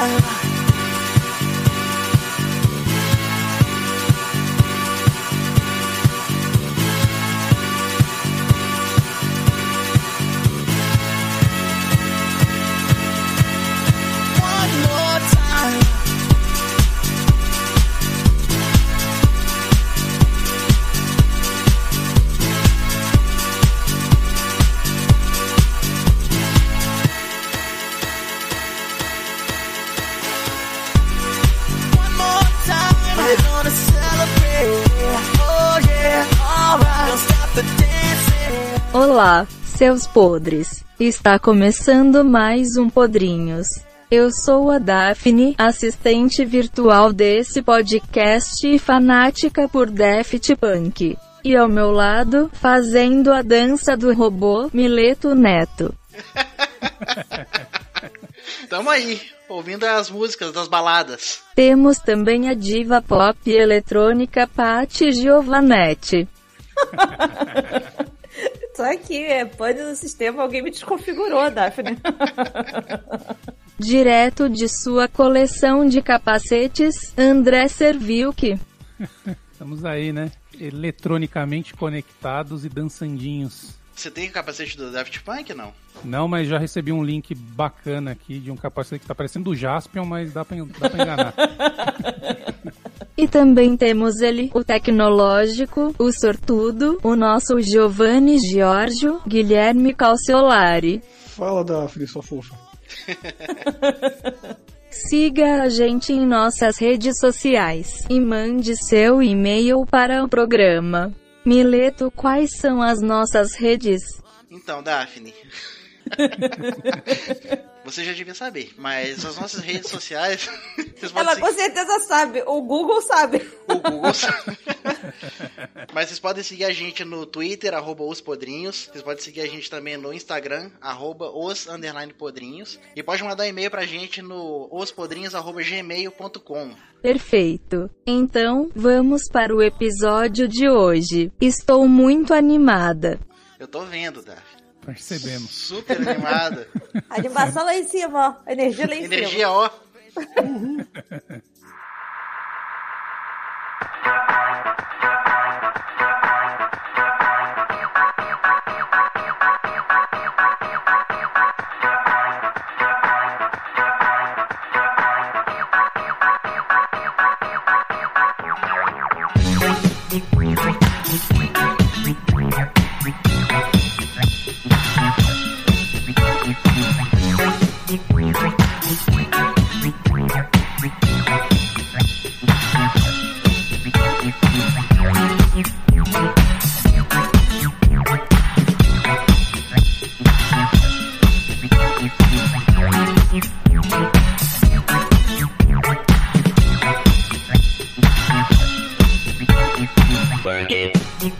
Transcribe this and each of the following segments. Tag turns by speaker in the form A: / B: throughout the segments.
A: time. One
B: seus podres. Está começando mais um Podrinhos. Eu sou a Daphne, assistente virtual desse podcast e fanática por Daft Punk. E ao meu lado, fazendo a dança do robô, Mileto Neto.
C: Tamo aí, ouvindo as músicas das baladas.
B: Temos também a diva pop e eletrônica Patti Giovanetti.
D: Tô aqui, é pane no sistema, alguém me desconfigurou, Daphne.
B: Direto de sua coleção de capacetes, André Servilk.
E: Estamos aí, né? Eletronicamente conectados e dançandinhos.
C: Você tem o capacete do Daft Punk, não?
E: Não, mas já recebi um link bacana aqui de um capacete que tá parecendo do Jaspion, mas dá pra, dá pra enganar.
B: E também temos ele, o tecnológico, o sortudo, o nosso Giovanni Giorgio Guilherme Calciolari.
F: Fala da sua fofa.
B: Siga a gente em nossas redes sociais e mande seu e-mail para o programa. Mileto, quais são as nossas redes?
C: Então, Daphne. Você já devia saber, mas as nossas redes sociais. Vocês podem
D: Ela
C: seguir-
D: com certeza sabe, o Google sabe.
C: o Google. sabe. Mas vocês podem seguir a gente no Twitter, arroba os podrinhos. Vocês podem seguir a gente também no Instagram, arroba os underline podrinhos. E pode mandar e-mail pra gente no ospodrinhos.gmail.com.
B: Perfeito. Então, vamos para o episódio de hoje. Estou muito animada.
C: Eu tô vendo, Daphne.
E: Percebemos.
C: Super animada.
D: Animação lá em cima, ó. Energia lá em cima.
C: Energia, ó.
G: Work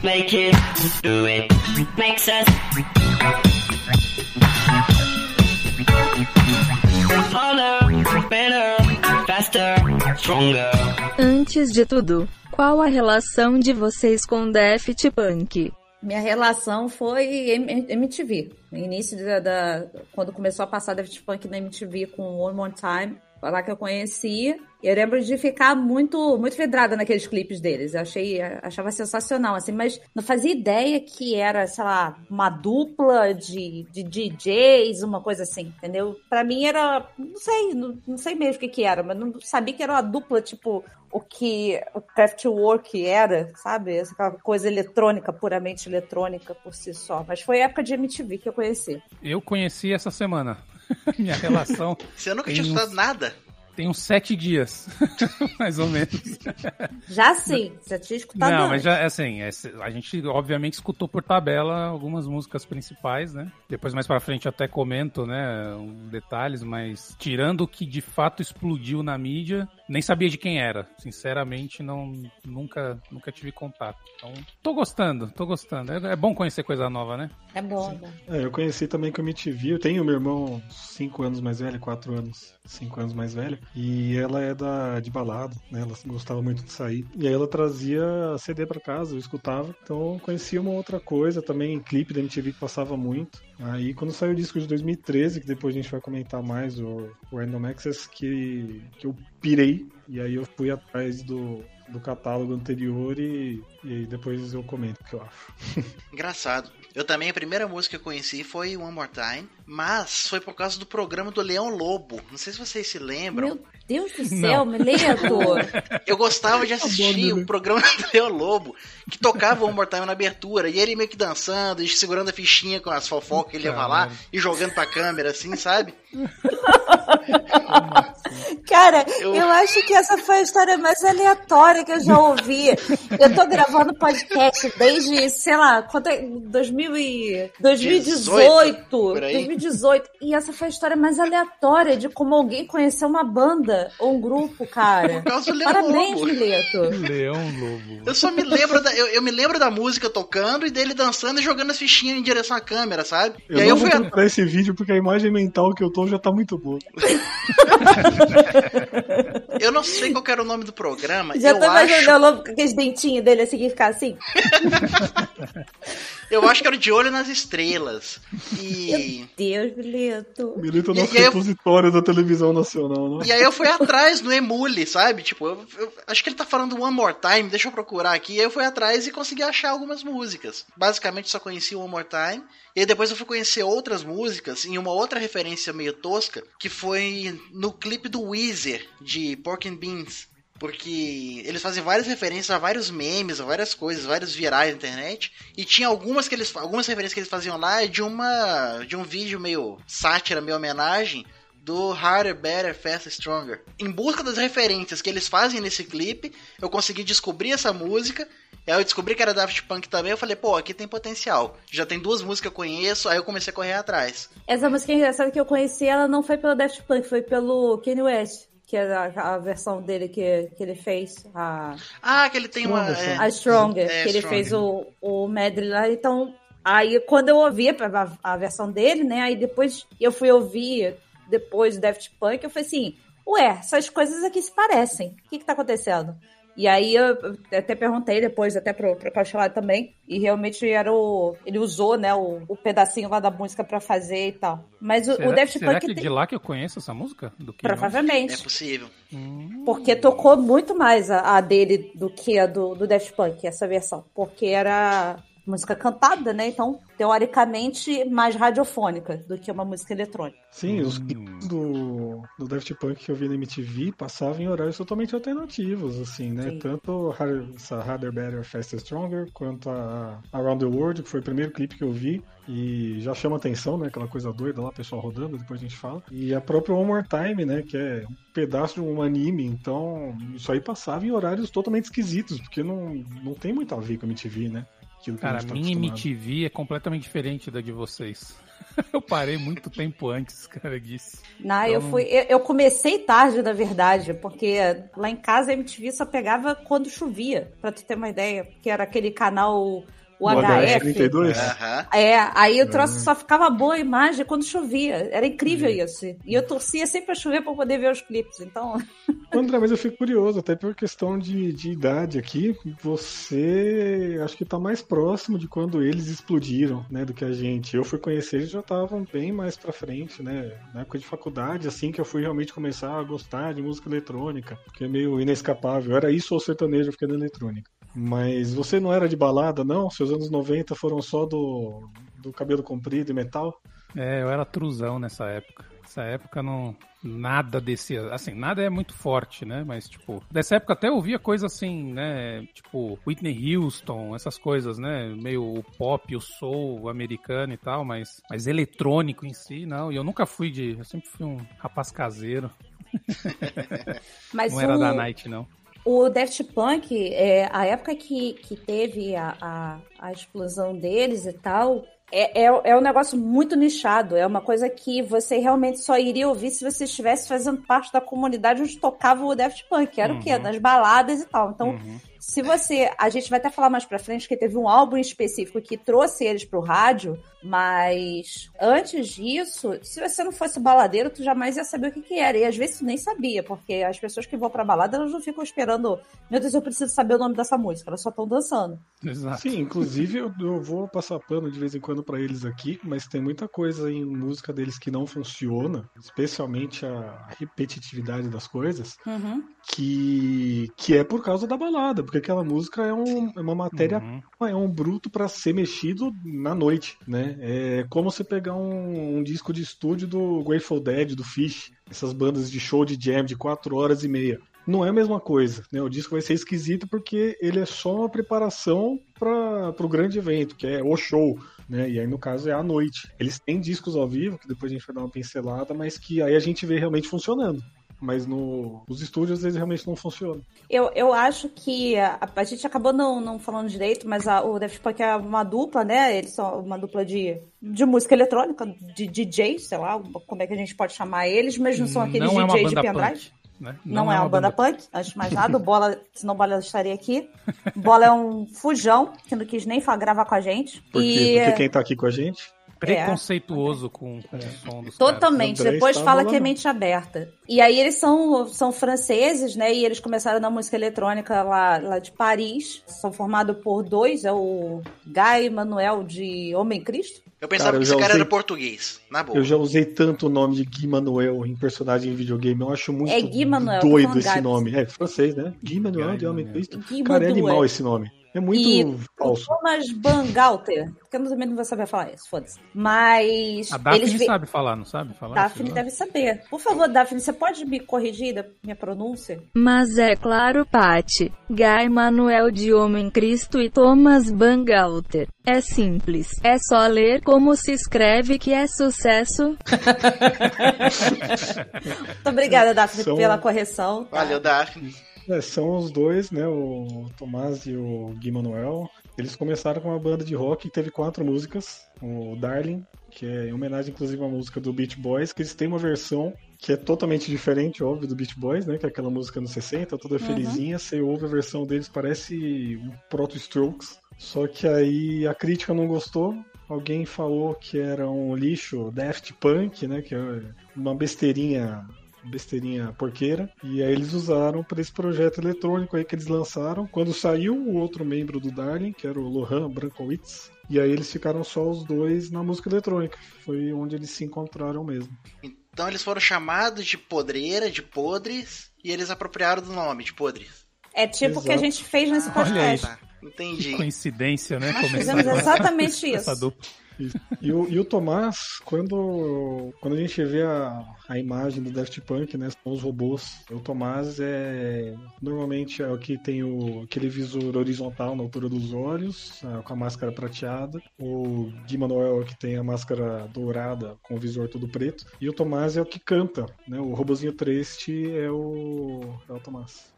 G: make it, do it, makes us harder, better, faster, stronger.
B: Antes de tudo, qual a relação de vocês com Daft Punk?
D: Minha relação foi MTV. No início da, da- Quando começou a passar Daft Punk na MTV com One More Time, lá que eu conheci. Eu lembro de ficar muito, muito vidrada naqueles clipes deles. Eu achei, achava sensacional, assim, mas não fazia ideia que era, sei lá, uma dupla de, de DJs, uma coisa assim, entendeu? Pra mim era, não sei, não, não sei mesmo o que que era, mas não sabia que era uma dupla, tipo, o que o Kraftwerk era, sabe? Essa aquela coisa eletrônica, puramente eletrônica por si só. Mas foi a época de MTV que eu conheci.
E: Eu conheci essa semana. Minha relação
C: Você nunca tinha escutado nada?
E: Tem uns sete dias, mais ou menos.
D: Já sim, já tinha escutado
E: Não,
D: antes.
E: mas já, assim, é, a gente obviamente escutou por tabela algumas músicas principais, né? Depois mais pra frente até comento, né, detalhes, mas tirando o que de fato explodiu na mídia, nem sabia de quem era. Sinceramente, não nunca nunca tive contato. Então, tô gostando, tô gostando. É, é bom conhecer coisa nova, né?
D: É bom, né?
F: É, eu conheci também com a MTV. Eu tenho meu irmão 5 anos mais velho, 4 anos, 5 anos mais velho. E ela é da de balada, né? Ela gostava muito de sair. E aí ela trazia CD pra casa, eu escutava. Então eu conhecia uma outra coisa também, clipe da MTV que passava muito. Aí quando saiu o disco de 2013, que depois a gente vai comentar mais, o Random Access, que, que eu pirei. E aí eu fui atrás do, do catálogo anterior e, e aí depois eu comento o que eu acho.
C: Engraçado. Eu também, a primeira música que eu conheci foi One More Time, mas foi por causa do programa do Leão Lobo. Não sei se vocês se lembram.
D: Meu Deus do céu, Mileto!
C: Eu gostava de assistir o programa do Leão Lobo, que tocava More Time na abertura, e ele meio que dançando, e segurando a fichinha com as fofocas que ele ia falar, e jogando pra câmera, assim, sabe?
D: Cara,
C: Eu-
D: eu... acho que essa foi a história mais aleatória que eu já ouvi. Eu tô gravando podcast desde, sei lá, quanto é? 2000 e... 2018.
C: por aí.
D: 2018. E essa foi a história mais aleatória de como alguém conheceu uma banda ou um grupo, cara.
C: Por causa do Leão
D: Parabéns,
C: Lobo.
D: Mileto.
E: Leão Lobo.
C: Eu só me lembro da, eu, eu me lembro da música tocando e dele dançando e jogando as fichinhas em direção à câmera, sabe?
F: Eu
C: e aí
F: não
C: eu
F: vou
C: fui. a-
F: procurar esse vídeo porque a imagem mental que eu tô já tá muito boa.
C: Eu não sei qual que era o nome do programa.
D: Já
C: eu
D: tô
C: acho,
D: imaginando o lobo com aqueles dentinhos dele assim que ficar assim.
C: eu acho que era de olho nas estrelas. E.
D: Deus, Mileto.
F: Milita é o
C: E-
F: nosso
C: e aí eu-
F: repositório da televisão nacional, né?
C: E aí eu fui atrás no Emule, sabe? Tipo, eu, eu- acho que ele tá falando One More Time, deixa eu procurar aqui. Aí eu fui atrás e consegui achar algumas músicas. Basicamente só conheci One More Time. E depois eu fui conhecer outras músicas em uma outra referência meio tosca, que foi no clipe do Weezer, de Pork and Beans. Porque eles fazem várias referências a vários memes, a várias coisas, vários virais na internet. E tinha algumas que eles algumas referências que eles faziam lá de uma de um vídeo meio sátira, meio homenagem do Harder, Better, Faster, Stronger. Em busca das referências que eles fazem nesse clipe, eu consegui descobrir essa música. Aí eu descobri que era Daft Punk também. Eu falei, pô, aqui tem potencial. Já tem duas músicas que eu conheço. Aí eu comecei a correr atrás.
D: Essa música engraçada que eu conheci, ela não foi pelo Daft Punk, foi pelo Kanye West, que é a, a versão dele que, que ele fez, a,
C: Ah, que ele tem uma. É,
D: a Stronger,
C: É,
D: que ele
C: Stronger.
D: fez o, o medley lá. Então, aí quando eu ouvi a, a versão dele, né, aí depois eu fui ouvir depois do Daft Punk, eu falei assim, ué, essas coisas aqui se parecem. O que que tá acontecendo? E aí eu até perguntei depois, até pro, pro Cauchelá também, e realmente era o. Ele usou, né, o, o pedacinho lá da música pra fazer e tal. Mas o,
E: Será,
D: o Daft
E: será
D: Punk
E: que
D: tem-
E: de lá que eu conheço essa música? Do que Hum.
D: Provavelmente.
C: É possível.
D: Porque tocou muito mais a, a dele do que a do, do Daft Punk, essa versão. Porque era música cantada, né? Então, teoricamente, mais radiofônica do que uma música eletrônica.
F: Sim, os
E: Hum.
F: clipes do, do Daft Punk que eu vi na MTV passavam em horários totalmente alternativos, assim, né?
D: Sim.
F: Tanto essa Harder, Better, Faster, Stronger, quanto a Around the World, que foi o primeiro clipe que eu vi. E já chama atenção, né? Aquela coisa doida lá, pessoal rodando, depois a gente fala. E a própria One More Time, né? Que é um pedaço de um anime, então isso aí passava em horários totalmente esquisitos, porque não, não tem muito a ver com a MTV, né? Aquilo que a
E: Cara,
F: gente tá
E: minha
F: acostumado.
E: MTV é completamente diferente da de vocês. eu parei muito tempo antes, cara, disso.
D: Não, eu
E: Então-
D: fui. Eu, eu comecei tarde, na verdade, porque lá em casa a MTV só pegava quando chovia, pra tu ter uma ideia. Porque era aquele canal o
F: O
D: HF.
F: 32?
C: Aham.
D: É, aí o troço só ficava boa a imagem quando chovia. Era incrível isso. E eu torcia sempre pra chover pra poder ver os clipes. Então,
F: André, mas eu fico curioso, até por questão de, de idade aqui, você acho que tá mais próximo de quando eles explodiram, né, do que a gente. Eu fui conhecer, eles já estavam bem mais pra frente, né, na época de faculdade, assim que eu fui realmente começar a gostar de música eletrônica, que é meio inescapável. Era isso ou sertanejo, eu fiquei na eletrônica. Mas você não era de balada, não? Seus anos 90 foram só do, do cabelo comprido e metal?
E: É, eu era truzão nessa época. Nessa época não. Nada descia. Assim, nada é muito forte, né? Mas, tipo, dessa época até eu ouvia coisa assim, né? Tipo, Whitney Houston, essas coisas, né? Meio o pop, o soul americano e tal, mas, mas eletrônico em si, não. E eu nunca fui de. Eu sempre fui um rapaz caseiro.
D: mas
E: Não era
D: o,
E: da night, não.
D: O Daft Punk, é, a época que, que teve a, a, a explosão deles e tal, é, é, é um negócio muito nichado. É uma coisa que você realmente só iria ouvir se você estivesse fazendo parte da comunidade onde tocava o Daft Punk. que Era o quê?
E: Uhum.
D: Nas baladas e tal. Então,
E: Uhum.
D: Se você. A gente vai até falar mais pra frente que teve um álbum específico que trouxe eles pro rádio, mas antes disso, se você não fosse baladeiro, tu jamais ia saber o que, que era. E às vezes tu nem sabia, porque as pessoas que vão pra balada, elas não ficam esperando, meu Deus, eu preciso saber o nome dessa música, elas só estão dançando.
E: Exato.
F: Sim, inclusive eu, eu vou passar pano de vez em quando pra eles aqui, mas tem muita coisa em música deles que não funciona, especialmente a repetitividade das coisas,
D: Uhum.
F: que, que é por causa da balada, porque aquela música é, um- é uma matéria,
E: Uhum.
F: é um bruto pra ser mexido na noite, né? É como você pegar um, um disco de estúdio do Grateful Dead, do Fish, essas bandas de show de jam de 4 horas e meia. Não é a mesma coisa, né? O disco vai ser esquisito porque ele é só uma preparação para o grande evento, que é o show, né? E aí no caso é à noite. Eles têm discos ao vivo, que depois a gente vai dar uma pincelada, mas que aí a gente vê realmente funcionando. Mas no, nos estúdios eles realmente não funcionam.
D: Eu, eu acho que a, a gente acabou não, não falando direito, mas a- o Daft Punk é uma dupla, né? Eles são uma dupla de, de música eletrônica, de DJ, sei lá, como é que a gente pode chamar eles, mas não são aqueles
E: Não é uma
D: DJs de
E: banda
D: pendrive.
E: né?
D: Não, é uma banda punk, antes de mais nada. O Bola, senão o Bola estaria aqui. O Bola é um fujão, que não quis nem gravar com a gente.
F: Por quê?
D: e
F: Porque quem tá aqui com a gente
E: Preconceituoso com, com o som dos caras.
D: Totalmente.
F: André
D: Depois fala que é mente aberta. E aí eles são, são franceses, né? E eles começaram na música eletrônica lá, lá de Paris. São formados por dois, é o Guy Manuel de Homem Cristo.
C: Eu pensava
F: Cara, eu
C: que esse
F: já
C: cara
F: usei-
C: era português, na boa.
F: Eu já usei tanto o nome de Gui Manuel em personagem em videogame, eu acho muito
D: É Gui Manuel,
F: doido esse nome. É francês, né? Gui Manuel
E: Guy
F: de Homem. Cristo. Cara, é animal esse nome. É muito
D: E
F: falso.
D: O Thomas Bangalter, que eu também não vou saber falar isso, foda-se. Mas
E: A Daphne
D: eles
E: sabe falar, não sabe falar?
D: Daphne deve saber. Por favor, Daphne, você pode me corrigir da minha pronúncia?
B: Mas é claro, Pati. Guy Manuel de Homem Cristo e Thomas Bangalter. É simples. É só ler como se escreve que é sucesso.
D: Muito obrigada, Daphne,
F: São-
D: pela correção. tá?
C: Valeu, Daphne.
F: É, são os dois, né? O Tomás e o Gui Manuel. Eles começaram com uma banda de rock que teve quatro músicas. O Darling, que é em homenagem inclusive à música do Beach Boys, que eles têm uma versão que é totalmente diferente, óbvio, do Beach Boys, né? Que é aquela música nos 60, toda felizinha. Você ouve a versão deles, parece um Proto Strokes. Só que aí a crítica não gostou. Alguém falou que era um lixo Daft Punk, né? Que é uma besteirinha besteirinha porqueira. E aí eles usaram para esse projeto eletrônico aí que eles lançaram. Quando saiu o outro membro do Darling, que era o Lohan Brankowitz. E aí eles ficaram só os dois na música eletrônica. Foi onde eles se encontraram mesmo.
C: Então eles foram chamados de podreira, de podres, e eles apropriaram do nome, de podres.
D: É tipo o que a gente fez nesse
E: Olha aí.
D: podcast.
C: Tá, entendi.
E: Coincidência, né?
D: Nós fizemos exatamente
E: essa
D: isso.
E: Dupla.
F: E o, e o Tomás, quando, quando a gente vê a, a imagem do Daft Punk, né, são os robôs. O Tomás é normalmente é o que tem o, aquele visor horizontal na altura dos olhos, ah, com a máscara prateada. O Gui Manuel é o que tem a máscara dourada com o visor todo preto. E o Tomás é o que canta, né? O robozinho triste é o, é o Tomás.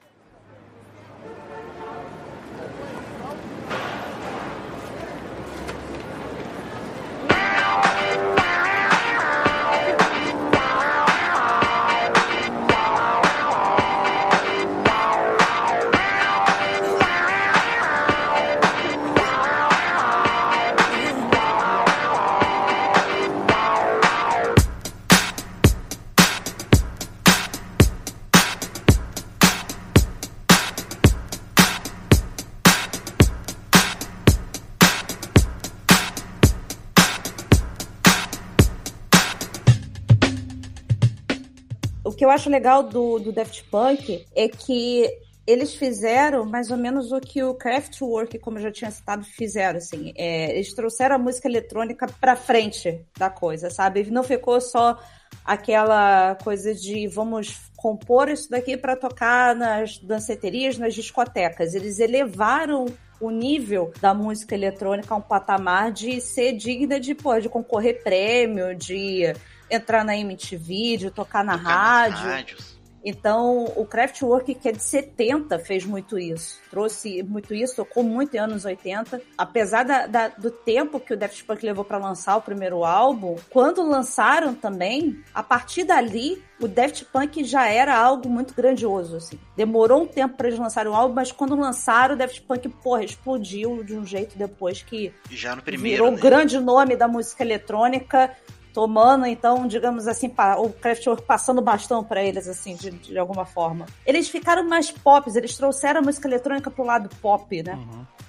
D: Que eu acho legal do, do Daft Punk é que eles fizeram mais ou menos o que o Kraftwerk, como eu já tinha citado, fizeram, assim. É, eles trouxeram a música eletrônica pra frente da coisa, sabe? Não ficou só aquela coisa de vamos compor isso daqui para tocar nas danceterias, nas discotecas. Eles elevaram o nível da música eletrônica a um patamar de ser digna de, pô, de concorrer prêmio, de entrar na MTV, de tocar na
C: Tocar nas
D: rádio.
C: rádios.
D: Então, o Kraftwerk, que é de 70, fez muito isso. Trouxe muito isso, tocou muito em anos 80. Apesar da- da- do tempo que o Daft Punk levou para lançar o primeiro álbum, quando lançaram também, a partir dali, o Daft Punk já era algo muito grandioso, assim. Demorou um tempo para eles lançarem o álbum, mas quando lançaram, o Daft Punk, porra, explodiu de um jeito depois que
C: Já no primeiro,
D: virou
C: né?
D: um grande nome da música eletrônica, tomando, então, digamos assim, o Kraftwerk passando o bastão pra eles, assim, de, de alguma forma. Eles ficaram mais pop, eles trouxeram a música eletrônica pro lado pop, né?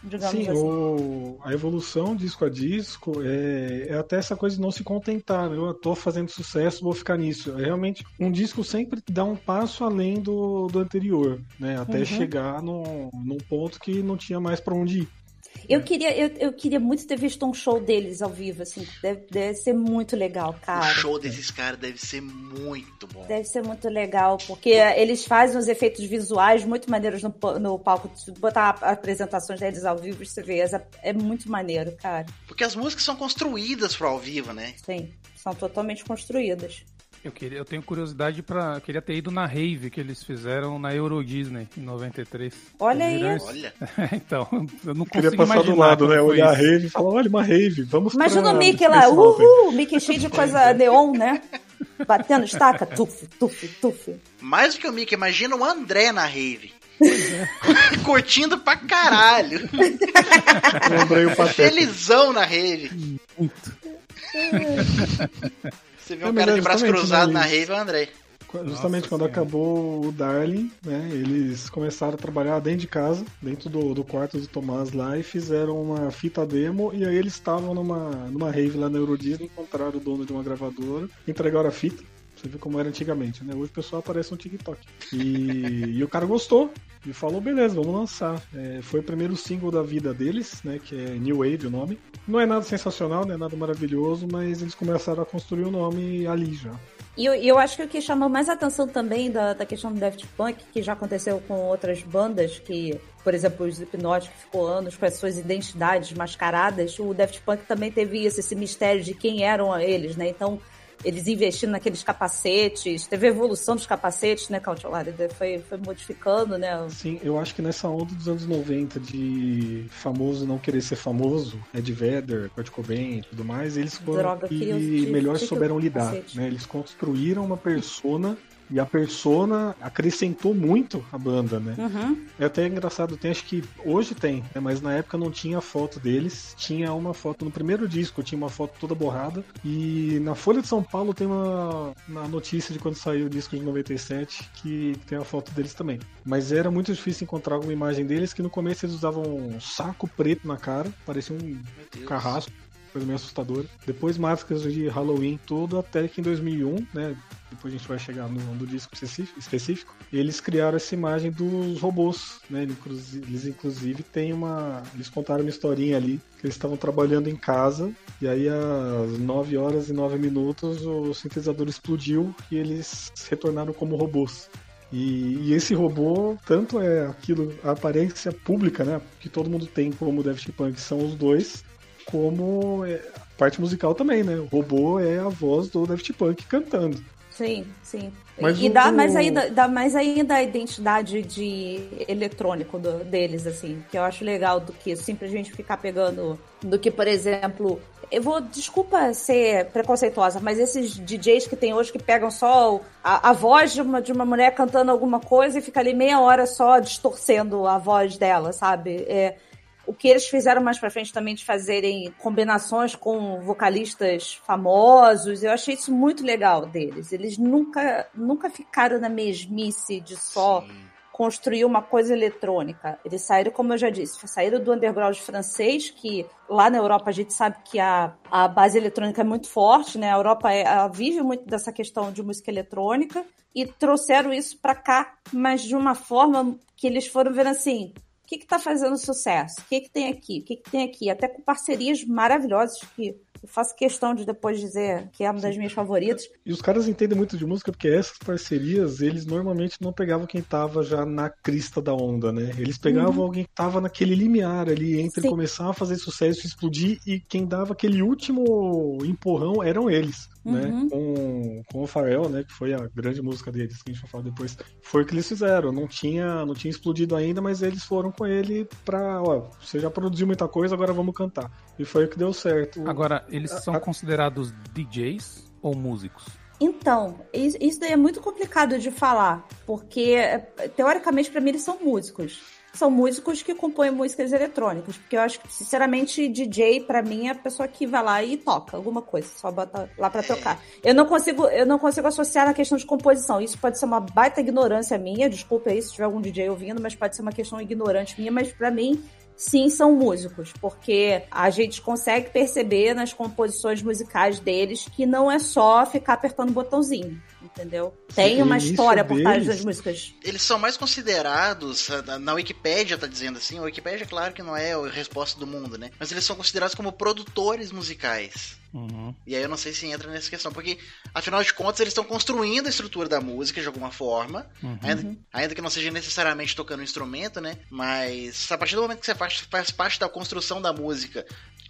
D: Digamos
F: Sim,
D: assim.
F: o- a evolução disco a disco é, é até essa coisa de não se contentar. né? Eu tô fazendo sucesso, vou ficar nisso. É realmente um disco sempre dá um passo além do, do anterior, né? Até
D: Uhum.
F: chegar num, num ponto que não tinha mais pra onde ir.
D: Eu queria, eu, eu queria muito ter visto um show deles ao vivo, assim. Deve, deve ser muito legal,
C: O
D: cara.
C: show desses caras deve ser muito bom.
D: Deve ser muito legal, porque eles fazem uns efeitos visuais muito maneiros no, no palco. Botar apresentações deles ao vivo, você vê, é, é muito maneiro, cara.
C: Porque as músicas são construídas pro ao vivo, né?
D: Sim, são totalmente construídas.
E: Eu, queria, eu tenho curiosidade pra. Queria ter ido na rave que eles fizeram na Euro Disney em 93.
D: Olha aí.
C: Olha.
E: então, eu não
F: Queria passar do lado, né? Olhar a
E: isso.
F: rave e falar, olha, uma rave, vamos
D: Imagina
F: pra
D: o Mickey lá, uhul, Mickey cheio de coisa neon, né? Batendo estaca, tuf, tuf, tuf.
C: Mais do que o Mickey, imagina o André na rave. Curtindo pra caralho.
F: Lembrei o Pateta.
C: Felizão na rave. Você vê
F: É,
C: um cara de braço cruzado
F: né,
C: na rave, é o André.
F: Justamente
E: Nossa
F: quando
E: Senhora.
F: acabou o Darling, né? Eles começaram a trabalhar dentro de casa, dentro do, do quarto do Tomás lá, e fizeram uma fita demo. E aí eles estavam numa, numa rave lá na Euro Disney, encontraram o dono de uma gravadora, entregaram a fita. Você como era antigamente, né? Hoje o pessoal aparece no TikTok. E, e o cara gostou e falou: beleza, vamos lançar. É, foi o primeiro single da vida deles, né? Que é New Wave o nome. Não é nada sensacional, não é nada maravilhoso, mas eles começaram a construir o nome ali já.
D: E eu, eu acho que o que chamou mais atenção também da, da questão do Daft Punk, que já aconteceu com outras bandas, que, por exemplo, o Slipknot, que ficou anos com as suas identidades mascaradas, o Daft Punk também teve isso, esse mistério de quem eram eles, né? Então, eles investindo naqueles capacetes, teve a evolução dos capacetes, né, Cautiolari? Foi, foi modificando, né?
F: Sim, eu acho que nessa onda dos anos 90 de famoso não querer ser famoso, Ed Vedder, Kurt Cobain e tudo mais, eles foram
D: Droga,
F: que
D: tive-
F: melhor
D: tive
F: souberam lidar. Né? Eles construíram uma persona e a persona acrescentou muito a banda, né?
D: Uhum.
F: É até engraçado, tem, acho que hoje tem, né, mas na época não tinha foto deles. Tinha uma foto no primeiro disco, tinha uma foto toda borrada. E na Folha de São Paulo tem uma, uma notícia de quando saiu o disco de 97 que tem a foto deles também. Mas era muito difícil encontrar alguma imagem deles que no começo eles usavam um saco preto na cara, parecia um carrasco. Coisa meio assustadora. Depois máscaras de Halloween tudo, até que em 2001, né? Depois a gente vai chegar no, no disco específico. Eles criaram essa imagem dos robôs, né? Eles, eles inclusive têm uma. Eles contaram uma historinha ali que eles estavam trabalhando em casa e aí às 9 horas e 9 minutos o sintetizador explodiu e eles retornaram como robôs. E, e esse robô, tanto é aquilo, a aparência pública, né? Que todo mundo tem como Daft Punk são os dois, como é, a parte musical também, né? O robô é a voz do Daft Punk cantando.
D: Sim, sim.
F: Mas
D: e
F: o-
D: dá mais ainda, dá mais ainda a identidade de eletrônico do- deles, assim, que eu acho legal do que simplesmente ficar pegando. Do que, por exemplo, eu vou, desculpa ser preconceituosa, mas esses DJs que tem hoje que pegam só a, a voz de uma, de uma mulher cantando alguma coisa e fica ali meia hora só distorcendo a voz dela, sabe? É, o que eles fizeram mais pra frente também de fazerem combinações com vocalistas famosos, eu achei isso muito legal deles. Eles nunca, nunca ficaram na mesmice de só
C: Sim.
D: construir uma coisa eletrônica. Eles saíram, como eu já disse, saíram do underground francês, que lá na Europa a gente sabe que a, a base eletrônica é muito forte, né? A Europa é- ela vive muito dessa questão de música eletrônica e trouxeram isso pra cá, mas de uma forma que eles foram vendo assim. O que está fazendo sucesso? O que, que tem aqui? O que, que tem aqui? Até com parcerias maravilhosas que eu faço questão de depois dizer que é uma das minhas favoritas.
F: E os caras entendem muito de música porque essas parcerias, eles normalmente não pegavam quem tava já na crista da onda, né? Eles pegavam alguém que tava naquele limiar ali entre
D: Sim.
F: começar a fazer sucesso explodir e quem dava aquele último empurrão eram eles. Né,
D: Uhum.
F: com, com o Pharrell, né, que foi a grande música deles, que a gente vai falar depois, foi o que eles fizeram. Não tinha, não tinha explodido ainda, mas eles foram com ele pra, ó, você já produziu muita coisa, agora vamos cantar. E foi o que deu certo.
E: Agora, eles são
F: a-
E: considerados DJs ou músicos?
D: Então, is- isso daí é muito complicado de falar, porque é, teoricamente para mim eles são músicos. São músicos que compõem músicas eletrônicas, porque eu acho que sinceramente DJ pra mim é a pessoa que vai lá e toca alguma coisa, só bota lá pra tocar. Eu não consigo, eu não consigo associar na questão de composição. Isso pode ser uma baita ignorância minha, desculpa aí se tiver algum DJ ouvindo, mas pode ser uma questão ignorante minha, mas pra mim sim são músicos, porque a gente consegue perceber nas composições musicais deles que não é só ficar apertando botãozinho, entendeu? Tem uma história por trás das músicas.
C: Eles são mais considerados, na- na Wikipédia tá dizendo assim, a Wikipédia, claro que não é a resposta do mundo, né? Mas eles são considerados como produtores musicais.
E: Uhum.
C: E aí eu não sei se entra nessa questão, porque afinal de contas eles estão construindo a estrutura da música de alguma forma,
E: Uhum.
C: ainda, ainda que não seja necessariamente tocando um instrumento, né? Mas a partir do momento que você faz, faz parte da construção da música,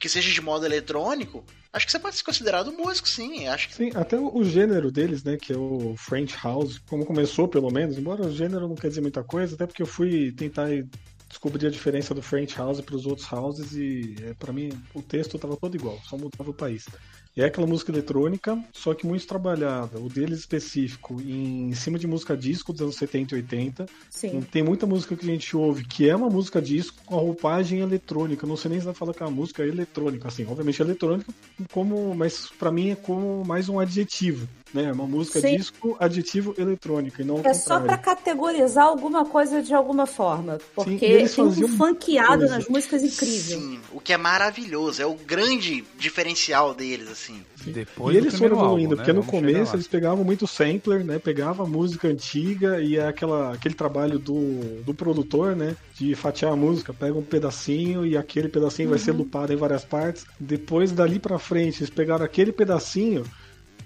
C: que seja de modo eletrônico, acho que você pode ser considerado músico, sim. Acho que
F: Sim, até o, gênero deles, né, que é o French House, como começou pelo menos, embora o gênero não quer dizer muita coisa, até porque eu fui tentar descobrir a diferença do French House para os outros houses e é, para mim o texto tava todo igual, só mudava o país. É aquela música eletrônica, só que muito trabalhada, o deles específico em cima de música disco dos anos 70 e 80,
D: Sim.
F: tem muita música que a gente ouve que é uma música disco com a roupagem eletrônica. Não sei nem se vai falar que é uma música eletrônica, assim. Obviamente é eletrônica, como, mas pra mim é como mais um adjetivo, né? Uma música
D: Sim.
F: disco, adjetivo eletrônica e não
D: É só pra
F: contrário.
D: categorizar alguma coisa de alguma forma. Porque
F: e eles
D: tem um
F: faziam
D: funkeado
F: coisa.
D: nas músicas incrível.
C: sim, o que é maravilhoso, é o grande diferencial deles, assim.
E: Depois
F: e eles foram evoluindo,
E: álbum,
F: porque
E: né?
F: no começo eles pegavam muito sampler, né? Pegava a música antiga e é aquela, aquele trabalho do, do produtor, né? De fatiar a música, pega um pedacinho e aquele pedacinho vai ser lupado em várias partes. Depois dali pra frente, eles pegaram aquele pedacinho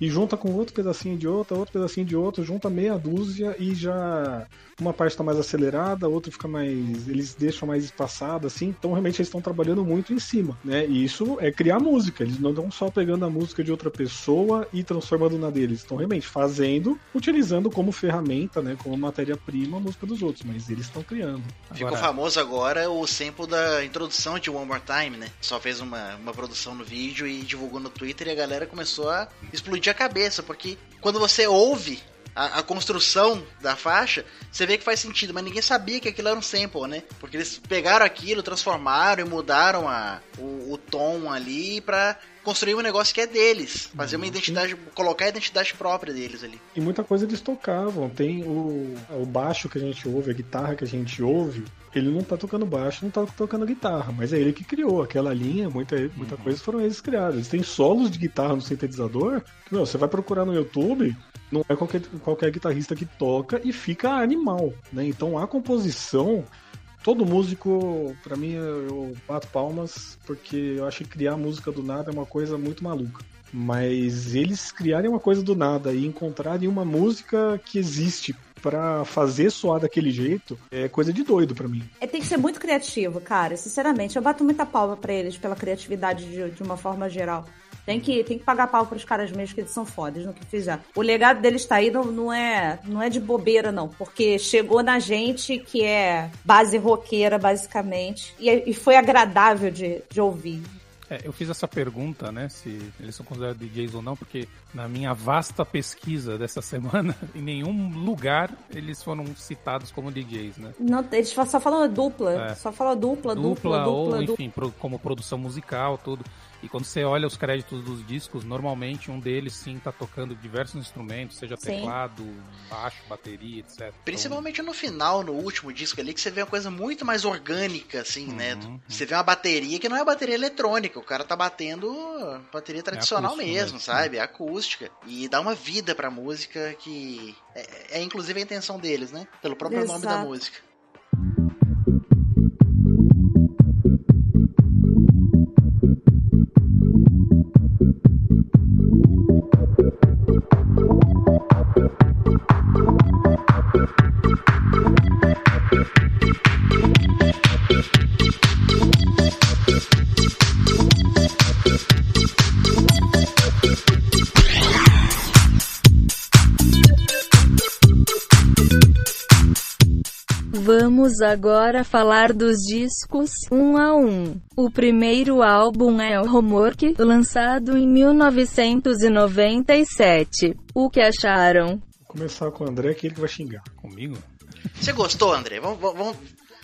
F: e junta com outro pedacinho de outra, outro pedacinho de outro, junta meia dúzia e já uma parte está mais acelerada, a outra fica mais. Eles deixam mais espaçada, assim. Então realmente eles estão trabalhando muito em cima, né? E isso é criar música. Eles não estão só pegando a música de outra pessoa e transformando na deles. Estão realmente fazendo, utilizando como ferramenta, né? Como matéria-prima a música dos outros, mas eles estão criando.
C: Ficou
E: Agora-
C: famoso agora o sample da introdução de One More Time, né? Só fez uma, uma produção no vídeo e divulgou no Twitter e a galera começou a explodir a cabeça, porque quando você ouve a, a construção da faixa, você vê que faz sentido, mas ninguém sabia que aquilo era um sample, né? Porque eles pegaram aquilo, transformaram e mudaram a, o, o tom ali pra construir um negócio que é deles. Fazer uma identidade, colocar a identidade própria deles ali.
F: E muita coisa eles tocavam. Tem o, o baixo que a gente ouve, a guitarra que a gente ouve. Ele não tá tocando baixo, não tá tocando guitarra, mas é ele que criou aquela linha. Muita, muita coisa foram eles criados. Eles têm solos de guitarra no sintetizador. Que, meu, você vai procurar no YouTube, não é qualquer, qualquer guitarrista que toca e fica animal, né? Então a composição. Todo músico, pra mim, eu bato palmas, porque eu acho que criar música do nada é uma coisa muito maluca. Mas eles criarem uma coisa do nada e encontrarem uma música que existe pra fazer soar daquele jeito é coisa de doido pra mim.
D: É, tem que ser muito criativo, cara. Sinceramente, eu bato muita palma pra eles pela criatividade de, de uma forma geral. Tem que, tem que pagar pau pros caras mesmo, que eles são fodas no que fizer. O legado deles tá aí, não, não, é, não é de bobeira, não. Porque chegou na gente que é base roqueira, basicamente. E, e foi agradável de, de ouvir.
E: É, eu fiz essa pergunta, né, se eles são considerados DJs ou não, porque na minha vasta pesquisa dessa semana, em nenhum lugar eles foram citados como DJs, né?
D: Não, eles só falam dupla.
E: É.
D: Só falam dupla, dupla,
E: Dupla,
D: dupla,
E: ou,
D: dupla.
E: enfim, pro- como produção musical, tudo. E quando você olha os créditos dos discos, normalmente um deles sim tá tocando diversos instrumentos, seja
D: Sim.
E: teclado, baixo, bateria, etc. Então,
C: Principalmente no final, no último disco ali, que você vê uma coisa muito mais orgânica, assim, né?
E: Uhum,
C: Você vê uma bateria que não é bateria eletrônica, o cara tá batendo bateria tradicional
E: acústico
C: mesmo,
E: mesmo,
C: sabe? É acústica. E dá uma vida pra música que é, é inclusive a intenção deles, né? Pelo próprio nome da
D: Exato.
C: música.
B: Vamos agora falar dos discos um a um. O primeiro álbum é o Homework, lançado em 1997. O que acharam?
F: Vou começar com o André, que ele que vai xingar.
E: Comigo?
C: Você gostou, André? Vamos, vamos- vamos-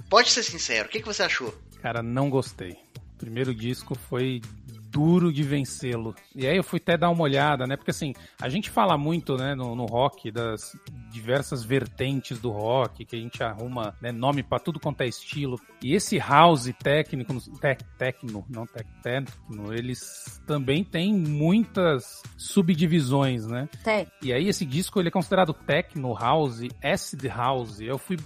C: Pode ser sincero. O que, que você achou?
E: Cara, não gostei. O primeiro disco foi duro de vencê-lo. E aí eu fui até dar uma olhada, né? Porque assim, a gente fala muito, né, no, no rock, das diversas vertentes do rock, que a gente arruma né, nome pra tudo quanto é estilo. E esse house técnico, tec, techno, não tec, techno, eles também têm muitas subdivisões, né?
D: Tem.
E: E aí esse disco ele é considerado techno house, acid house. Eu fui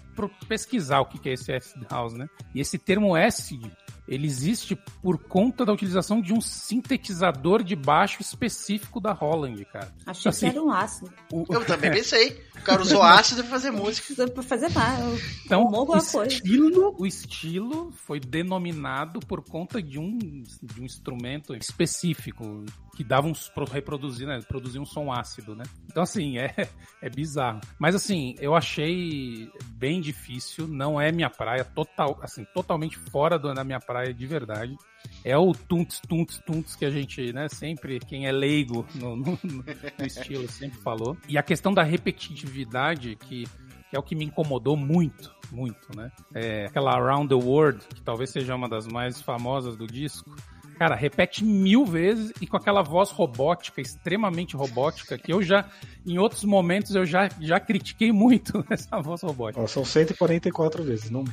E: pesquisar o que que é esse acid house, né? E esse termo acid, ele existe por conta da utilização de um sintetizador de baixo específico da Holland, cara.
D: Achei
E: Assim,
D: que era um ácido.
E: O-
C: Eu também pensei. O cara usou ácido pra fazer música.
D: Pra fazer mais.
E: Então, o estilo, o estilo foi denominado por conta de um, de um instrumento específico que dava uns pro- reproduzir, né, produzir um som ácido, né? Então assim, é é bizarro. Mas assim, eu achei bem difícil, não é minha praia, total, assim, totalmente fora da minha praia de verdade. É o tunts, tunts, tunts que a gente, né, sempre, quem é leigo no, no- no estilo sempre falou. E a questão da repetitividade, que, que é o que me incomodou muito, muito, né? É aquela Around the World, que talvez seja uma das mais famosas do disco. Cara, repete mil vezes e com aquela voz robótica, extremamente robótica, que eu já, em outros momentos, eu já, já critiquei muito essa voz robótica.
F: São 144 vezes, não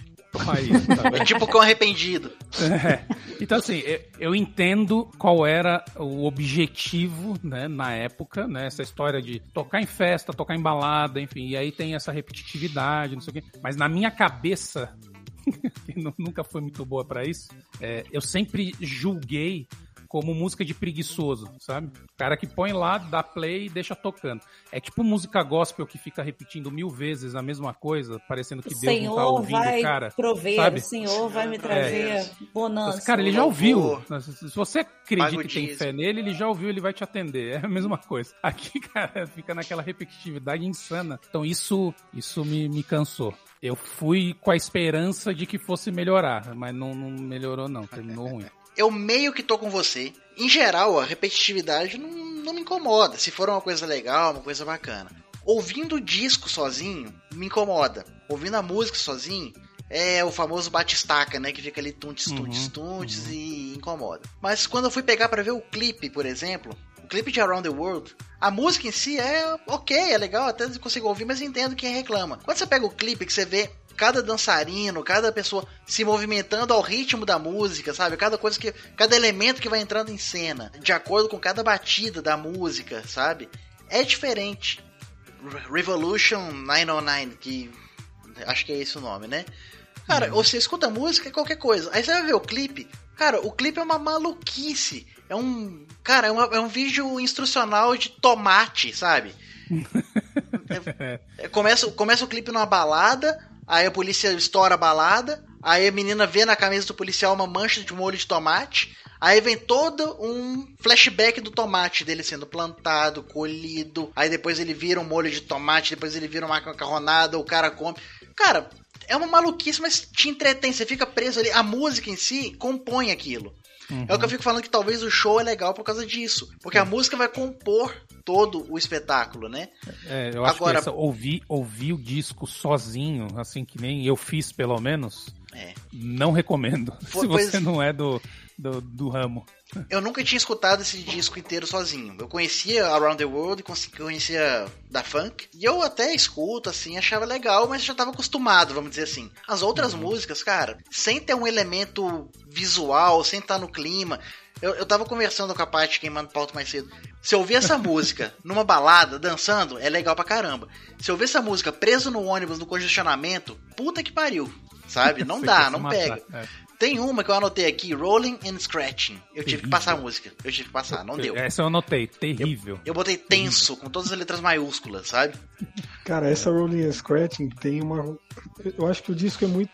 E: Aí, tá?
C: É tipo cão arrependido.
E: É. Então, assim, eu- eu entendo qual era o objetivo, né, na época, né, essa história de tocar em festa, tocar em balada, enfim, e aí tem essa repetitividade, não sei o quê. Mas na minha cabeça, que nu- nunca foi muito boa pra isso, é, eu sempre julguei como música de preguiçoso, sabe? O cara que põe lá, dá play e deixa tocando. É tipo música gospel que fica repetindo mil vezes a mesma coisa, parecendo que
D: O
E: Deus não tá
D: Senhor
E: ouvindo
D: vai
E: o cara.
D: prover,
E: sabe?
D: o Senhor vai me trazer bonança.
E: Mas, cara, ele já ouviu. Se você acredita que tem fé nele, ele já ouviu, ele vai te atender. É a mesma coisa. Aqui, cara, fica naquela repetitividade insana. Então isso, isso me, me cansou. Eu fui com a esperança de que fosse melhorar, mas não, não melhorou não, terminou ruim.
C: Eu meio que tô com você. Em geral, a repetitividade não, não me incomoda. Se for uma coisa legal, uma coisa bacana. Ouvindo o disco sozinho, me incomoda. Ouvindo a música sozinho, é o famoso batistaca, né? Que fica ali tuntes, tuntes,
E: Uhum,
C: tuntes e incomoda. Mas quando eu fui pegar pra ver o clipe, por exemplo, o clipe de Around the World, a música em si é ok, é legal, até consigo ouvir, mas entendo quem reclama. Quando você pega o clipe que você vê cada dançarino, cada pessoa se movimentando ao ritmo da música, sabe? Cada coisa que. Cada elemento que vai entrando em cena, de acordo com cada batida da música, sabe? É diferente. Re- Revolution 909, que. Acho que é esse o nome, né? Cara, você escuta a música, é qualquer coisa. Aí você vai ver o clipe. Cara, o clipe é uma maluquice. É um. Cara, é, uma- é um vídeo instrucional de tomate, sabe? É- é- começa, começa o clipe numa balada, aí a polícia estoura a balada, aí a menina vê na camisa do policial uma mancha de molho de tomate, aí vem todo um flashback do tomate dele sendo plantado, colhido, aí depois ele vira um molho de tomate, depois ele vira uma macarronada, o cara come. Cara, é uma maluquice, mas te entretém, você fica preso ali. A música em si compõe aquilo. É o que eu fico falando que talvez o show é legal por causa disso. Porque a música vai compor todo o espetáculo, né?
E: É, eu acho
C: Agora-
E: que essa, ouvir, ouvir o disco sozinho, assim que nem eu fiz pelo menos,
C: É.
E: não recomendo. Se
C: pois-
E: você não é do, do, do ramo.
C: Eu nunca tinha escutado esse disco inteiro sozinho. Eu conhecia Around the World, conhe- conhecia da Funk, e eu até escuto, assim, achava legal, mas já tava acostumado, vamos dizer assim. As outras músicas, cara, sem ter um elemento visual, sem estar no clima. Eu, eu tava conversando com a parte quem manda pauta mais cedo. Se eu ouvir essa música numa balada, dançando, é legal pra caramba. Se eu ouvir essa música preso no ônibus, no congestionamento, puta que pariu. Sabe? Não
E: Você
C: dá, não
E: matar.
C: pega.
E: É.
C: Tem uma que eu anotei aqui, Rolling and Scratching. Eu tive que
E: Terrível.
C: passar a música. Eu tive que passar, não deu.
E: Essa eu anotei, terrível.
C: Eu botei tenso, com todas as letras maiúsculas, sabe?
F: Cara, essa Rolling and Scratching tem uma. Eu acho que o disco é muito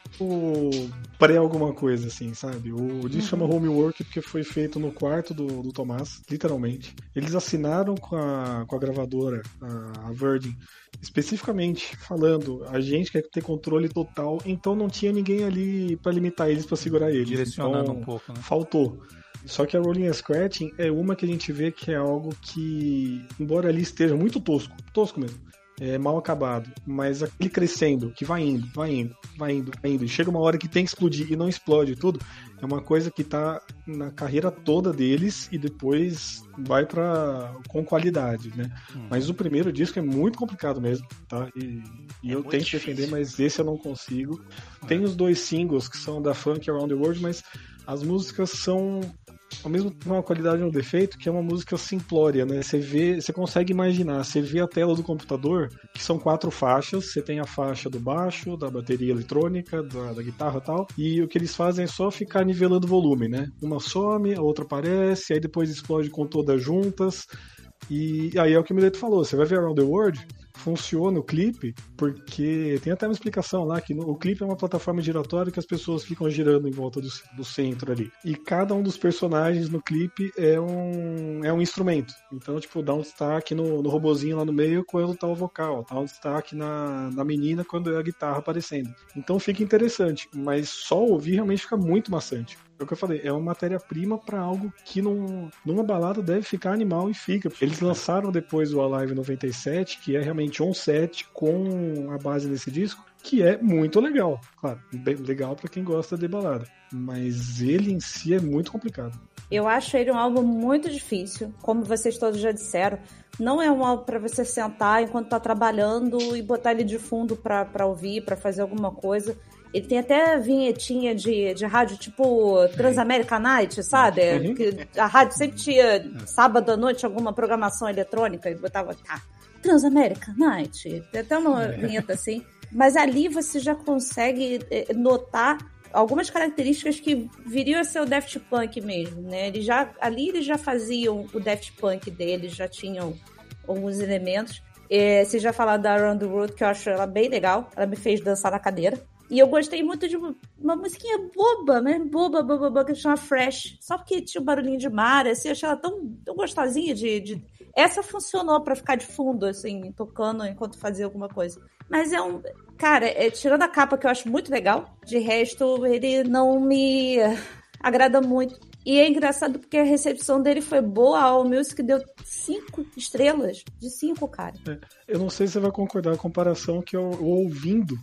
F: pré alguma coisa, assim, sabe? O disco chama Homework porque foi feito no quarto do, do Tomás, literalmente. Eles assinaram com a, com a gravadora, a, a Virgin, especificamente falando, a gente quer ter controle total, então não tinha ninguém ali pra limitar eles, pra segurar eles.
E: Direcionando
F: então,
E: um pouco, né?
F: faltou. Só que a Rolling and Scratching é uma que a gente vê que é algo que, embora ali esteja muito tosco, tosco mesmo, é mal acabado, mas aquele crescendo, que vai indo, vai indo, vai indo, vai indo, e chega uma hora que tem que explodir e não explode tudo, é uma coisa que tá na carreira toda deles e depois vai para com qualidade, né?
E: Hum.
F: Mas o primeiro disco é muito complicado mesmo, tá? E, e
C: É
F: eu tenho que
C: difícil.
F: defender, mas esse eu não consigo. Tem os dois singles que são da Funk Around the World, mas as músicas são ao mesmo tempo uma qualidade e um defeito, que é uma música simplória, né? Você vê, você consegue imaginar, você vê a tela do computador, que são quatro faixas, você tem a faixa do baixo, da bateria eletrônica, da, da guitarra e tal, e o que eles fazem é só ficar nivelando o volume, né? Uma some, a outra aparece, aí depois explode com todas juntas. E aí é o que o Mileto falou, você vai ver Around the World, funciona o clipe, porque tem até uma explicação lá que no- o clipe é uma plataforma giratória que as pessoas ficam girando em volta do, do centro ali. E cada um dos personagens no clipe é um, é um instrumento. Então, tipo, dá um destaque no, no robozinho lá no meio quando tá o vocal, dá um destaque na, na menina quando é a guitarra aparecendo. Então fica interessante, mas só ouvir realmente fica muito maçante. É o que eu falei, é uma matéria-prima pra algo que num, numa balada deve ficar animal e fica. Eles lançaram depois o Alive 97, que é realmente um set com a base desse disco, que é muito legal. Claro, bem legal pra quem gosta de balada. Mas ele em si é muito complicado.
D: Eu acho ele um álbum muito difícil, como vocês todos já disseram. Não é um álbum pra você sentar enquanto tá trabalhando e botar ele de fundo pra pra ouvir, pra fazer alguma coisa. Ele tem até vinhetinha de, de rádio, tipo Transamerica Night, sabe?
F: Uhum.
D: Que a rádio sempre tinha sábado à noite alguma programação eletrônica e botava, tá, Transamerica Night. Tem até uma vinheta assim. Mas ali você já consegue eh, notar algumas características que viriam a ser o Daft Punk mesmo, né? Eles já, ali eles já faziam o Daft Punk deles, já tinham alguns elementos. É, vocês já falaram da Around the World, que eu acho ela bem legal. Ela me fez dançar na cadeira. E eu gostei muito de uma, uma musiquinha boba, né? Boba, boba, boba, que chama Fresh. Só porque tinha um barulhinho de mar, assim, eu achei ela tão, tão gostosinha de, de... Essa funcionou pra ficar de fundo, assim, tocando enquanto fazia alguma coisa. Mas é um. Cara, é, tirando a capa que eu acho muito legal, de resto, ele não me agrada muito. E é engraçado porque a recepção dele foi boa. A All Music deu cinco estrelas de cinco, cara.
F: Eu não sei se você vai concordar com a comparação que eu, eu ouvindo,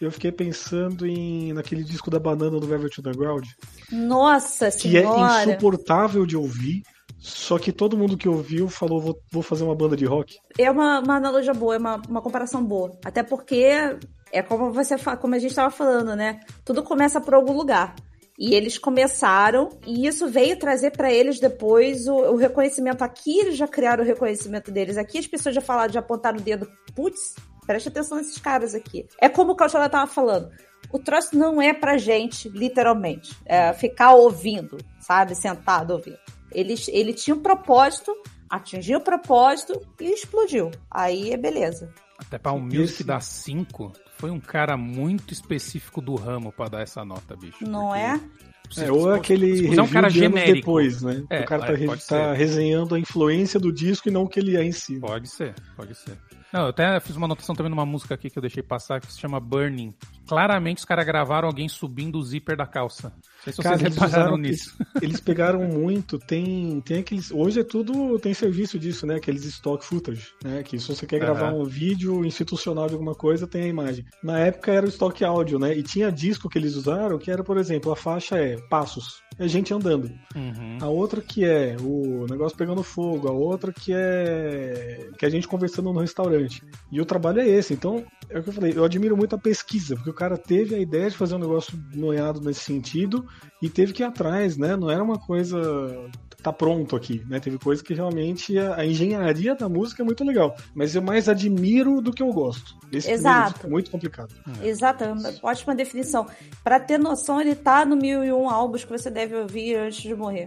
F: eu fiquei pensando em naquele disco da banana do Velvet Underground,
D: Nossa
F: que é
D: senhora!
F: insuportável de ouvir, só que todo mundo que ouviu falou, vou, vou fazer uma banda de rock.
D: É uma, uma analogia boa, é uma, uma comparação boa. Até porque é como você como a gente estava falando, né? Tudo começa por algum lugar. E eles começaram, e isso veio trazer para eles depois o, o reconhecimento. Aqui eles já criaram o reconhecimento deles. Aqui as pessoas já falaram, já apontaram o dedo. Putz, preste atenção nesses caras aqui. É como o Cautela tava falando. O troço não é pra gente, literalmente. É ficar ouvindo, sabe? Sentado ouvindo. Ele, ele tinha um propósito, atingiu o propósito e explodiu. Aí é beleza.
E: Até pra um music dar 5, foi um cara muito específico do ramo pra dar essa nota, bicho.
D: Não
E: Porque
D: é?
F: É, ou é aquele review
E: é um cara
F: de anos
E: genérico.
F: depois, né?
E: É,
F: o cara tá,
E: é,
F: re- tá resenhando a influência do disco e não o que ele é em si.
E: Pode ser, pode ser. Não, eu até fiz uma anotação também numa música aqui que eu deixei passar que se chama Burning. Claramente os caras gravaram alguém subindo o zíper da calça. Se
F: Cara,
E: vocês
F: eles,
E: repararam
F: usaram,
E: nisso.
F: eles, pegaram muito, tem, tem aqueles. Hoje é tudo, tem serviço disso, né? Aqueles stock footage, né? Que se você quer gravar
E: Aham.
F: um vídeo institucional de alguma coisa, tem a imagem. Na época era o stock áudio, né? E tinha disco que eles usaram que era, por exemplo, a faixa é passos, é gente andando.
E: Uhum.
F: A outra que é o negócio pegando fogo, a outra que é que a gente conversando no restaurante. E o trabalho é esse. Então, é o que eu falei, eu admiro muito a pesquisa, porque o cara teve a ideia de fazer um negócio noiado nesse sentido e teve que ir atrás, né? Não era uma coisa tá pronto aqui, né? Teve coisa que realmente a, a engenharia da música é muito legal, mas eu mais admiro do que eu gosto. Esse
D: Exato.
F: é muito complicado.
D: Exato, é uma ótima definição. Pra ter noção, ele tá no mil e um álbuns que você deve ouvir antes de morrer.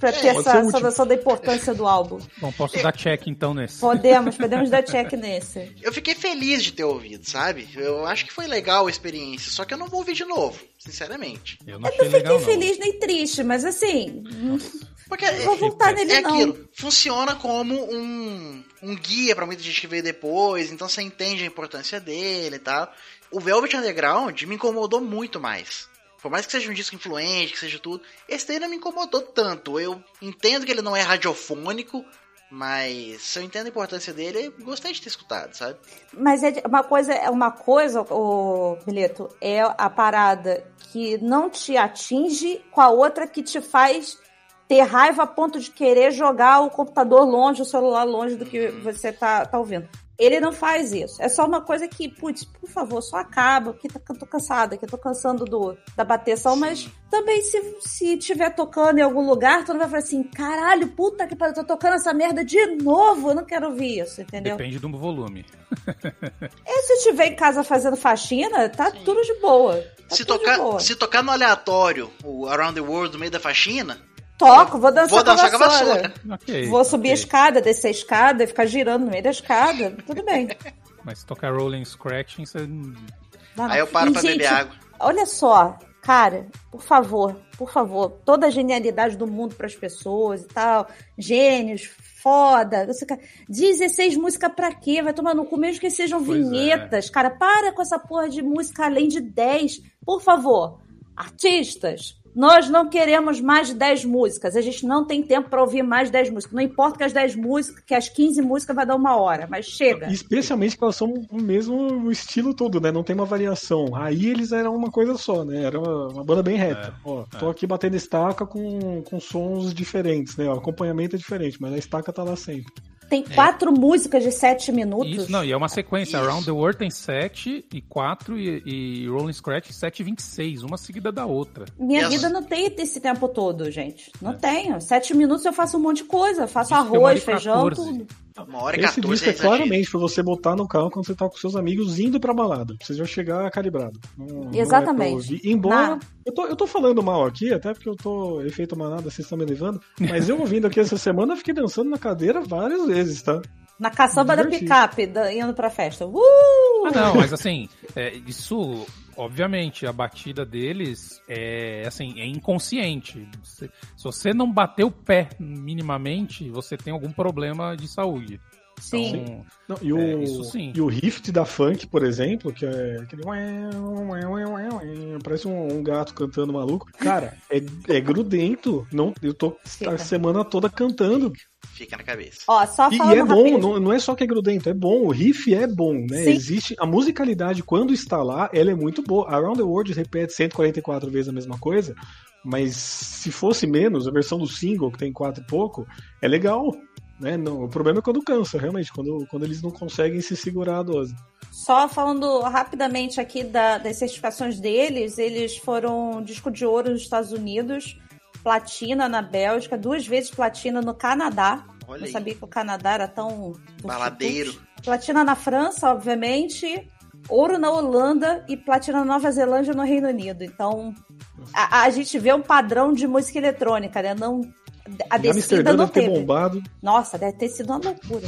D: pra ter
F: pode
D: essa, essa noção da importância do álbum.
E: Bom, posso dar check então nesse.
D: Podemos, podemos dar check nesse.
C: Eu fiquei feliz de ter ouvido, sabe? Eu acho que foi legal a experiência, só que eu não vou ouvir de novo, sinceramente.
E: Eu não
D: Eu
E: achei
D: não fiquei
E: legal, não.
D: feliz nem triste, mas assim,
C: Porque
D: não vou voltar nele
C: é
D: não.
C: aquilo, funciona como um, um guia pra muita gente que veio depois, então você entende a importância dele e tal. O Velvet Underground me incomodou muito mais. Por mais que seja um disco influente, que seja tudo, esse daí não me incomodou tanto. Eu entendo que ele não é radiofônico, mas se eu entendo a importância dele, gostei de ter escutado, sabe?
D: Mas é uma coisa, é uma coisa, o Bilheto, é a parada que não te atinge com a outra que te faz ter raiva a ponto de querer jogar o computador longe, o celular longe do que você tá, tá ouvindo. Ele não faz isso. É só uma coisa que, putz, por favor, só acaba, que tá, tô cansada, que eu tô cansando do, da bateção, mas também se, se tiver tocando em algum lugar, tu não vai falar assim, caralho, puta que pariu, tô tocando essa merda de novo, eu não quero ouvir isso, entendeu?
E: Depende do volume.
D: E se estiver em casa fazendo faxina, tá tudo de boa. Tá
C: Se
D: tudo de
C: tocar,
D: boa.
C: se tocar no aleatório o Around the World no meio da faxina,
D: Toco, vou dançar,
C: vou dançar
D: com
C: com
D: a
C: a
D: vassoura.
C: vassoura.
E: Ok.
D: Vou subir a
E: ok.
D: escada, descer a escada e ficar girando no meio da escada. Tudo bem.
E: Mas se tocar Rolling Scratching, você.
D: Não,
C: Aí eu paro
D: E,
C: pra
D: gente,
C: beber água.
D: Olha só, cara, por favor, por favor, toda a genialidade do mundo pras pessoas e tal, gênios, foda. Você, ca- 16 músicas pra quê? Vai tomar no cu, mesmo que sejam
E: Pois é.
D: vinhetas. Cara, para com essa porra de música além de 10. Por favor, artistas. Nós não queremos mais de 10 músicas. A gente não tem tempo pra ouvir mais de 10 músicas. Não importa que as 10 músicas, que as 15 músicas vai dar uma hora, mas chega.
F: Especialmente que elas são o mesmo estilo todo, né? Não tem uma variação. Aí eles eram uma coisa só, né? Era uma, uma banda bem reta. Ó, tô aqui batendo estaca com, com sons diferentes, né? O acompanhamento é diferente, mas a estaca tá lá sempre.
D: Tem quatro músicas de 7 minutos.
E: Isso, não, e é uma sequência.
C: Isso.
E: Around the World tem 7 e 4 e, e Rolling Scratch 7 e 26, uma seguida da outra.
D: Minha
C: E as-
D: vida não tem esse tempo todo, gente. Não tenho. Sete minutos eu faço um monte de coisa. Eu faço
E: Isso é
D: arroz,
E: e
D: feijão,
E: 14.
D: tudo.
C: Uma hora e
F: Esse
C: 14
F: disco é
C: exagero.
F: claramente pra você botar no carro quando você tá com seus amigos indo pra balada. Pra você já chegar calibrado. Não- não é
D: Exatamente.
F: Embora.
D: Na-
F: Eu tô, eu tô falando mal aqui, até porque eu tô efeito manada, vocês estão me levando. Mas eu ouvindo aqui essa semana, eu fiquei dançando na cadeira várias vezes, tá?
D: Na caçamba da picape, indo pra festa. Uh!
E: Ah, não, mas assim, é, isso, obviamente, a batida deles é assim, é inconsciente. Você- se você não bater o pé minimamente, você tem algum problema de saúde.
D: Sim.
E: Então,
F: Não, e, o,
E: É, isso sim.
F: e o riff da funk, por exemplo, que é aquele. Parece um, um gato cantando maluco. Cara, é, é grudento. Não, eu tô a semana toda cantando.
C: Fica na cabeça.
D: Ó, só
F: E, e é bom, não, não é só que é grudento, é bom. O riff é bom, né?
D: Sim.
F: Existe. A musicalidade, quando está lá, ela é muito boa. Around the World repete 144 vezes a mesma coisa. Mas se fosse menos, a versão do single, que tem quatro e pouco, é legal. Né? Não, o problema é quando cansa, realmente, quando, quando eles não conseguem se segurar a dose.
D: Só falando rapidamente aqui da- das certificações deles, eles foram disco de ouro nos Estados Unidos, platina na Bélgica, duas vezes platina no Canadá.
C: Olha
D: Não
C: aí.
D: sabia que o Canadá era tão.
C: Baladeiro.
D: Platina na França, obviamente. Ouro na Holanda e platina na Nova Zelândia no Reino Unido. Então, a, a gente vê um padrão de música eletrônica, né? Não, a descida não teve.
F: bombado.
D: Nossa, deve ter sido uma loucura.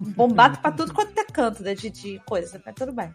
D: Bombado pra tudo quanto é canto, né? De, de coisa, mas tudo bem.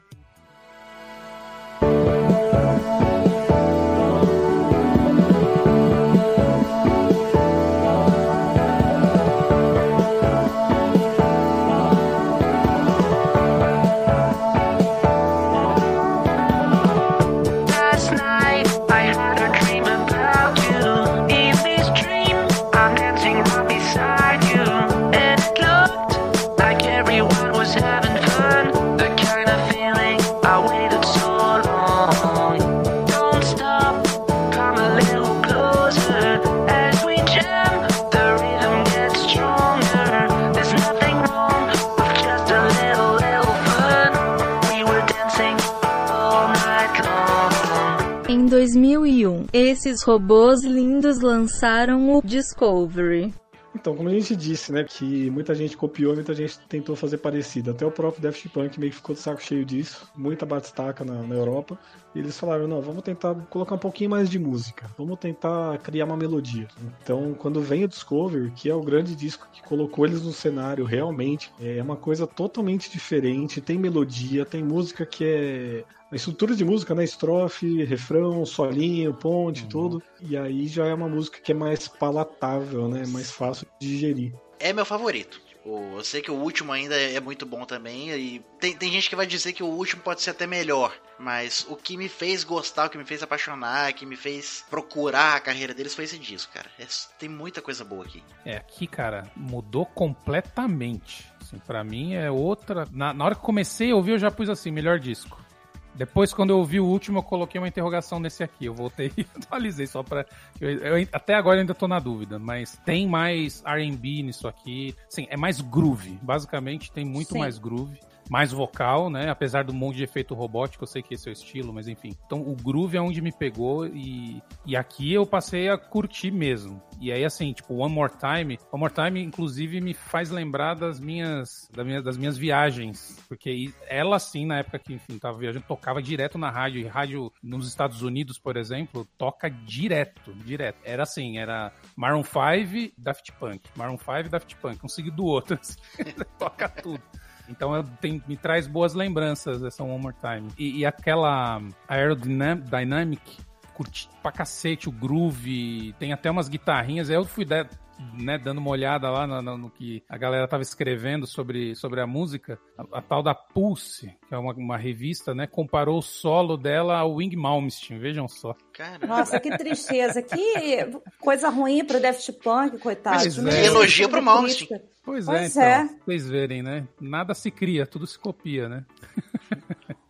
B: 2001, esses robôs lindos lançaram o Discovery.
F: Então, como a gente disse, né, que muita gente copiou, muita gente tentou fazer parecido. Até o próprio Daft Punk meio que ficou de saco cheio disso, muita batistaca na, na Europa. E eles falaram, não, vamos tentar colocar um pouquinho mais de música, vamos tentar criar uma melodia. Então, quando vem o Discover, que é o grande disco que colocou eles no cenário realmente, é uma coisa totalmente diferente, tem melodia, tem música que é a estrutura de música, né? Estrofe, refrão, solinho, ponte, tudo. E aí já é uma música que é mais palatável, né? Mais fácil de digerir.
C: É meu favorito. Tipo, eu sei que o último ainda é muito bom também. E tem, tem gente que vai dizer que o último pode ser até melhor. Mas o que me fez gostar, o que me fez apaixonar, o que me fez procurar a carreira deles foi esse disco, cara. É- tem muita coisa boa aqui.
E: É, aqui, cara, mudou completamente. Assim, para mim é outra. Na, na hora que comecei a ouvir, eu já pus assim, melhor disco. Depois, quando eu ouvi o último, eu coloquei uma interrogação nesse aqui. Eu voltei e atualizei só pra. eu- eu- até agora eu ainda tô na dúvida, mas tem mais RB nisso aqui. Sim, é mais groove. Basicamente, tem muito
D: Sim.
E: mais groove. Mais vocal, né? Apesar do monte de efeito robótico, eu sei que esse é o estilo, mas enfim. Então o groove é onde me pegou e, e aqui eu passei a curtir mesmo. E aí, assim, tipo, One More Time. One More Time, inclusive, me faz lembrar das minhas, da minha- das minhas viagens. Porque ela, sim, na época que, enfim, tava viajando, tocava direto na rádio. E rádio nos Estados Unidos, por exemplo, toca direto, direto. Era assim, era Maroon 5, Daft Punk. Maroon 5, Daft Punk. Um do outro. assim. toca tudo. Então eu tenho- me traz boas lembranças essa One More Time. E, e aquela Aerodynamic, curti pra cacete o groove, tem até umas guitarrinhas. Eu fui dar- né, dando uma olhada lá no, no- no que a galera tava escrevendo sobre, sobre a música. A, a tal da Pulse, que é uma, uma revista, né, comparou o solo dela ao Wing Malmsteen, vejam só.
C: Cara,
D: Nossa, que tristeza. Que coisa ruim pro Daft Punk, coitado.
E: Pois
D: Não
E: é.
C: Elogio pro Malmsteen.
E: Pois,
D: Pois
E: é,
D: é.
E: então. pra Vocês verem, né? Nada se cria, tudo se copia, né?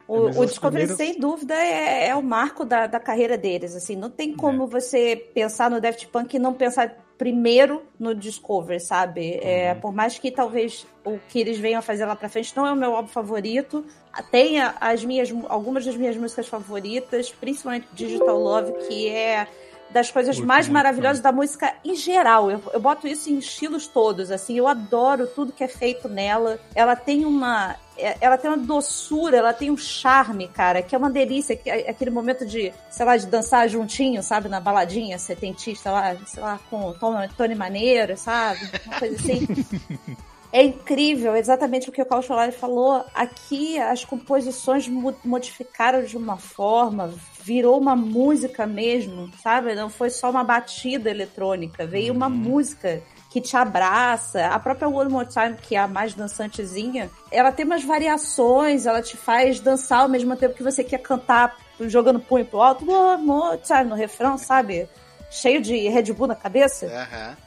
D: O,
F: mas
D: o Discovery, sem dúvida, é, é o marco da, da carreira deles. Assim, não tem como você pensar no Daft Punk e não pensar primeiro no Discovery, sabe? É, por mais que talvez o que eles venham a fazer lá pra frente não é o meu álbum favorito, tenha as minhas, algumas das minhas músicas favoritas, principalmente Digital Love, que é das coisas
E: Curto
D: mais
E: muito
D: maravilhosas da música em geral. Eu, eu boto isso em estilos todos, assim, eu adoro tudo que é feito nela. Ela tem uma é- ela tem uma doçura, ela tem um charme, cara, que é uma delícia, é aquele momento de, sei lá, de dançar juntinho, sabe, na baladinha setentista lá, sei lá, com Tony Maneiro, sabe? Uma coisa assim. É incrível, exatamente o que o Solari falou. Aqui as composições modificaram de uma forma, virou uma música mesmo, sabe? Não foi só uma batida eletrônica, veio uma música que te abraça. A própria One More Time, que é a mais dançantezinha, ela tem umas variações, ela te faz dançar ao mesmo tempo que você quer cantar jogando punho pro alto. One More Time no refrão, sabe? Cheio de Red Bull na cabeça.
C: aham.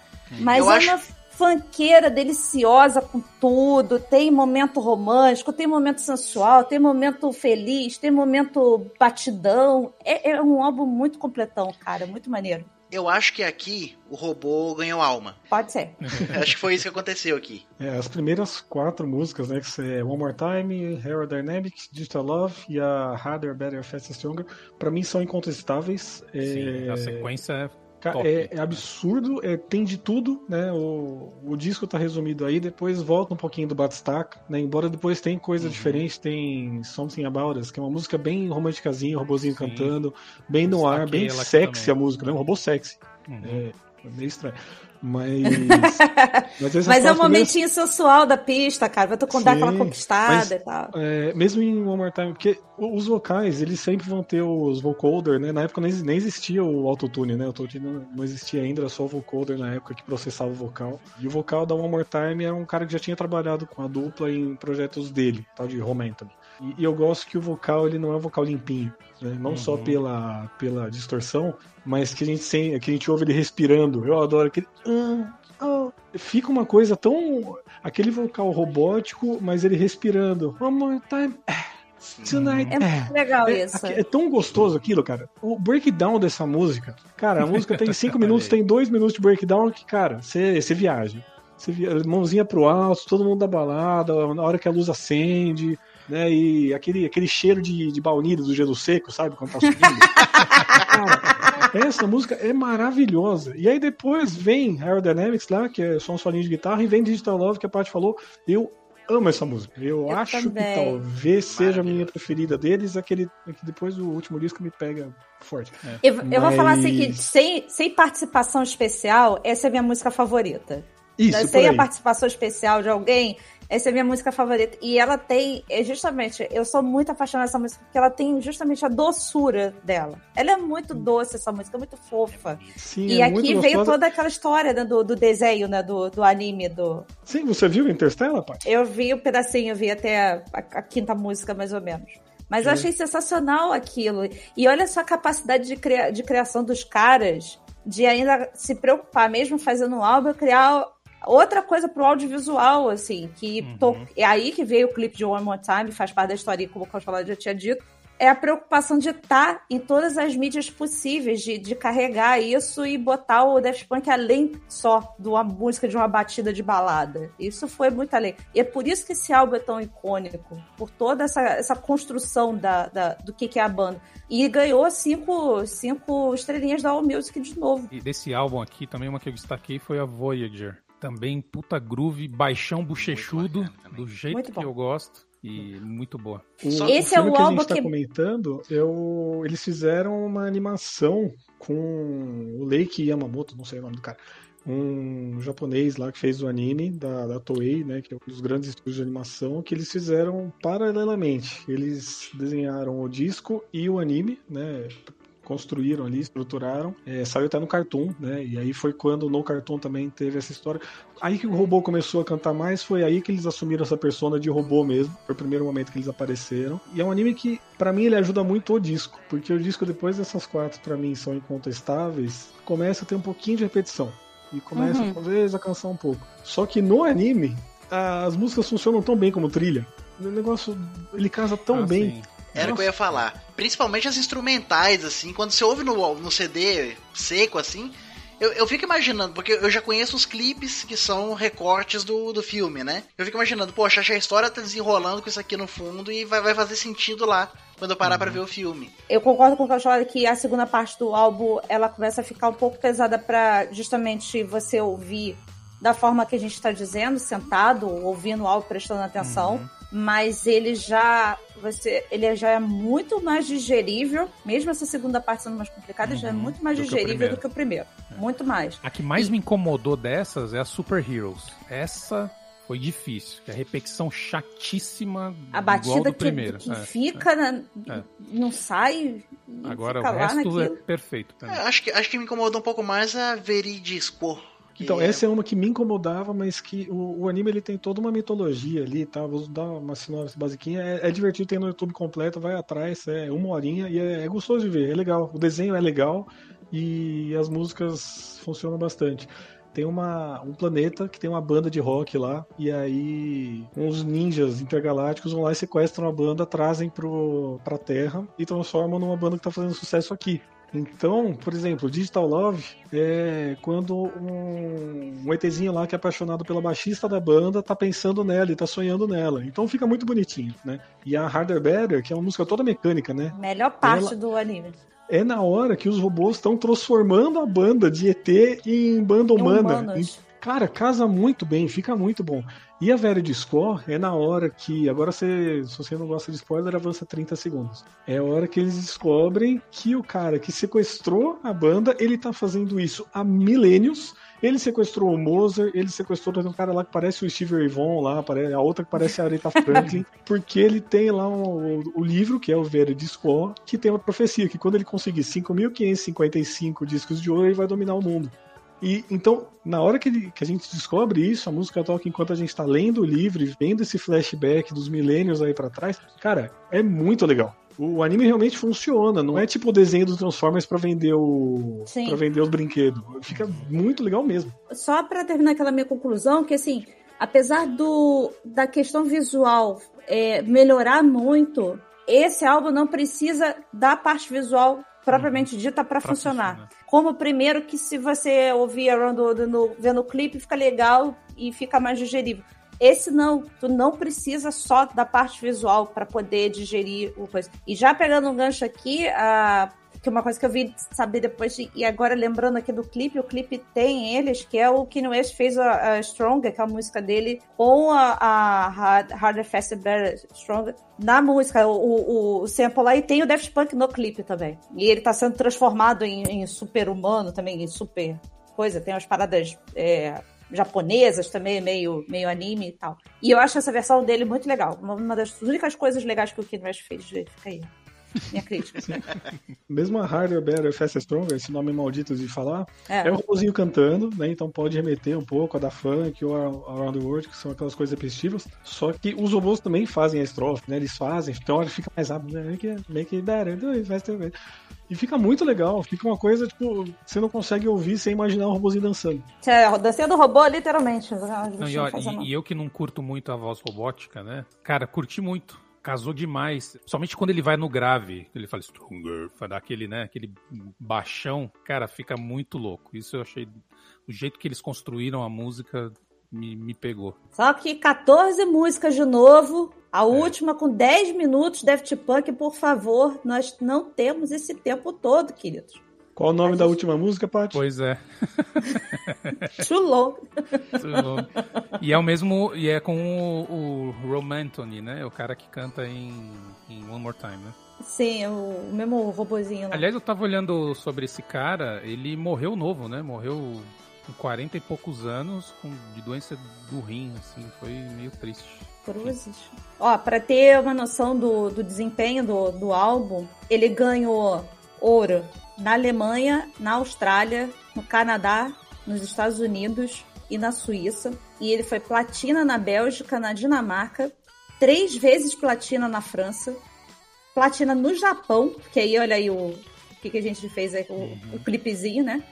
D: Mas
C: Eu
D: é
C: acho-
D: uma funkeira deliciosa com tudo. Tem momento romântico, tem momento sensual, tem momento feliz, tem momento batidão. É, é um álbum muito completão, cara. Muito maneiro.
C: Eu acho que aqui o robô ganhou alma.
D: Pode ser.
C: acho que foi isso que aconteceu aqui.
F: É, as primeiras quatro músicas, né, que é One More Time, Aerodynamics, Digital Love e a Harder, Better, Faster, Stronger, pra mim são incontestáveis. É,
E: Sim, a sequência é Top.
F: É, é absurdo, é, tem de tudo, né? O, o disco tá resumido aí, depois volta um pouquinho do Batistaca, né? Embora depois tem coisa
E: Uhum.
F: diferente, tem Something About Us, que é uma música bem romanticazinha, o robozinho
E: Sim.
F: cantando, bem no ar, bem sexy
E: também.
F: a música, né? Um robô sexy.
E: Uhum.
F: É, é meio estranho. Mas. mas,
D: Mas é um momentinho sensual da pista, cara. Vai tu dar aquela conquistada
F: mas-
D: e tal.
F: É, mesmo em One More Time, porque os vocais, eles sempre vão ter os vocoder, né? Na época nem, nem existia o autotune, né? O autotune não, não existia ainda, era só o vocoder na época que processava o vocal. E o vocal da One More Time era um cara que já tinha trabalhado com a dupla em projetos dele, tal de Romantic. E, e eu gosto que o vocal, ele não é um vocal limpinho, né? Não só
E: Uhum.
F: pela, pela distorção, mas que a gente sem, que a gente ouve ele respirando. Eu adoro aquele... "Ah, ah". Fica uma coisa tão... Aquele vocal robótico, mas ele respirando. One more time. Tonight.
D: É muito legal
F: É,
D: isso.
F: aqui- é tão gostoso aquilo, cara. O breakdown dessa música. Cara, a música tem 5 minutos, tem 2 minutos de breakdown que, cara, você você viaja. Você via, mãozinha pro alto, todo mundo da balada, na hora que a luz acende, né? E aquele, aquele cheiro de, de baunilha do gelo seco, sabe? Quando tá subindo. cara, Essa música é maravilhosa. E aí depois vem Aerodynamics lá, que é só um solinho de guitarra, e vem Digital Love, que a Paty falou. Eu amo essa música. Eu,
D: Eu
F: acho
D: também.
F: que talvez seja a minha preferida deles, aquele é que depois do último disco me pega forte.
D: Eu, eu vou falar assim que
F: Mas-
D: sem, sem participação especial, essa é a minha música favorita.
F: Isso, por
D: sem a participação especial de alguém, essa é a minha música favorita. E ela tem, é justamente, eu sou muito apaixonada dessa música, porque ela tem justamente a doçura dela. Ela é muito doce, essa música, é muito fofa.
F: Sim,
D: e
F: é
D: aqui veio toda aquela história né, do, do desenho, né, do, do anime, do...
F: Sim, você viu Interstellar, Paty?
D: Eu vi um pedacinho, eu vi até a, a quinta música, mais ou menos. Mas eu
F: É.
D: achei sensacional aquilo. E olha só a capacidade de, cria- de criação dos caras, de ainda se preocupar, mesmo fazendo um álbum, criar outra coisa pro audiovisual, assim, que
E: Uhum.
D: to- é aí que veio o clipe de One More Time, faz parte da história, como o Cauchola já tinha dito, é a preocupação de estar em todas as mídias possíveis, de, de carregar isso e botar o Daft Punk além só de uma música de uma batida de balada. Isso foi muito além. E é por isso que esse álbum é tão icônico, por toda essa, essa construção da, da- do que, que é a banda. E ganhou cinco, cinco estrelinhas da All Music de novo.
E: E desse álbum aqui, também uma que eu destaquei foi a Voyager. Também puta groove, baixão bochechudo, do jeito que eu gosto. E muito boa.
F: O,
C: Só-
D: Esse é
F: filme
D: o
F: que a
D: álbum
F: gente tá
D: que-
F: comentando, o- eles fizeram uma animação com o Leiki Yamamoto, não sei o nome do cara. Um japonês lá que fez o anime da, da Toei, né, que é um dos grandes estúdios de animação, que eles fizeram paralelamente. Eles desenharam o disco e o anime, né, construíram ali, estruturaram. É, saiu até no Cartoon, né? E aí foi quando no Cartoon também teve essa história. Aí que o robô começou a cantar mais, foi aí que eles assumiram essa persona de robô mesmo. Foi o primeiro momento que eles apareceram. E é um anime que, pra mim, ele ajuda muito o disco. Porque o disco, depois dessas quatro, pra mim, são incontestáveis, começa a ter um pouquinho de repetição. E começa,
D: Uhum.
F: talvez, a cansar um pouco. Só que no anime, as músicas funcionam tão bem como trilha. O negócio, ele casa tão
E: Ah,
F: bem.
E: sim.
C: Era o que eu ia falar. Principalmente as instrumentais, assim, quando você ouve no, no CD seco, assim, eu, eu fico imaginando, porque eu já conheço os clipes que são recortes do, do filme, né? Eu fico imaginando, poxa, acho que a história tá desenrolando com isso aqui no fundo e vai, vai fazer sentido lá quando eu parar pra ver o filme.
D: Eu concordo com o Cachorro que a segunda parte do álbum ela começa a ficar um pouco pesada pra justamente você ouvir da forma que a gente está dizendo, sentado, ouvindo o álbum, prestando atenção. Mas ele já você, ele já é muito mais digerível, mesmo essa segunda parte sendo mais complicada, já é
E: Uhum,
D: muito mais
E: que
D: digerível
E: primeiro.
D: do que o primeiro. Muito mais.
E: A que mais me incomodou dessas é a Super Heroes. Essa foi difícil. que é A repetição chatíssima
D: A
E: igual
D: batida
E: do
D: que,
E: primeiro.
D: que
E: É,
D: fica, na-
E: É.
D: não sai. e
E: Agora
D: fica
E: o
D: lá
E: resto é
D: naquilo.
E: perfeito.
C: É, acho, que, acho que me incomodou um pouco mais a Veridisco.
F: Então, essa é uma que me incomodava, mas que o, o anime ele tem toda uma mitologia ali, tá? Vou dar uma sinopse basiquinha. É, é divertido, tem no YouTube completo, vai atrás, é uma horinha e é, é gostoso de ver, é legal. O desenho é legal e as músicas funcionam bastante. Tem uma, um planeta que tem uma banda de rock lá, e aí uns ninjas intergalácticos vão lá e sequestram a banda, trazem pro, pra Terra e transformam numa banda que tá fazendo sucesso aqui. Então, por exemplo, Digital Love é quando um, um ETzinho lá que é apaixonado pela baixista da banda tá pensando nela e tá sonhando nela. Então fica muito bonitinho, né? E a Harder Better, que é uma música toda mecânica, né?
D: Melhor parte
F: Ela-
D: do anime.
F: É na hora que os robôs estão transformando a banda de ET em banda humana.
D: humanos.
F: Cara, casa muito bem, fica muito bom. E a Vera de Score é na hora que. Agora, você, se você não gosta de spoiler, avança 30 segundos. É a hora que eles descobrem que o cara que sequestrou a banda, ele tá fazendo isso há milênios. Ele sequestrou o Moser, ele sequestrou um cara lá que parece o Steve Ray Vaughan lá, a outra que parece a Aretha Franklin, porque ele tem lá um- o, o livro, que é o Vera de Score, que tem uma profecia, que quando ele conseguir 5.555 discos de ouro, ele vai dominar o mundo. E então, na hora que, ele- que a gente descobre isso, a música toca enquanto a gente tá lendo o livro e vendo esse flashback dos milênios aí pra trás, cara, é muito legal. O anime realmente funciona, não é tipo o desenho dos Transformers pra vender o
D: Sim.
F: para vender os brinquedos. Fica muito legal mesmo.
D: só para terminar aquela minha conclusão, que assim, apesar do da questão visual é, melhorar muito, esse álbum não precisa da parte visual propriamente dita para
E: Pra
D: funcionar.
E: funcionar.
D: Como primeiro que se você ouvir no, vendo o clipe fica legal e fica mais digerível. Esse não, tu não precisa só da parte visual para poder digerir o coisa. E já pegando um gancho aqui, a que é uma coisa que eu vi saber depois, de, e agora lembrando aqui do clipe, o clipe tem eles, que é o Kanye West fez a, a Stronger, que é música dele, com a, a Hard, Harder, Faster, Better, Stronger, na música, o, o, o sample lá, e tem o Daft Punk no clipe também. E ele tá sendo transformado em, em super-humano também, em super coisa, tem umas paradas é, japonesas também, meio, meio anime e tal. E eu acho essa versão dele muito legal. Uma, das únicas coisas legais que o Kid West fez. Fica aí. Minha crítica.
F: Mesmo a Harder, Better, Faster, Stronger, esse nome maldito de falar,
D: É.
F: é o robozinho cantando, né? Então pode remeter um pouco a da funk ou a Around the World, que são aquelas coisas repetitivas. Só que os robôs também fazem a estrofe, né? Eles fazem, então ele fica mais rápido, né? Make it- Make it better, do it faster, better. E fica muito legal, fica uma coisa, tipo, você não consegue ouvir sem imaginar o robozinho dançando.
D: É, dancinha do robô, literalmente.
E: Não, e, ó, e- e eu que não curto muito a voz robótica, né? Cara, curti muito. Casou demais. Somente quando ele vai no grave, ele fala stronger, vai dar aquele, né, aquele baixão, cara, fica muito louco. Isso eu achei o jeito que eles construíram a música me, me pegou.
D: Só que 14 músicas de novo. A última com 10 minutos, Daft Punk, por favor. Nós não temos esse tempo todo, queridos.
F: Qual o nome da última música, Paty?
E: Pois é.
D: Too long.
E: e é o mesmo, e é com o, o Rom Anthony, né? O cara que canta em, em One More Time, né?
D: Sim, o mesmo robozinho lá.
E: Aliás, eu tava olhando sobre esse cara, ele morreu novo, né? Morreu com 40 e poucos anos, com, de doença do rim, assim, foi meio triste.
D: Cruzes. Ó, pra ter uma noção do, do desempenho do, do álbum, ele ganhou ouro na Alemanha, na Austrália, no Canadá, nos Estados Unidos e na Suíça. E ele foi platina na Bélgica, na Dinamarca, três vezes platina na França, platina no Japão, porque aí olha aí o, o que, que a gente fez aí, o, o clipezinho, né?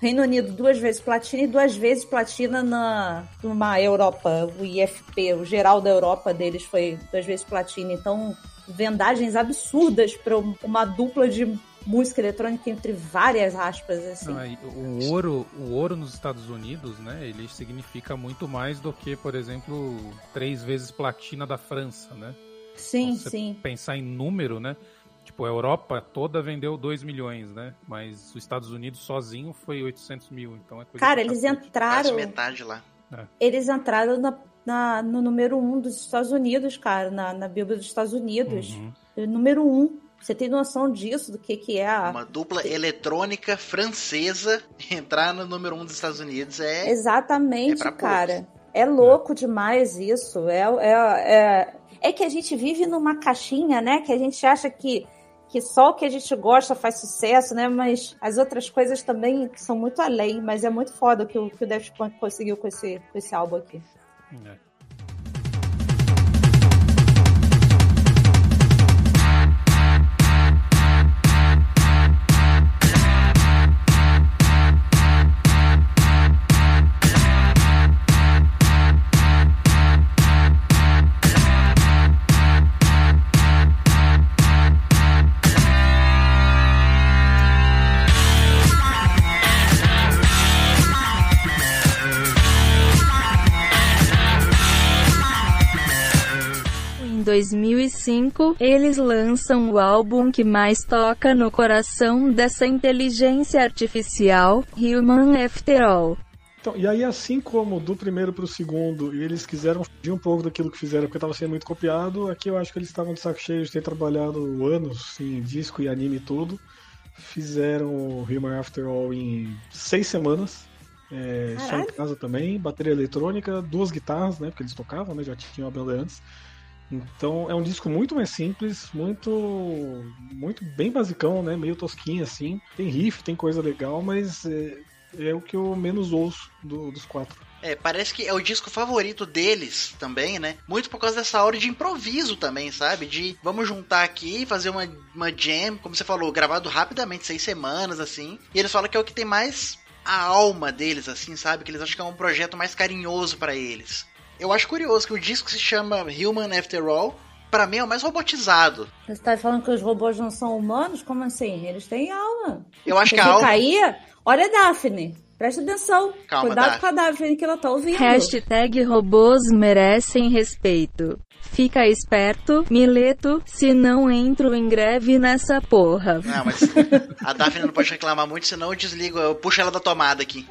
D: Reino Unido duas vezes platina e duas vezes platina na numa Europa, o IFP, o geral da Europa deles foi duas vezes platina. Então, vendagens absurdas para uma dupla de música eletrônica entre várias aspas assim.
E: Não, o ouro, o ouro nos Estados Unidos, né? Ele significa muito mais do que, por exemplo, três vezes platina da França, né?
D: sim,
E: Você
D: sim.
E: pensar em número, né? Tipo, a Europa toda vendeu 2 milhões, né? Mas os Estados Unidos sozinho foi 800 mil, então é coisa
D: Cara, eles
E: cacete.
C: Quase
D: entraram,
C: metade lá.
D: eles entraram na, na- no número um dos Estados Unidos, cara, na, na Bíblia dos Estados Unidos.
E: Uhum.
D: Número um. Você tem noção disso, do que que é a...
C: Uma dupla eletrônica francesa entrar no número um dos Estados Unidos é.
D: Exatamente,
C: É
D: cara. É louco demais isso. É, é, é, é que a gente vive numa caixinha, né? Que a gente acha que, que só o que a gente gosta faz sucesso, né? Mas as outras coisas também são muito além. Mas é muito foda o que o, que o Daft Punk conseguiu com esse, com esse álbum aqui.
E: É.
B: 2005, eles lançam o álbum que mais toca no coração dessa inteligência artificial, Human After All.
F: Então, e aí, assim como do primeiro pro segundo, eles quiseram fugir um pouco daquilo que fizeram porque estava sendo muito copiado, aqui eu acho que eles estavam de saco cheio de ter trabalhado anos em disco e anime e tudo. Fizeram o Human After All em seis semanas. é, só em casa também, bateria eletrônica, duas guitarras, né? Porque eles tocavam, né? Já tinham a banda antes. Então é um disco muito mais simples, muito muito bem basicão, né? Meio tosquinho assim. Tem riff, tem coisa legal, mas é, é o que eu menos ouço do- dos quatro.
C: É, parece que é o disco favorito deles também, né? Muito por causa dessa hora de improviso também, sabe? De vamos juntar aqui fazer uma, uma jam, como você falou, gravado rapidamente, seis semanas, assim. E eles falam que é o que tem mais a alma deles, assim, sabe? Que eles acham que é um projeto mais carinhoso pra eles. Eu acho curioso que o disco se chama Human After All. Pra mim é o mais robotizado.
D: Você tá falando que os robôs não são humanos? Como assim? Eles têm alma.
C: Eu acho que a alma.
D: cair, olha a Daphne. Presta atenção.
C: Calma,
D: Cuidado
C: Daphne.
D: com a Daphne que ela tá ouvindo.
B: Hashtag robôs merecem respeito. Fica esperto, Mileto, se não entro em greve nessa porra.
C: Não, mas a Daphne não pode reclamar muito, senão eu desligo, eu puxo ela da tomada aqui.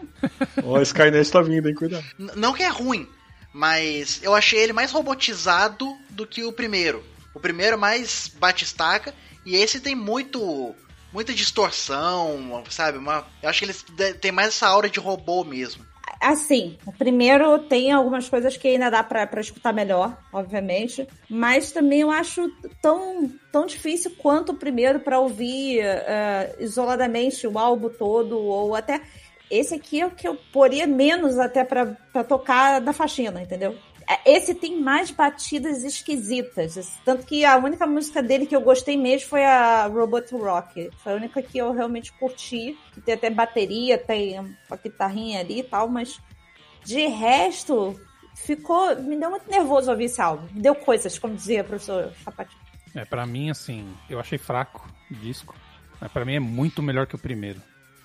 F: Ó, a Skynet tá vindo, hein? Cuidado.
C: N- não que é ruim, mas eu achei ele mais robotizado do que o primeiro. O primeiro é mais batistaca e esse tem muito muita distorção, sabe? Uma, eu acho que eles de- tem mais essa aura de robô mesmo.
D: Assim, o primeiro tem algumas coisas que ainda dá pra escutar melhor, obviamente, mas também eu acho tão, tão difícil quanto o primeiro pra ouvir eh, isoladamente o álbum todo, ou até. Esse aqui é o que eu poria menos até pra tocar na faxina, entendeu? É, Esse tem mais batidas esquisitas. Tanto que a única música dele que eu gostei mesmo foi a Robot Rock. Foi a única que eu realmente curti. Que tem até bateria, tem uma guitarrinha ali e tal, mas de resto, ficou. Me deu muito nervoso ouvir esse álbum. Me deu coisas, como dizia o professor Chapatinho.
E: É, pra mim, assim, eu achei fraco o disco. Mas pra mim é muito melhor que o primeiro.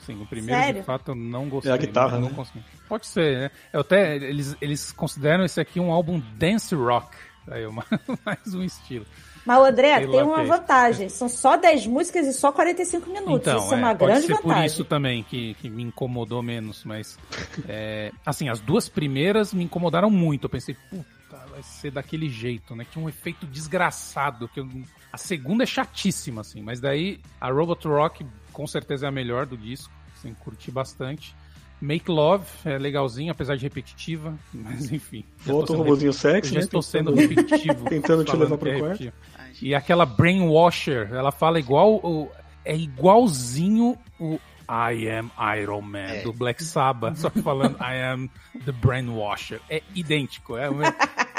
E: Sim, o primeiro,
D: Sério?
E: de fato, eu não gostei.
F: É a guitarra, né?
E: consegui. Pode ser, né? Eu até, eles, eles consideram esse aqui um álbum dance rock. Aí, uma, mais um estilo.
D: Mas, André,
E: Sei
D: tem uma
E: é
D: vantagem. São só 10 músicas e só 45 minutos.
E: Então,
D: Isso é
E: é,
D: uma
E: pode
D: grande
E: ser
D: vantagem.
E: por isso também que, que me incomodou menos, mas é, assim, as duas primeiras me incomodaram muito. Eu pensei, puta, vai ser daquele jeito, né? Tinha um efeito desgraçado. Que eu a segunda é chatíssima, assim, mas daí a Robot Rock com certeza é a melhor do disco, assim, curti bastante. Make Love é legalzinho, apesar de repetitiva, mas enfim.
F: Volta o
E: sendo
F: robozinho sexy,
E: já
F: né?
E: estou sendo
F: Tentando-
E: repetitivo.
F: tentando te levar pro
E: é
F: quarto.
E: repetitivo. E aquela Brainwasher, ela fala igual. o- é igualzinho o I am Iron Man
C: É.
E: do Black Sabbath, só que falando I am the Brainwasher. É idêntico, é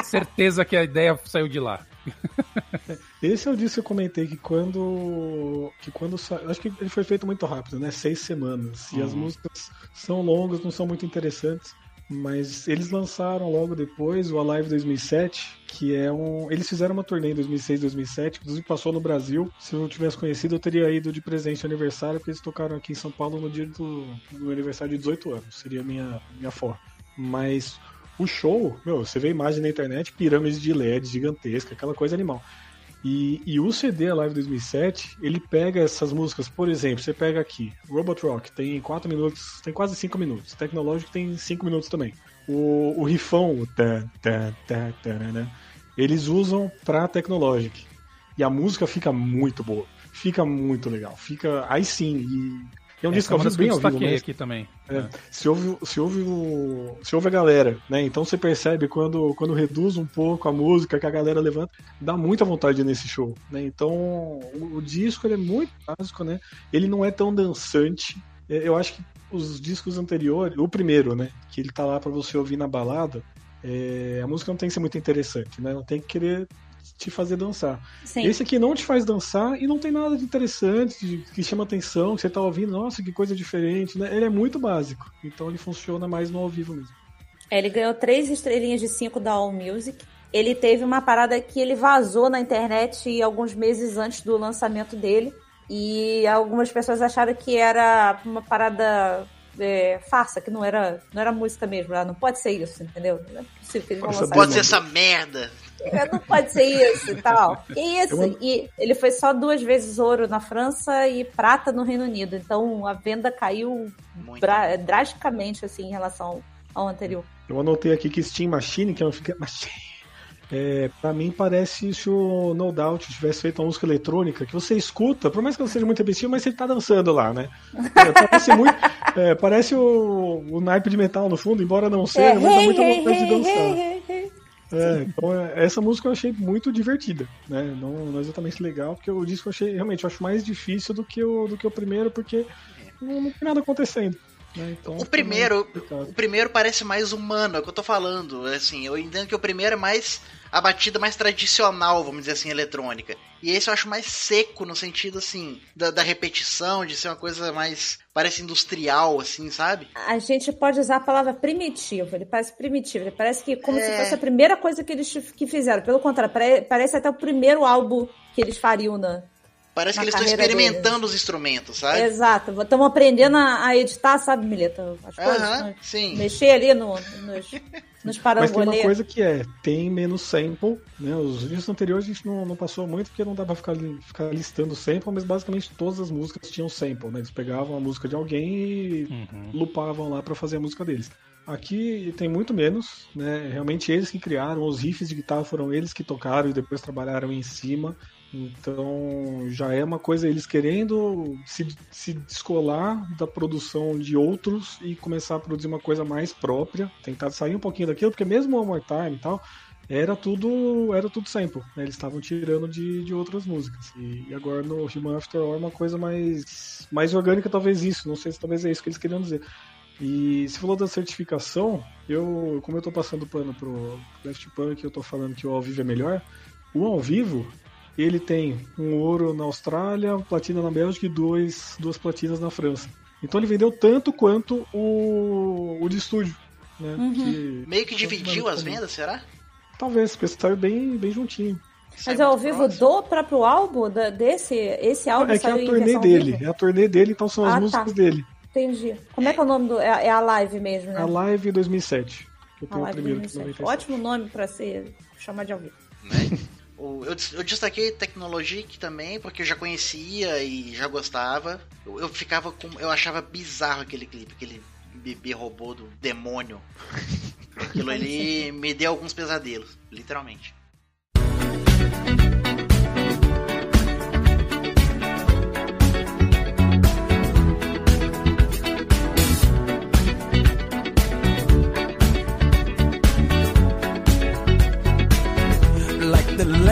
E: certeza que a ideia saiu de lá.
F: Esse é o disco que eu comentei que quando. que quando. Acho que ele foi feito muito rápido, né? Seis semanas. E as
E: Uhum.
F: músicas são longas, não são muito interessantes. Mas eles lançaram logo depois o Alive 2007, que é um. Eles fizeram uma turnê em 2006, 2007, inclusive passou no Brasil. Se eu tivesse conhecido, eu teria ido de presente de aniversário, porque eles tocaram aqui em São Paulo no dia do, do meu aniversário de 18 anos. Seria a minha, minha forma. Mas o show, meu, você vê imagem na internet, pirâmides de LED gigantesca, aquela coisa animal. E, e o CD Live 2007, ele pega essas músicas, por exemplo, você pega aqui, Robot Rock tem 4 minutos, tem quase 5 minutos, Tecnológico tem 5 minutos também. O, o rifão, o tá, tá, tá, tarará, eles usam pra Tecnologic. E a música fica muito boa, fica muito legal, fica aí sim. E, é um disco
E: Essa é
F: ao
E: uma
F: vivo
E: que
F: bem ao vivo mesmo.
E: aqui também.
F: É, se ouve, se ouve o, se ouve a galera, né? Então você percebe quando, quando reduz um pouco a música que a galera levanta, dá muita vontade nesse show, né? Então o, o disco ele é muito básico, né? Ele não é tão dançante. É, Eu acho que os discos anteriores, o primeiro, né? Que ele tá lá pra você ouvir na balada, é, a música não tem que ser muito interessante, né? Não tem que querer te fazer dançar.
D: Sim.
F: Esse aqui não te faz dançar e não tem nada de interessante, de- que chama atenção, que você tá ouvindo, nossa, que coisa diferente, né? Ele é muito básico, então ele funciona mais no ao vivo mesmo.
D: É, Ele ganhou três estrelinhas de cinco da All Music. Ele teve uma parada que ele vazou na internet alguns meses antes do lançamento dele. E algumas pessoas acharam que era uma parada é, farsa, que não era, não era música mesmo. Ah, Não pode ser isso, entendeu? Não é possível que eles vão
F: Pode
D: lançar
C: Pode
D: isso.
C: ser essa merda.
D: É, Não pode ser isso e tal. Que isso?
F: Eu-
D: E ele foi só duas vezes ouro na França e prata no Reino Unido. Então a venda caiu dra- drasticamente assim em relação ao anterior.
F: Eu anotei aqui que Steam Machine, que é Machine, é, pra mim parece se o No Doubt tivesse feito uma música eletrônica que você escuta, por mais que ela seja muito repetitiva, mas você tá dançando lá, né? É, parece muito. é, parece o, o naipe de metal no fundo, embora não seja, mas dá muita vontade de dançar. É, então é, essa música eu achei muito divertida, né? Não, não exatamente legal, porque o disco eu achei realmente eu acho mais difícil do que o, do que o primeiro, porque não, não tem nada acontecendo. Né? Então,
C: O
F: fica
C: primeiro, o primeiro parece mais humano, é o que eu tô falando. Assim, eu entendo que o primeiro é mais a batida mais tradicional, vamos dizer assim, eletrônica. E esse eu acho mais seco no sentido assim da, da repetição, de ser uma coisa mais parece industrial, assim, sabe?
D: A gente pode usar a palavra primitivo. Ele parece primitivo. Ele parece que como
C: É.
D: se fosse a primeira coisa que eles que fizeram. Pelo contrário, pare- parece até o primeiro álbum que eles fariam na.
C: Parece
D: na
C: que eles estão experimentando os instrumentos, sabe?
D: Exato, estamos aprendendo a, a editar, sabe, Mileta? As coisas,
C: Aham,
D: né?
C: sim.
D: Mexer ali no, nos, nos
F: Mas tem uma coisa que é, tem menos sample, né? Os vídeos anteriores a gente não, não passou muito porque não dá pra ficar, ficar listando sample, mas basicamente todas as músicas tinham sample, né? Eles pegavam a música de alguém e
E: Uhum.
F: lupavam lá pra fazer a música deles. Aqui tem muito menos, né? Realmente eles que criaram, os riffs de guitarra foram eles que tocaram e depois trabalharam em cima. Então já é uma coisa eles querendo se, se descolar da produção de outros e começar a produzir uma coisa mais própria, tentar sair um pouquinho daquilo, porque mesmo o More Time e tal, era tudo era tudo sample, né? Eles estavam tirando de, de outras músicas. E, e agora no Human After All é uma coisa mais, mais orgânica, talvez isso. Não sei se talvez é isso que eles queriam dizer. E se falou da certificação, eu, como eu tô passando pano pro Daft Punk, eu tô falando que o ao vivo é melhor. O ao vivo, ele tem um ouro na Austrália, platina na Bélgica e dois, duas platinas na França. Então ele vendeu tanto quanto o, o de estúdio. Né? Que-
C: Meio que dividiu as vendas, será?
F: Talvez, porque saiu bem, bem juntinho.
C: Sai
D: Mas é ao vivo
C: próximo.
D: do próprio álbum, da- desse, esse álbum
F: É que é a turnê dele.
D: vivo?
F: É a turnê dele, então são as
D: Ah, tá.
F: músicas dele.
D: Entendi. Como é que é o nome do... É, é a live mesmo, né?
F: A Live 2007. Que eu
D: A live
F: primeiro que é
D: 2007.
F: 97.
D: Ótimo nome pra ser chamar de ao vivo.
C: né? Eu, eu destaquei Technologic também, porque eu já conhecia e já gostava. Eu, eu ficava com. Eu achava bizarro aquele clipe, aquele bebê robô do demônio. Aquilo ali me deu alguns pesadelos, literalmente.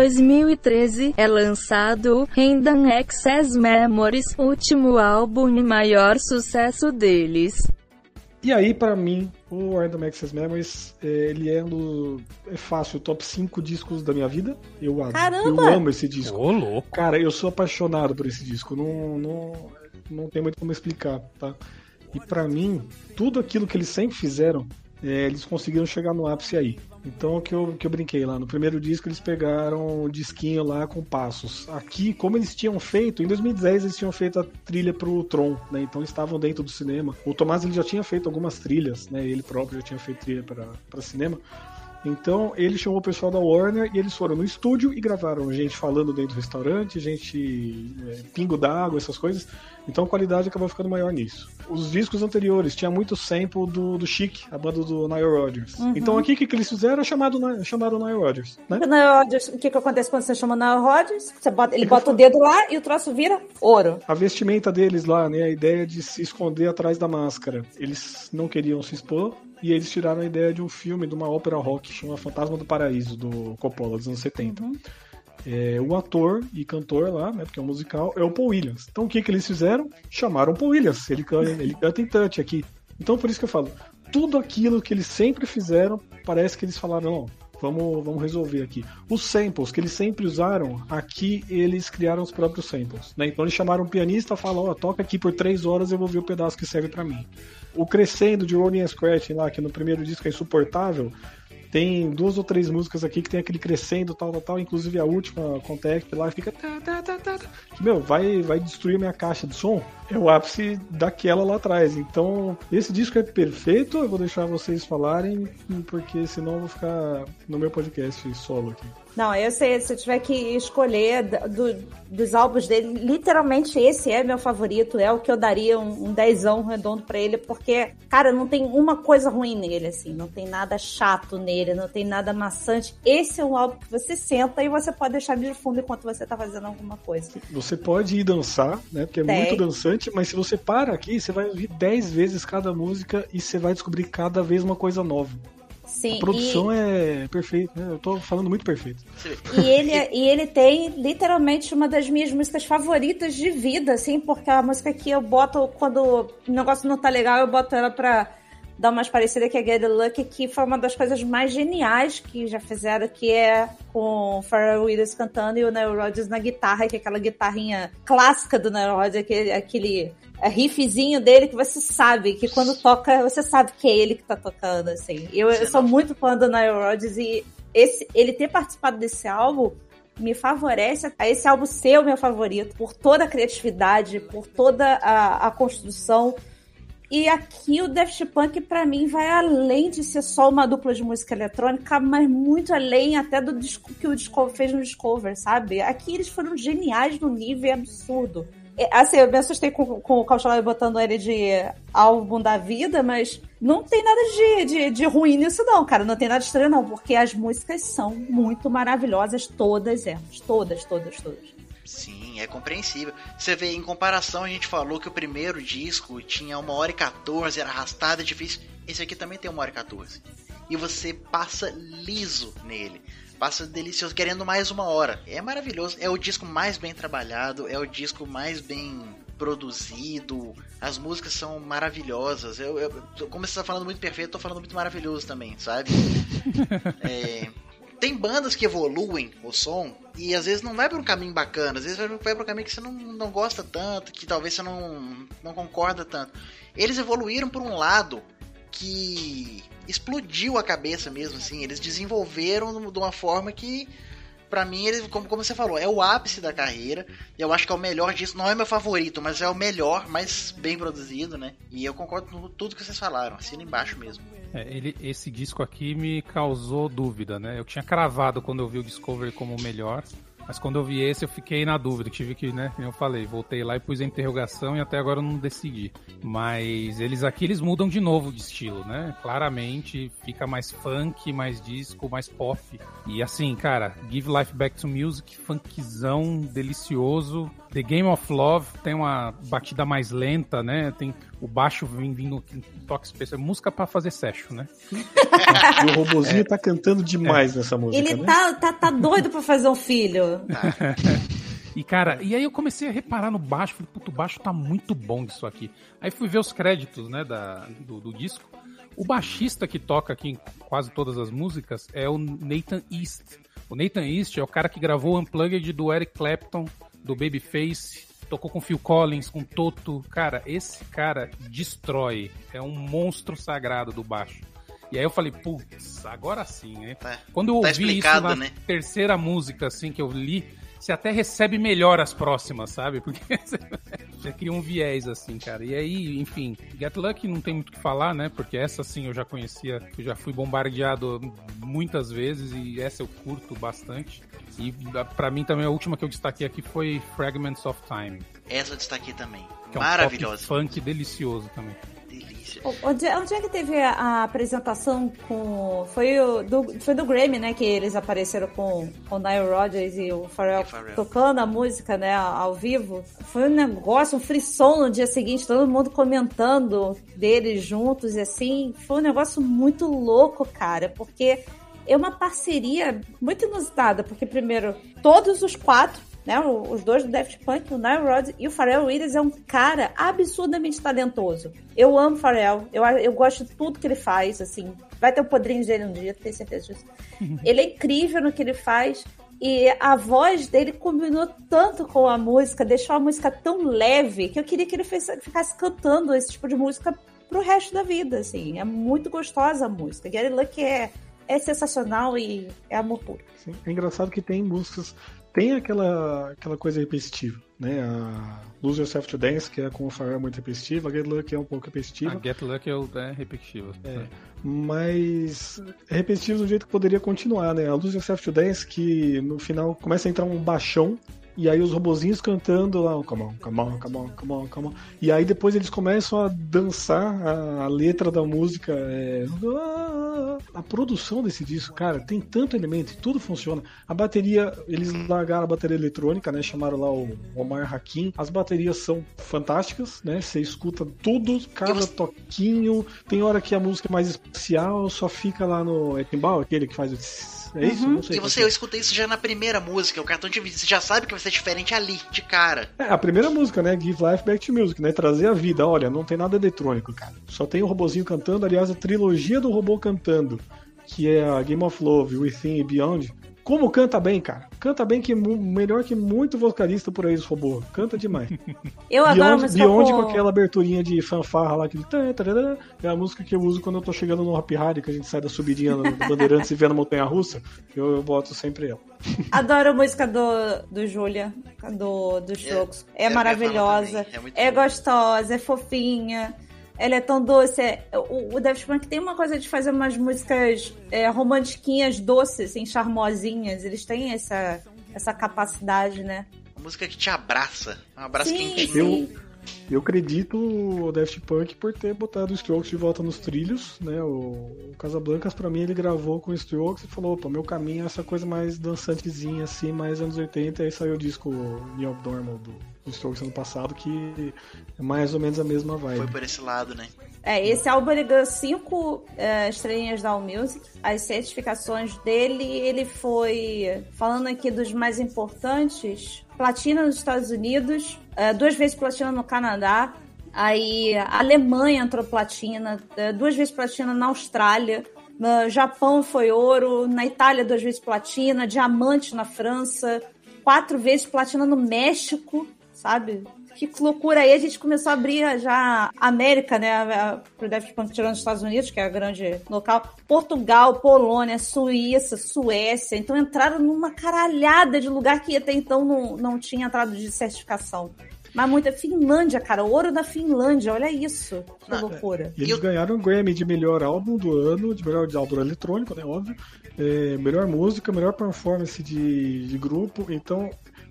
B: 2013, é lançado Random Access Memories, último álbum e maior sucesso deles.
F: E aí, pra mim, o Random Access Memories, é, ele é, no, é fácil, o top 5 discos da minha vida. Eu,
D: Caramba!
F: eu amo esse disco.
E: Ô, louco.
F: Cara, eu sou apaixonado por esse disco. Não, não, não tem muito como explicar, tá? E pra mim, tudo aquilo que eles sempre fizeram, é, eles conseguiram chegar no ápice aí. Então, o que eu, que eu brinquei lá, no primeiro disco eles pegaram o disquinho lá com passos. Aqui, como eles tinham feito, em 2010 eles tinham feito a trilha pro Tron, né? Então estavam dentro do cinema. O Tomás ele já tinha feito algumas trilhas, né? Ele próprio já tinha feito trilha para cinema. Então ele chamou o pessoal da Warner e eles foram no estúdio e gravaram gente falando dentro do restaurante, gente é, pingo d'água, essas coisas. Então a qualidade acabou ficando maior nisso. Os discos anteriores tinha muito sample do, do Chic, a banda do Nile Rodgers. Então aqui o que, que eles fizeram? Chamado, chamaram o Nile Rodgers, né?
D: O Nile Rodgers, o que, que acontece quando você chama Nile Rodgers? Você bota, ele bota o dedo lá e o troço vira ouro.
F: A vestimenta deles lá, né? A ideia de se esconder atrás da máscara. Eles não queriam se expor. E eles tiraram a ideia de um filme, de uma ópera rock, chama Fantasma do Paraíso, do Coppola, dos anos 70. É, o ator e cantor lá, né, porque é um musical, é o Paul Williams. Então o que, que eles fizeram? Chamaram o Paul Williams. Ele, can- ele canta em touch aqui. Então por isso que eu falo, tudo aquilo que eles sempre fizeram, parece que eles falaram, não, vamos, vamos resolver aqui. Os samples que eles sempre usaram, aqui eles criaram os próprios samples. Né? Então eles chamaram um pianista e falaram, ó, toca aqui por três horas, eu vou ver o pedaço que serve pra mim. O Crescendo de and Scratch lá, que no primeiro disco é insuportável, tem duas ou três músicas aqui que tem aquele crescendo, tal, tal, tal, inclusive a última, Contact, lá fica. tá, tá, tá, tá, meu, vai, vai destruir minha caixa de som. É o ápice daquela lá atrás. Então, esse disco é perfeito. Eu vou deixar vocês falarem, porque senão eu vou ficar no meu podcast solo aqui.
D: Não, eu sei, se eu tiver que escolher do- dos álbuns dele, literalmente esse é meu favorito, é o que eu daria um, um dezão redondo pra ele, porque, cara, não tem uma coisa ruim nele, assim, não tem nada chato nele, não tem nada maçante. Esse é um álbum que você senta e você pode deixar de fundo enquanto você tá fazendo alguma coisa.
F: Você pode ir dançar, né? Porque é
D: Tem.
F: muito dançante, mas se você para aqui, você vai ouvir 10 vezes cada música e você vai descobrir cada vez uma coisa nova.
D: Sim,
F: A produção é perfeita, né? Eu tô falando muito perfeito.
D: E ele, e ele tem literalmente uma das minhas músicas favoritas de vida, assim, porque é a música que eu boto quando o negócio não tá legal, eu boto ela pra dar umas parecidas que é Get Lucky, que foi uma das coisas mais geniais que já fizeram, que é com o Pharrell Williams cantando e o Nile Rodgers na guitarra, que é aquela guitarrinha clássica do Nile Rodgers, aquele, aquele riffzinho dele que você sabe, que quando toca, você sabe que é ele que tá tocando, assim. Eu, eu sou muito fã do Nile Rodgers e esse, ele ter participado desse álbum me favorece a esse álbum ser o meu favorito, por toda a criatividade, por toda a, a construção. E aqui o Daft Punk, pra mim, vai além de ser só uma dupla de música eletrônica, mas muito além até do que o Discover fez no Discover, sabe? Aqui eles foram geniais no nível absurdo. É, Assim, eu me assustei com, com o Cauchalai botando ele de álbum da vida, mas não tem nada de, de, de ruim nisso, não, cara. Não tem nada estranho, não, porque as músicas são muito maravilhosas, todas elas. Todas, todas, todas.
C: Sim, é compreensível. Você vê, em comparação, a gente falou que o primeiro disco tinha uma hora e 14, era arrastado, é difícil. Esse aqui também tem uma hora e 14. E você passa liso nele. Passa delicioso, querendo mais uma hora. É maravilhoso. É o disco mais bem trabalhado, é o disco mais bem produzido. As músicas são maravilhosas. Eu, eu- como você tá falando muito perfeito, eu tô falando muito maravilhoso também, sabe? É, tem bandas que evoluem o som e às vezes não vai pra um caminho bacana, às vezes vai pra um caminho que você não, não gosta tanto, que talvez você não, não concorda tanto. Eles evoluíram por um lado que explodiu a cabeça mesmo, assim. Eles desenvolveram de uma forma que, pra mim, eles, como, como você falou, é o ápice da carreira. E eu acho que é o melhor disso. Não é meu favorito, mas é o melhor, mais bem produzido, né? E eu concordo com tudo que vocês falaram. Assina embaixo mesmo.
E: É, ele, esse disco aqui me causou dúvida, né? Eu tinha cravado quando eu vi o Discovery como o melhor, mas quando eu vi esse eu fiquei na dúvida, tive que, né, eu falei, voltei lá e pus a interrogação e até agora eu não decidi. Mas eles aqui eles mudam de novo de estilo, né? Claramente fica mais funk, mais disco, mais pop. E assim, cara, Give Life Back to Music, funkzão delicioso. The Game of Love tem uma batida mais lenta, né? Tem o baixo vem vindo em toque especial, música pra fazer session, né?
F: E o robozinho tá cantando demais nessa música,
D: Ele
F: né?
D: tá, tá, tá doido pra fazer um filho.
E: E cara, e aí eu comecei a reparar no baixo, falei, puto, o baixo tá muito bom disso aqui. Aí fui ver os créditos, né, da, do, do disco. O baixista que toca aqui em quase todas as músicas é o Nathan East. O Nathan East é o cara que gravou o Unplugged do Eric Clapton, do Babyface, tocou com Phil Collins, com Toto. Cara, esse cara destrói. É um monstro sagrado do baixo. E aí eu falei, putz, agora sim, né?
C: Tá.
E: Quando eu
C: Tá
E: ouvi isso na
C: né?
E: terceira música, assim, que eu li, você até recebe melhor as próximas, sabe? Porque você já cria um viés, assim, cara. E aí, enfim, Get Lucky não tem muito o que falar, né? Porque essa, sim, eu já conhecia, eu já fui bombardeado muitas vezes e essa eu curto bastante. E pra mim também a última que eu destaquei aqui foi Fragments of Time.
C: Essa eu destaquei também.
E: Que é um
C: Maravilhosa.
E: pop funk delicioso também.
C: Delícia.
D: Onde, onde é que teve a, a apresentação com. Foi, o, do, foi do Grammy, né? Que eles apareceram com o Nile Rodgers e o Pharrell,
C: E Pharrell.
D: tocando a música, né? Ao vivo. Foi um negócio, um frisson no dia seguinte, todo mundo comentando deles juntos e assim. Foi um negócio muito louco, cara, porque é uma parceria muito inusitada, porque primeiro, todos os quatro né? Os dois do Daft Punk, o Nile Rodgers e o Pharrell Williams é um cara absurdamente talentoso. Eu amo o Pharrell, eu, eu gosto de tudo que ele faz, assim. Vai ter o podrinho dele um dia, tenho certeza disso. ele é incrível no que ele faz. E a voz dele combinou tanto com a música, deixou a música tão leve, que eu queria que ele ficasse cantando esse tipo de música pro resto da vida, assim. É muito gostosa a música. Gary Luck é, é sensacional e é amor puro.
F: Sim, É engraçado que tem músicas. Tem aquela, aquela coisa repetitiva. né? A Lose Yourself to Dance, que é com o Pharrell muito repetitiva, a Get Lucky é um pouco repetitiva.
E: A Get Lucky é, é repetitivo.
F: É. Mas é repetitivo do jeito que poderia continuar, né? A Lose Yourself to Dance, que no final começa a entrar um baixão, e aí os robozinhos cantando lá, come on, come on, come on, come on, come on. E aí depois eles começam a dançar a, a letra da música. é, A produção desse disco, cara, tem tanto elemento, tudo funciona. A bateria, eles largaram a bateria eletrônica, né? Chamaram lá o Omar Hakim. As baterias são fantásticas, né? Você escuta tudo, cada toquinho. Tem hora que a música é mais especial, só fica lá no é timbal, aquele que faz o é isso? Não sei
C: E você,
F: é.
C: eu escutei isso já na primeira música, o cartão de vídeo. Você já sabe que vai ser diferente ali, de cara.
F: É, a primeira música, né? Give Life Back to Music, né? Trazer a vida. Olha, não tem nada eletrônico, cara. Só tem o robozinho cantando. Aliás, a trilogia do robô cantando, que é a Game of Love, Within e Beyond. Como canta bem, cara. Canta bem que melhor que muito vocalista por aí, os robôs. Canta demais.
D: Eu adoro
F: Beyond,
D: música
F: Beyond
D: com...
F: com aquela aberturinha de fanfarra lá, aquele é a música que eu uso quando eu tô chegando no Happy Harry, que a gente sai da subidinha do Bandeirantes e vê na Montanha Russa. Eu, eu boto sempre ela.
D: Adoro a música do, do Julia, do, do. É,
C: eu ia falar
D: maravilhosa,
C: é
D: é gostosa, é fofinha. Ela é tão doce. é- o, o Daft Punk tem uma coisa de fazer umas músicas é, romantiquinhas, doces, assim, charmosinhas. Eles têm essa, essa capacidade, né?
C: Uma música que te abraça. Um abraço
D: Sim,
C: quentinho.
D: sim.
F: Eu acredito o Daft Punk por ter botado o Strokes de volta nos trilhos, né? O, o Casablancas, pra mim, ele gravou com o Strokes e falou, opa, meu caminho é essa coisa mais dançantezinha, assim, mais anos 80, aí saiu o disco New Abnormal do, do Strokes ano passado, que é mais ou menos a mesma
C: Foi
F: vibe.
C: por esse lado, né?
D: É, esse álbum ele ganhou cinco é, estrelinhas da Allmusic. As certificações dele, ele foi, falando aqui dos mais importantes, platina nos Estados Unidos, é, duas vezes platina no Canadá, aí a Alemanha entrou platina, é, duas vezes platina na Austrália, no Japão foi ouro, na Itália duas vezes platina, diamante na França, quatro vezes platina no México, sabe? Que loucura aí, a gente começou a abrir já a América, né? Pro Daft Punk tirando os Estados Unidos, que é a grande local. Portugal, Polônia, Suíça, Suécia. Então entraram numa caralhada de lugar que até então não, não tinha entrado de certificação. Mas muita. Finlândia, cara. Ouro da Finlândia, olha isso. Que
C: Não,
D: loucura.
F: E eles ganharam o Grammy de melhor álbum do ano, de melhor de álbum eletrônico, né? Óbvio. É, melhor música, melhor performance de, de grupo. Então,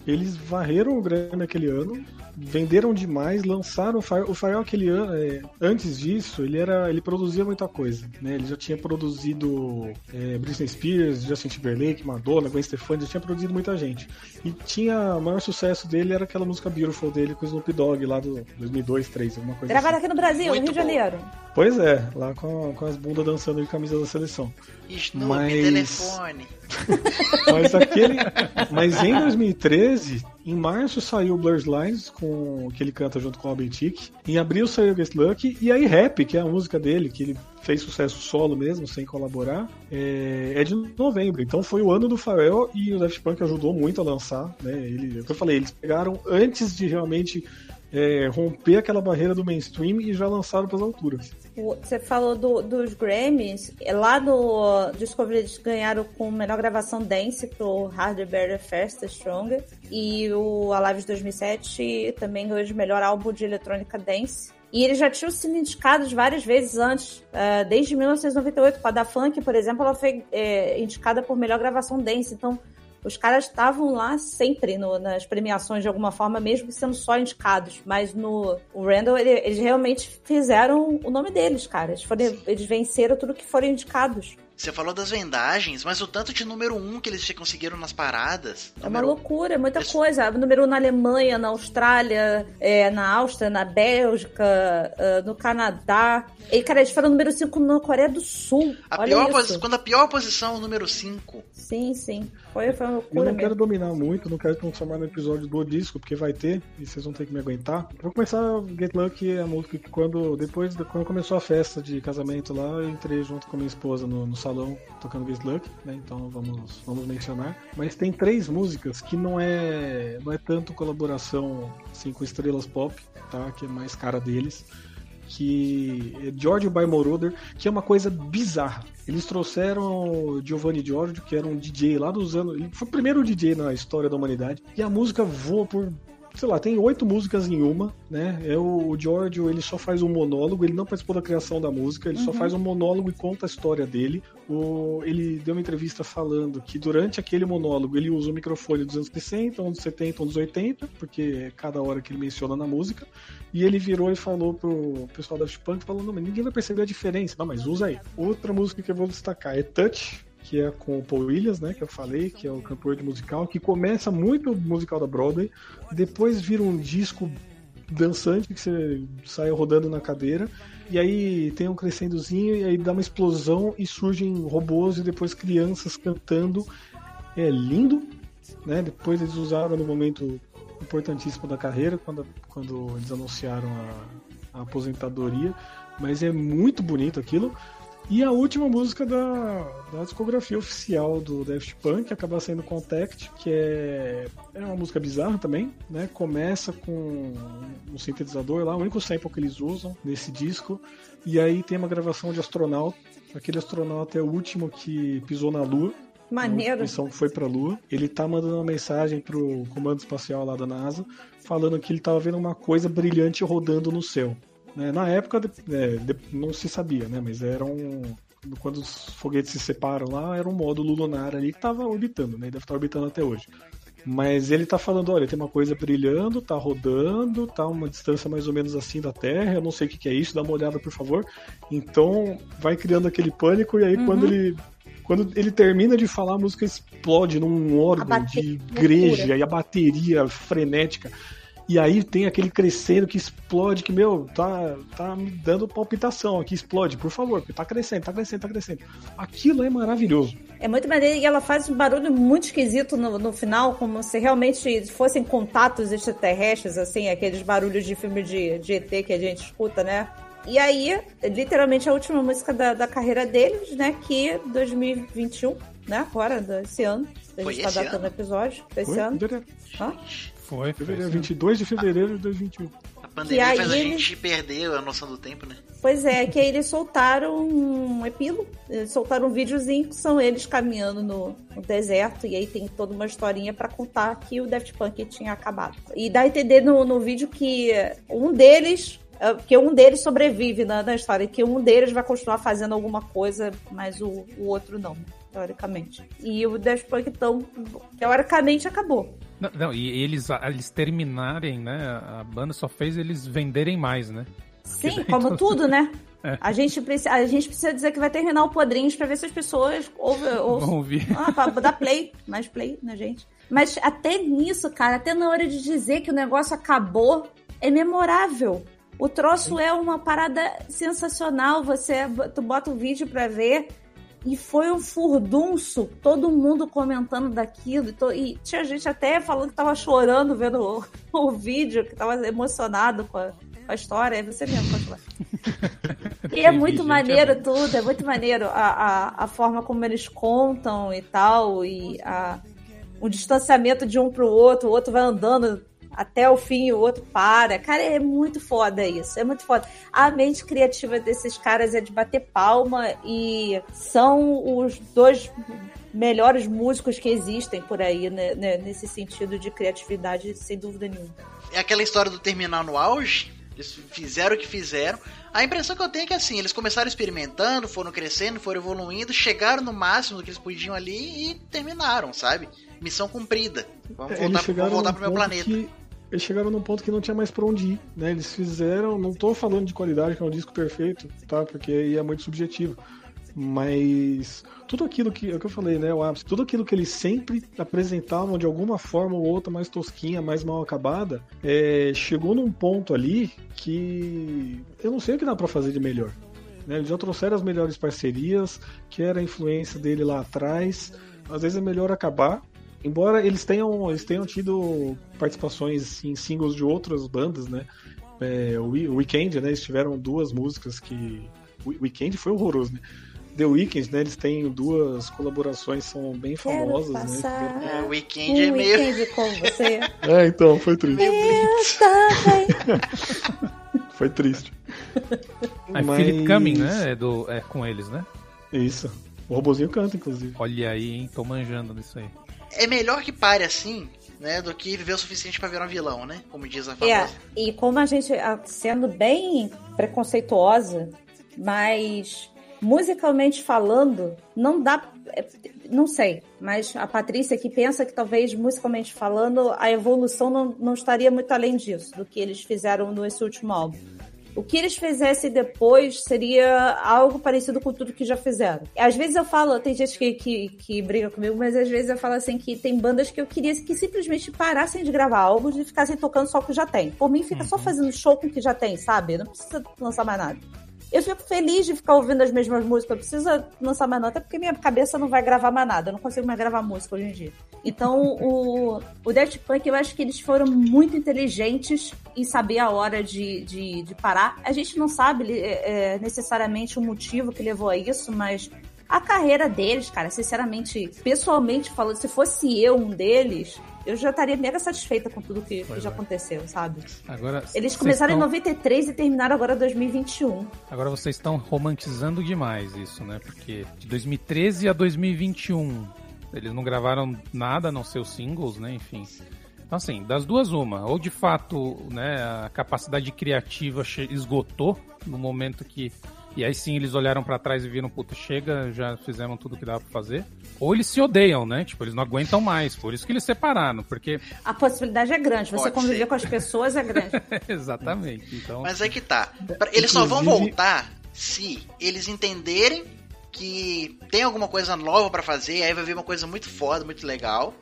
F: eles varreram o Grammy aquele ano, venderam demais, lançaram o Pharrell. O Pharrell aquele ano, é, antes disso, ele era, ele produzia muita coisa, né? Ele já tinha produzido é, Britney Spears, Justin Timberlake, Madonna, Gwen Stefani, já tinha produzido muita gente. E tinha, o maior sucesso dele era aquela música Beautiful dele com o Snoop Dogg lá do 2002, 2003, alguma coisa
D: Gravado
F: assim.
D: aqui no Brasil,
C: Muito
D: Rio de. Janeiro.
F: Pois é, lá com, com as bundas dançando de camisa da seleção.
C: Snoop,
F: Mas-
C: telefone.
F: Mas aquele. Mas em 2013, em março saiu o Blurred Lines, com, que ele canta junto com o Albert Tick. Em abril saiu Get Lucky. E aí Rap, que é a música dele, que ele fez sucesso solo mesmo, sem colaborar, é, é de novembro. Então foi o ano do Pharrell e o Daft Punk ajudou muito a lançar. Né? Ele, é eu falei, eles pegaram antes de realmente é, romper aquela barreira do mainstream e já lançaram para as alturas.
D: Você falou do- dos Grammys. é, Lá no Discovery eles ganharam com melhor gravação dance pro Harder, Better, Faster, Stronger. E o Alive de 2007 também ganhou de melhor álbum de eletrônica dance. E eles já tinham sido indicados várias vezes antes, eh, desde 1998. Com a da Funk, por exemplo, ela foi eh, indicada por melhor gravação dance. Então, os caras estavam lá sempre no- nas premiações de alguma forma, mesmo sendo só indicados. Mas no Randall, ele- eles realmente fizeram o nome deles, cara. Eles, foram, eles venceram tudo que foram indicados.
C: Você falou das vendagens, mas o tanto de número um que eles conseguiram nas paradas.
D: É uma
C: número-
D: loucura, é muita
C: Esse-
D: coisa. Número um na Alemanha, na Austrália, é, na Áustria, na Bélgica, ah, no Canadá. E, cara, eles foram número 5 na Coreia do Sul.
C: A
D: Olha
C: pior
D: isso.
C: posi- Quando a pior posição é o número 5.
D: Sim, sim. Foi, foi uma
F: Eu
D: loucura
F: não quero
D: mesmo.
F: dominar muito, não quero transformar no episódio do disco, porque vai ter, e vocês vão ter que me aguentar. Vou começar Get Lucky, é a música que quando, depois, quando começou a festa de casamento lá, eu entrei junto com a minha esposa no, no salão tocando Lucky, né? Então vamos, vamos mencionar. Mas tem três músicas que não é, não é tanto colaboração assim, com estrelas pop, tá? Que é mais cara deles que é Giorgio by Moroder, que é uma coisa bizarra. Eles trouxeram Giovanni Giorgio, que era um DJ lá dos anos. Ele foi o primeiro DJ na história da humanidade. E a música voa por sei lá, tem oito músicas em uma, né? É o, o Giorgio, ele só faz um monólogo, ele não participou da criação da música, ele só faz um monólogo e conta a história dele. O, ele deu uma entrevista falando que durante aquele monólogo ele usa o microfone dos anos 60, anos 70, anos 80, porque é cada hora que ele menciona na música. E ele virou e falou pro pessoal da Punk, falou, não, mas ninguém vai perceber a diferença. Não, mas usa aí. Outra música que eu vou destacar é Touch, que é com o Paul Williams, né, que eu falei, que é o cantor de musical, que começa muito musical da Broadway, depois vira um disco dançante que você sai rodando na cadeira, e aí tem um crescendozinho, e aí dá uma explosão e surgem robôs e depois crianças cantando. É lindo, né? Depois eles usaram no momento importantíssimo da carreira, quando, quando eles anunciaram a, a aposentadoria, mas é muito bonito aquilo. E a última música da, da discografia oficial do Daft Punk acaba sendo Contact, que é, é uma música bizarra também, né? Começa com um sintetizador lá, o único sample que eles usam nesse disco, e aí tem uma gravação de astronauta. Aquele astronauta é o último que pisou na Lua.
D: Maneiro.
F: Uma missão que foi pra Lua. Ele tá mandando uma mensagem pro comando espacial lá da NASA, falando que ele tava vendo uma coisa brilhante rodando no céu. Né? Na época é, não se sabia, né? Mas era um. Quando os foguetes se separam lá, era um módulo lunar ali que tava orbitando, né? Deve estar orbitando até hoje. Mas ele tá falando, olha, tem uma coisa brilhando, tá rodando, tá uma distância mais ou menos assim da Terra, eu não sei o que, que é isso, dá uma olhada, por favor. Então, vai criando aquele pânico, e aí quando ele. Quando ele termina de falar, a música explode num órgão de igreja e a bateria frenética. E aí tem aquele crescendo que explode, que, meu, tá, tá me dando palpitação aqui, explode, por favor, porque tá crescendo, tá crescendo, tá crescendo. Aquilo é maravilhoso.
D: É muito maneiro e ela faz um barulho muito esquisito no, no final, como se realmente fossem contatos extraterrestres, assim, aqueles barulhos de filme de, de ET que a gente escuta, né? E aí, literalmente, a última música da, da carreira deles, né? Que é 2021, né? Agora, desse ano. A
C: Foi
D: gente tá
C: esse
D: datando
C: ano?
D: episódio desse
F: Foi?
D: ano. Hã?
E: Foi, foi.
F: fevereiro,
E: sim.
F: 22 de fevereiro de 2021.
C: A pandemia
D: aí
C: faz a
D: ele-
C: gente perder a noção do tempo, né?
D: Pois é, que aí eles soltaram um epílogo, soltaram um videozinho que são eles caminhando no, no deserto, e aí tem toda uma historinha pra contar que o Daft Punk tinha acabado. E dá a entender no, no vídeo que um deles. é, Que um deles sobrevive na, na história, que um deles vai continuar fazendo alguma coisa, mas o, o outro não, teoricamente. E o Daft Punk, então, teoricamente acabou.
E: Não, não, e eles, eles terminarem, né? A banda só fez eles venderem mais, né?
D: Sim,
E: daí
D: como
E: tudo-
D: tudo, né?
E: É.
D: A, gente precisa, a gente precisa dizer que vai terminar o Podrinhos pra ver se as pessoas ouvem.
E: Vão ouvir.
D: Ah, pra dar play, mais play na gente. Mas até nisso, cara, até na hora de dizer que o negócio acabou, é memorável. O troço é uma parada sensacional. Você tu bota o vídeo pra ver e foi um furdunço, todo mundo comentando daquilo. E, to- e tinha gente até falando que tava chorando vendo o, o vídeo, que tava emocionado com a, com a história. Aí você mesmo pode falar. E é muito
E: gente,
D: maneiro
E: é
D: tudo, é muito maneiro a, a, a forma como eles contam e tal, e a, o distanciamento de um pro outro, o outro vai andando até o fim e o outro para. Cara, é muito foda isso, é muito foda. A mente criativa desses caras é de bater palma e são os dois melhores músicos que existem por aí, né, né, nesse sentido de criatividade, sem dúvida nenhuma.
C: É aquela história do terminal no auge. Eles fizeram o que fizeram. A impressão que eu tenho é que assim, eles começaram experimentando, foram crescendo, foram evoluindo, chegaram no máximo do que eles podiam ali e terminaram, sabe? Missão cumprida. Vamos
F: É,
C: voltar,
F: eles chegaram
C: vamos voltar pro meu
F: ponto
C: planeta.
F: que eles chegaram num ponto que não tinha mais pra onde ir, né? Eles fizeram, não tô falando de qualidade, que é um disco perfeito, tá? Porque aí é muito subjetivo. Mas tudo aquilo que, é o que eu falei, né, o ápice, tudo aquilo que eles sempre apresentavam de alguma forma ou outra mais tosquinha, mais mal acabada, é, chegou num ponto ali que eu não sei o que dá pra fazer de melhor. né? Eles já trouxeram as melhores parcerias, que era a influência dele lá atrás. Às vezes é melhor acabar. Embora eles tenham, eles tenham tido participações em singles de outras bandas, né? É, o We- o Weekend, né? Eles tiveram duas músicas que. O Weekend foi horroroso, né? The Weeknd, né? Eles têm duas colaborações, são bem famosas,
D: passar
F: né?
C: É, o Weekend é
D: um
C: meio.
D: weekend com você.
F: É, então, foi triste.
D: também.
F: Foi triste.
E: Aí
F: Mas-
E: Philip Cumming, né? É, do, é com eles, né?
F: Isso. O robozinho canta, inclusive.
E: Olha aí, hein? Tô manjando nisso aí.
C: É melhor que pare assim, né, do que viver o suficiente pra virar um vilão, né? Como diz a
D: É,
C: famosa.
D: e como a gente, ah, sendo bem preconceituosa, mas musicalmente falando, não dá. é, Não sei, mas a Patrícia aqui pensa que talvez musicalmente falando a evolução não, não estaria muito além disso, do que eles fizeram nesse último álbum. O que eles fizessem depois seria algo parecido com tudo que já fizeram. Às vezes eu falo, tem gente que, que, que briga comigo, mas às vezes eu falo assim que tem bandas que eu queria que simplesmente parassem de gravar álbuns e ficassem tocando só o que já tem. Por mim, fica só fazendo show com o que já tem, sabe? Não precisa lançar mais nada. Eu fico feliz de ficar ouvindo as mesmas músicas. Não precisa lançar mais até porque minha cabeça não vai gravar mais nada. Eu não consigo mais gravar música hoje em dia. Então, o, o Daft Punk, eu acho que eles foram muito inteligentes em saber a hora de, de, de parar. A gente não sabe é, é, necessariamente o motivo que levou a isso, mas a carreira deles, cara, sinceramente, pessoalmente falando, se fosse eu um deles, eu já estaria mega satisfeita com tudo que, que já
E: é.
D: aconteceu, sabe?
E: Agora,
D: Eles começaram em
E: tão-
D: 93 e terminaram agora em 2021.
E: Agora vocês estão romantizando demais isso, né? Porque de 2013 a 2021 eles não gravaram nada, a não ser os singles, né? Enfim. Então, assim, das duas, uma. Ou de fato, né, a capacidade criativa esgotou no momento que. E aí sim eles olharam pra trás e viram, puta, chega, já fizemos tudo que dava pra fazer. Ou eles se odeiam, né? Tipo, eles não aguentam mais. Por isso que eles separaram. Porque.
D: A possibilidade é grande. Você
C: Pode
D: conviver
C: ser.
D: com as pessoas é grande.
E: Exatamente. Então.
C: Mas aí que tá. Pra- Eles só vão
F: Inclusive-
C: voltar se eles entenderem que tem alguma coisa nova pra fazer, aí vai vir uma coisa muito foda, muito legal.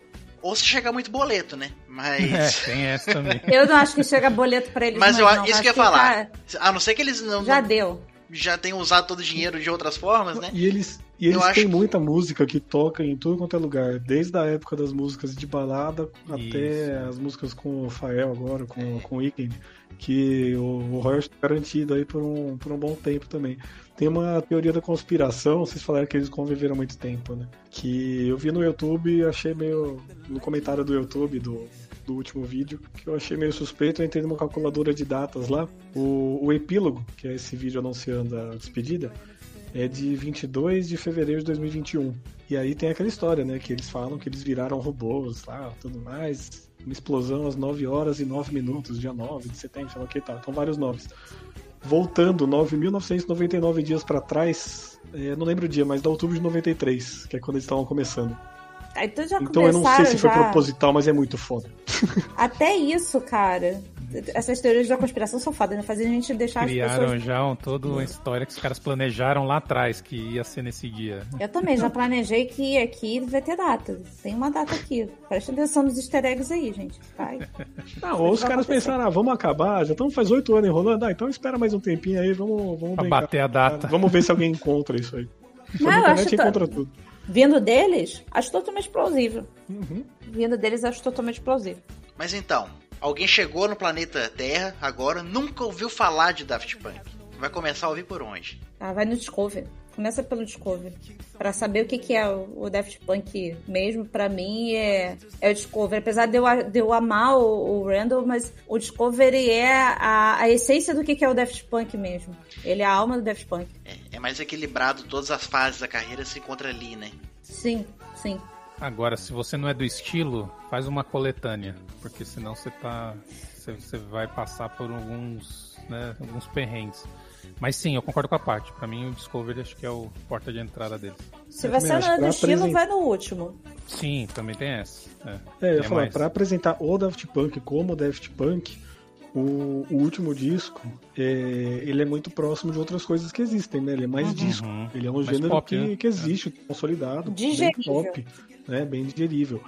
C: Ou se chegar muito boleto, né?
E: É,
C: Mas.
E: tem essa também.
D: Eu não acho que chega boleto pra eles.
C: Mas eu,
D: não.
C: isso
D: Acho
C: que eu ia falar.
D: cara,
C: A não ser que eles não,
D: já
C: não-
D: deu.
C: Já tenham usado todo o dinheiro de outras formas, né?
F: E eles, e eles
C: Eu acho
F: têm
C: que-
F: muita música que toca em tudo quanto é lugar, desde a época das músicas de balada até as músicas com o Fael agora, com, com o Weekend, que o, o royalties tá garantido aí por um, por um bom tempo também. Tem uma teoria da conspiração, vocês falaram que eles conviveram muito tempo, né? Que eu vi no YouTube e achei meio. No comentário do YouTube do, do último vídeo, que eu achei meio suspeito. Eu entrei numa calculadora de datas lá. O, o epílogo, que é esse vídeo anunciando a despedida, é de 22 de fevereiro de 2021. E aí tem aquela história, né? Que eles falam que eles viraram robôs lá, tudo mais. Uma explosão às 9 horas e 9 minutos, dia 9 de setembro, sei lá o que tal. Então vários nomes. Voltando 9.999 dias pra trás, é, não lembro o dia, mas da outubro de 93, que é quando eles estavam começando.
D: Então já
F: Então eu não sei se foi
D: já-
F: proposital, mas é muito foda.
D: Até isso, cara. Essas teorias da conspiração são fodas, né? Fazendo a gente deixar as
E: Criaram
D: pessoas.
E: já um, toda uma história que os caras planejaram lá atrás que ia ser nesse dia.
D: Eu também já planejei que aqui vai ter data. Tem uma data aqui. Presta atenção nos easter eggs aí, gente. Vai.
F: Ah, ou os caras
D: acontecer.
F: pensaram, ah, vamos acabar, já estamos faz oito anos enrolando, ah, então espera mais um tempinho aí, vamos, vamos
E: Pra
F: brincar.
E: bater a data.
F: Vamos ver se alguém encontra isso aí.
D: Não,
F: Na
D: eu
F: internet
D: acho to-
F: encontra tudo.
D: Vindo deles, acho totalmente plausível.
F: Uhum.
D: Vindo deles, acho totalmente plausível.
C: Mas então, alguém chegou no planeta Terra agora, nunca ouviu falar de Daft Punk. Vai começar a ouvir por onde?
D: Ah, vai no Discover. Começa pelo Discover. Pra saber o que, que é o o Daft Punk mesmo, pra mim é, é o Discover. Apesar de eu, de eu amar o, o Randall, mas o Discovery é a, a essência do que, que é o Daft Punk mesmo. Ele é a alma do Daft Punk.
C: É, é mais equilibrado, todas as fases da carreira se encontram ali, né?
D: Sim, sim.
E: Agora, se você não é do estilo, faz uma coletânea, porque senão você tá. Você, você vai passar por alguns, né, alguns perrengues. Mas sim, eu concordo com a parte. Pra mim, o Discovery acho que é o porta de entrada deles.
D: Se você não é
F: acho,
D: do estilo, vai no último.
E: Sim, também tem essa. É,
F: É, eu ia falar, pra apresentar o Daft Punk como Daft Punk, o, o último disco, é, ele é muito próximo de outras coisas que existem, né? Ele é mais disco.
E: Uhum.
F: Ele é um
E: Mais
F: gênero
E: pop,
F: que,
E: né?
F: que existe, consolidado, bem
D: Digerível.
F: pop, né? Bem digerível.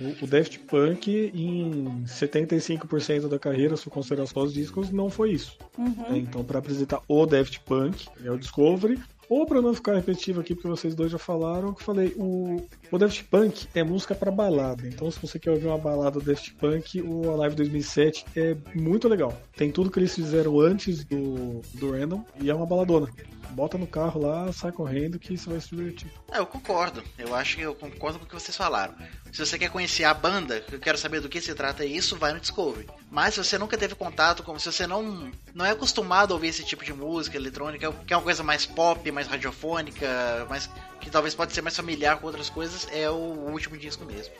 F: O, o Daft Punk, em 75% da carreira, se considerar só os discos, não foi isso.
D: Uhum.
F: né? Então, para apresentar o Daft Punk, é o Discovery. Ou para não ficar repetitivo aqui, porque vocês dois já falaram, que eu falei, o, o Daft Punk é música para balada. Então, se você quer ouvir uma balada do Daft Punk, o Alive 2007 é muito legal. Tem tudo que eles fizeram antes do, do Random e é uma baladona. Bota no carro lá, sai correndo que você vai se divertir.
C: É, eu concordo. Eu acho que eu concordo com o que vocês falaram. Se você quer conhecer a banda, eu quero saber do que se trata isso, vai no Discovery. Mas se você nunca teve contato com, se você não não é acostumado a ouvir esse tipo de música eletrônica, que é uma coisa mais pop, mais radiofônica, mais que talvez pode ser mais familiar com outras coisas, é o último disco mesmo.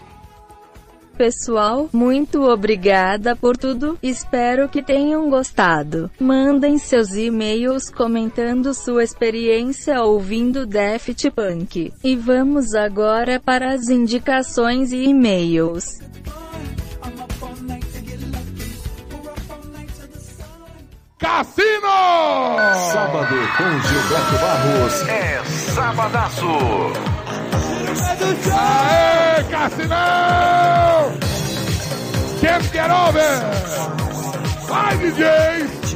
B: Pessoal, muito obrigada por tudo. Espero que tenham gostado. Mandem seus e-mails comentando sua experiência ouvindo Daft Punk. E vamos agora para as indicações e e-mails.
H: Cassino!
I: Sábado com Gilberto Barros.
H: É sabadaço! Aê, Cassinão! Can't get over! Vai, DJ!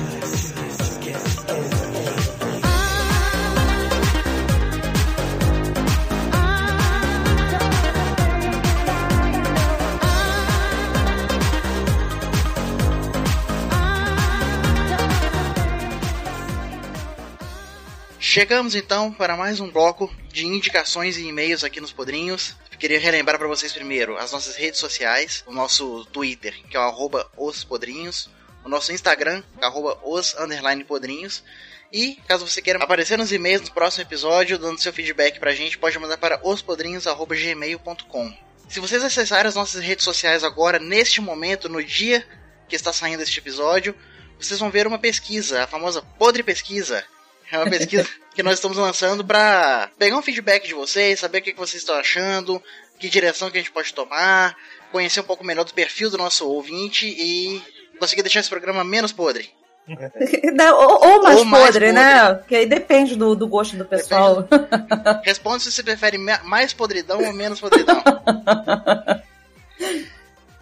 C: Chegamos então para mais um bloco de indicações e e-mails aqui nos Podrinhos. Queria relembrar para vocês primeiro as nossas redes sociais, o nosso Twitter, que é o arroba os podrinhos, o nosso Instagram, é o arroba os underline podrinhos. E caso você queira aparecer nos e-mails no próximo episódio, dando seu feedback pra gente, pode mandar para ospodrinhos.gmail.com. Se vocês acessarem as nossas redes sociais agora, neste momento, no dia que está saindo este episódio, vocês vão ver uma pesquisa, a famosa Podre Pesquisa. É uma pesquisa que nós estamos lançando para pegar um feedback de vocês, saber o que vocês estão achando, que direção que a gente pode tomar, conhecer um pouco melhor do perfil do nosso ouvinte e conseguir deixar esse programa menos podre.
D: Não, ou, ou mais
C: Ou mais
D: podre,
C: podre.
D: né? Porque aí depende do, do gosto do pessoal.
C: Responde se você prefere mais podridão ou menos podridão.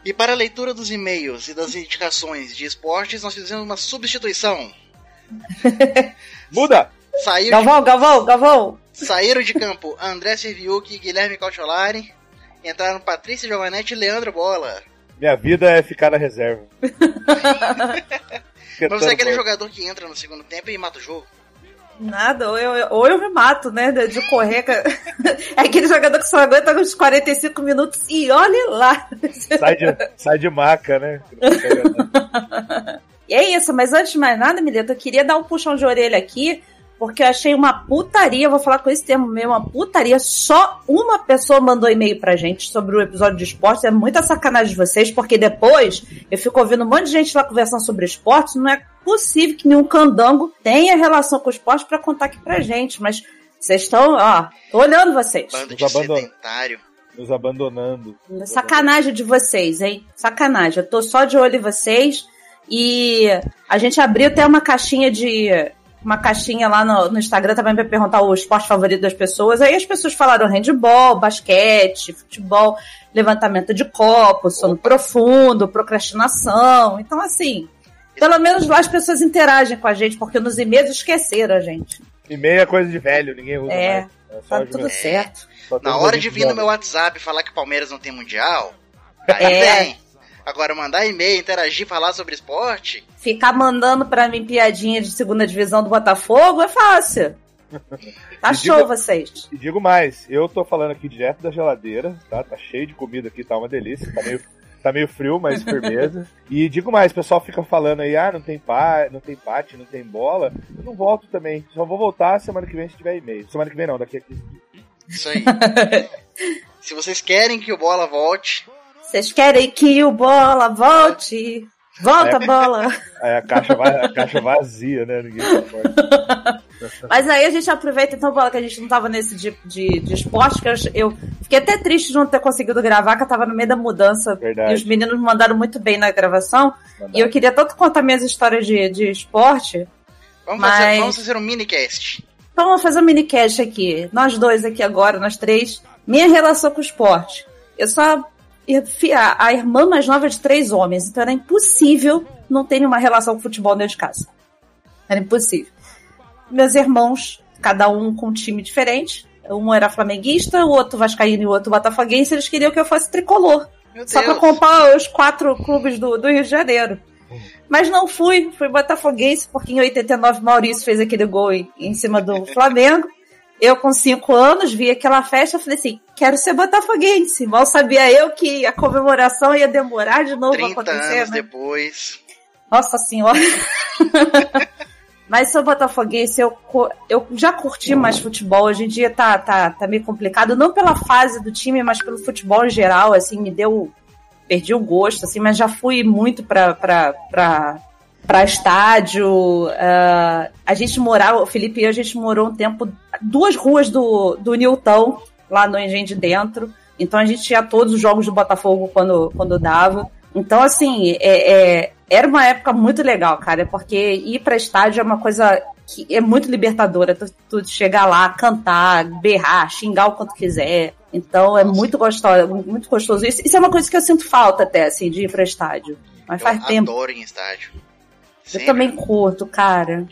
C: E para a leitura dos e-mails e das indicações de esportes, nós fizemos uma substituição.
J: Muda!
C: Saiu de,
D: Galvão, Galvão, Galvão.
C: saíram de campo André Serviucci e Guilherme Cautiolari. Entraram Patrícia Giovanetti e Leandro Bola.
J: Minha vida é ficar na reserva.
C: Mas você é aquele jogador que entra no segundo tempo e mata o jogo.
D: Nada, ou eu, ou eu me mato, né? De de correr. É aquele jogador que só aguenta uns 45 minutos e olhe lá.
J: Sai de, sai de maca, né?
D: E é isso, mas antes de mais nada, Mileta, eu queria dar um puxão de orelha aqui, porque eu achei uma putaria, vou falar com esse termo mesmo, uma putaria. Só uma pessoa mandou e-mail pra gente sobre o episódio de esportes. É muita sacanagem de vocês, porque depois eu fico ouvindo um monte de gente lá conversando sobre esportes. Não é possível que nenhum candango tenha relação com o esporte pra contar aqui pra gente, mas vocês estão, ó, tô olhando vocês.
C: Bando de sedentário.
J: Nos abandonando.
D: Sacanagem de vocês, hein? Sacanagem. Eu tô só de olho em vocês. E a gente abriu até uma caixinha de. Uma caixinha lá no, no Instagram também pra perguntar o esporte favorito das pessoas. Aí as pessoas falaram handball, basquete, futebol, levantamento de copo, sono profundo, procrastinação. Então, assim, pelo menos lá as pessoas interagem com a gente, porque nos e-mails esqueceram a gente.
J: E-mail é coisa de velho, ninguém usa
D: É,
J: mais. É só
D: Tá tudo
J: velho.
D: certo.
J: Só
C: Na hora de vir no meu WhatsApp falar que o Palmeiras não tem mundial, aí
D: É.
C: vem. Agora mandar e-mail, interagir, falar sobre esporte,
D: Ficar mandando pra mim piadinha de segunda divisão do Botafogo é fácil. Tá
J: E
D: show
J: diga-
D: vocês.
J: E digo mais, eu tô falando aqui direto da geladeira, tá? Tá cheio de comida aqui, tá uma delícia. Tá meio, tá meio frio, mas firmeza. E digo mais, o pessoal fica falando aí, ah, não tem pá, não tem pate, não tem bola. Eu não volto também. Só vou voltar semana que vem se tiver e-mail. Semana que vem não, daqui a 15 dias.
C: isso aí. Se vocês querem que o bola volte,
D: Vocês querem que o bola volte? Volta, bola!
J: Aí a caixa, a caixa vazia, né? Ninguém suporta.
D: Mas aí a gente aproveita então, bola, que a gente não tava nesse de, de, de esporte, que eu, fiquei até triste de não ter conseguido gravar, que eu tava no meio da mudança.
J: Verdade.
D: E os meninos me mandaram muito bem na gravação. E eu queria tanto contar minhas histórias de, de esporte.
C: vamos,
D: Mas-
C: fazer, vamos fazer um minicast.
D: Então vamos fazer um minicast aqui. Nós dois aqui agora, nós três. Minha relação com o esporte. Eu sou a, irmã mais nova de três homens, então era impossível não ter nenhuma relação com futebol dentro de casa. Era impossível. Meus irmãos, cada um com um time diferente. Um era flamenguista, o outro vascaíno e o outro botafoguense. Eles queriam que eu fosse tricolor.
C: Meu
D: Só pra
C: Deus.
D: comprar os quatro clubes do, do Rio de Janeiro. Mas não fui, fui botafoguense, porque em 89 Maurício fez aquele gol em, em cima do Flamengo. Eu, com cinco anos, vi aquela festa, falei assim, quero ser botafoguense. Mal sabia eu que a comemoração ia demorar de novo a
C: 30
D: acontecer,
C: anos
D: né?
C: depois.
D: Nossa senhora. Mas sou botafoguense, eu, eu já curti mais futebol. Hoje em dia tá, tá, tá meio complicado, não pela fase do time, mas pelo futebol em geral, assim, me deu. Perdi o gosto, assim, mas já fui muito pra, pra, pra, pra estádio. ah, a gente morava, o Felipe e eu, a gente morou um tempo, duas ruas do, do Newton, lá no Engenho de Dentro. Então a gente tinha todos os jogos do Botafogo quando, quando dava. Então, assim, é, é- era uma época muito legal, cara, porque ir pra estádio é uma coisa que é muito libertadora. Tu, tu chegar lá, cantar, berrar, xingar o quanto quiser. Então é muito gostoso, muito gostoso. Isso, isso é uma coisa que eu sinto falta até, assim, de ir pra estádio. Mas faz
C: eu
D: tempo.
C: adoro em estádio.
D: Eu também curto, cara.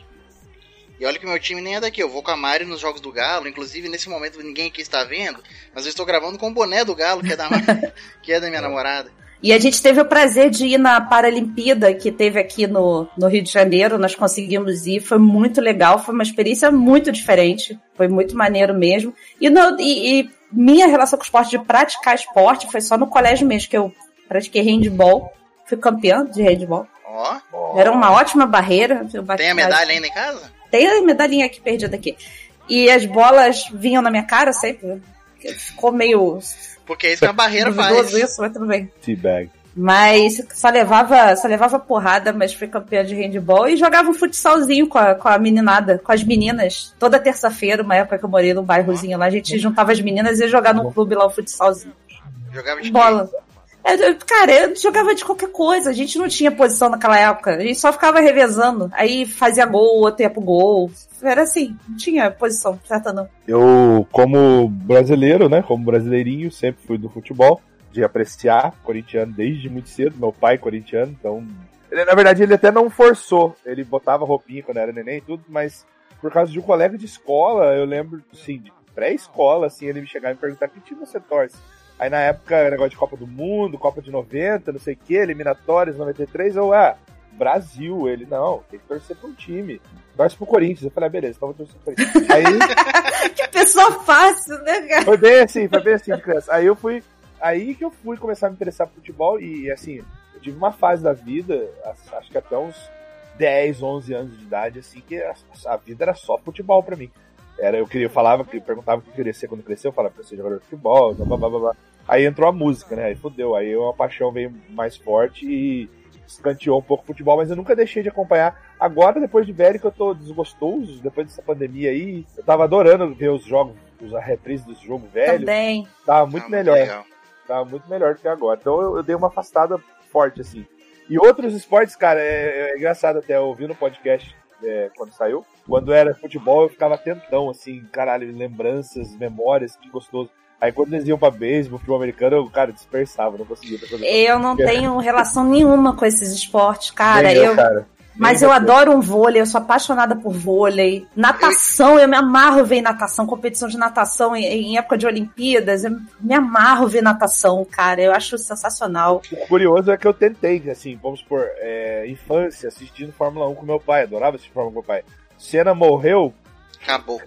C: E olha que meu time nem é daqui, eu vou com a Mari nos jogos do Galo, inclusive nesse momento ninguém aqui está vendo, mas eu estou gravando com o boné do Galo, que é da, que é da minha namorada.
D: E a gente teve o prazer de ir na Paralimpíada que teve aqui no, no Rio de Janeiro. Nós conseguimos ir, foi muito legal, foi uma experiência muito diferente, foi muito maneiro mesmo. E, no- e- e minha relação com o esporte, de praticar esporte, foi só no colégio mesmo, que eu pratiquei handball, fui campeã de handball.
C: Ó,
D: Era uma ótima barreira. eu bati
C: tem a medalha ainda em casa?
D: Tem a medalhinha aqui perdida aqui. E as bolas vinham na minha cara sempre. Ficou meio
C: Porque é isso que a barreira faz.
D: isso, mas tudo bem.
J: Teabag.
D: Mas só levava, só levava porrada, mas fui campeã de handball e jogava um futsalzinho com a, com a meninada, com as meninas. Toda terça-feira, uma época que eu morei num bairrozinho lá, a gente juntava as meninas e ia jogar no clube lá o futsalzinho.
C: Jogava de
D: Bola. É, eu- cara, eu jogava de qualquer coisa. A gente não tinha posição naquela época. A gente só ficava revezando. Aí fazia gol, outro ia pro gol. Era assim, não tinha posição certa não.
J: Eu, como brasileiro, né? Como brasileirinho, sempre fui do futebol, de apreciar corintiano desde muito cedo. Meu pai é corintiano, então. Ele, na verdade, ele até não forçou. Ele botava roupinha quando era neném e tudo, mas por causa de um colega de escola, eu lembro, assim, de pré-escola, assim, ele me chegava e me perguntar que time você torce. Aí na época, negócio de Copa do Mundo, Copa de 90, não sei o que, eliminatórias 93, eu, ah, Brasil. Ele, não, tem que torcer pra um time. Torce pro Corinthians. Eu falei, ah, beleza, então vou torcer pro Corinthians. Aí
D: Que pessoa fácil, né, cara?
J: foi bem assim, foi bem assim de criança. Aí eu fui. Aí que eu fui começar a me interessar por futebol e assim, eu tive uma fase da vida, acho que até uns 10, 11 anos de idade, assim, que a, a vida era só futebol pra mim. Era, eu queria, eu falava, que perguntava o que eu queria ser quando crescer, eu falava eu ser jogador de futebol, blá, blá, blá, blá. Aí entrou a música, né? Aí fudeu, aí uma paixão veio mais forte e escanteou um pouco o futebol, mas eu nunca deixei de acompanhar. Agora, depois de velho, que eu tô desgostoso, depois dessa pandemia aí, eu tava adorando ver os jogos, os- a reprise dos jogos velhos.
D: Também.
J: Tava muito
C: Ah,
J: melhor.
C: legal.
J: Tava muito melhor do que agora. Então eu, eu dei uma afastada forte, assim. E outros esportes, cara, é, é engraçado até eu ouvi no podcast é, quando saiu. Quando era futebol, eu ficava tentão, assim, caralho, lembranças, memórias, que gostoso. Aí quando eles iam pra beisebol, futebol americano, eu, cara, dispersava, não conseguia fazer.
D: Eu não tenho relação nenhuma com esses esportes, cara.
J: Nem
D: eu,
J: cara.
D: mas eu
J: você.
D: adoro um vôlei, eu sou apaixonada por vôlei. Natação, eu me amarro ver natação, competição de natação em, em época de Olimpíadas, eu me amarro ver natação, cara. Eu acho sensacional.
J: O curioso é que eu tentei, assim, vamos supor, é, infância, assistindo Fórmula 1 com meu pai, adorava assistir Fórmula 1 com meu pai. Senna morreu,
C: Acabou.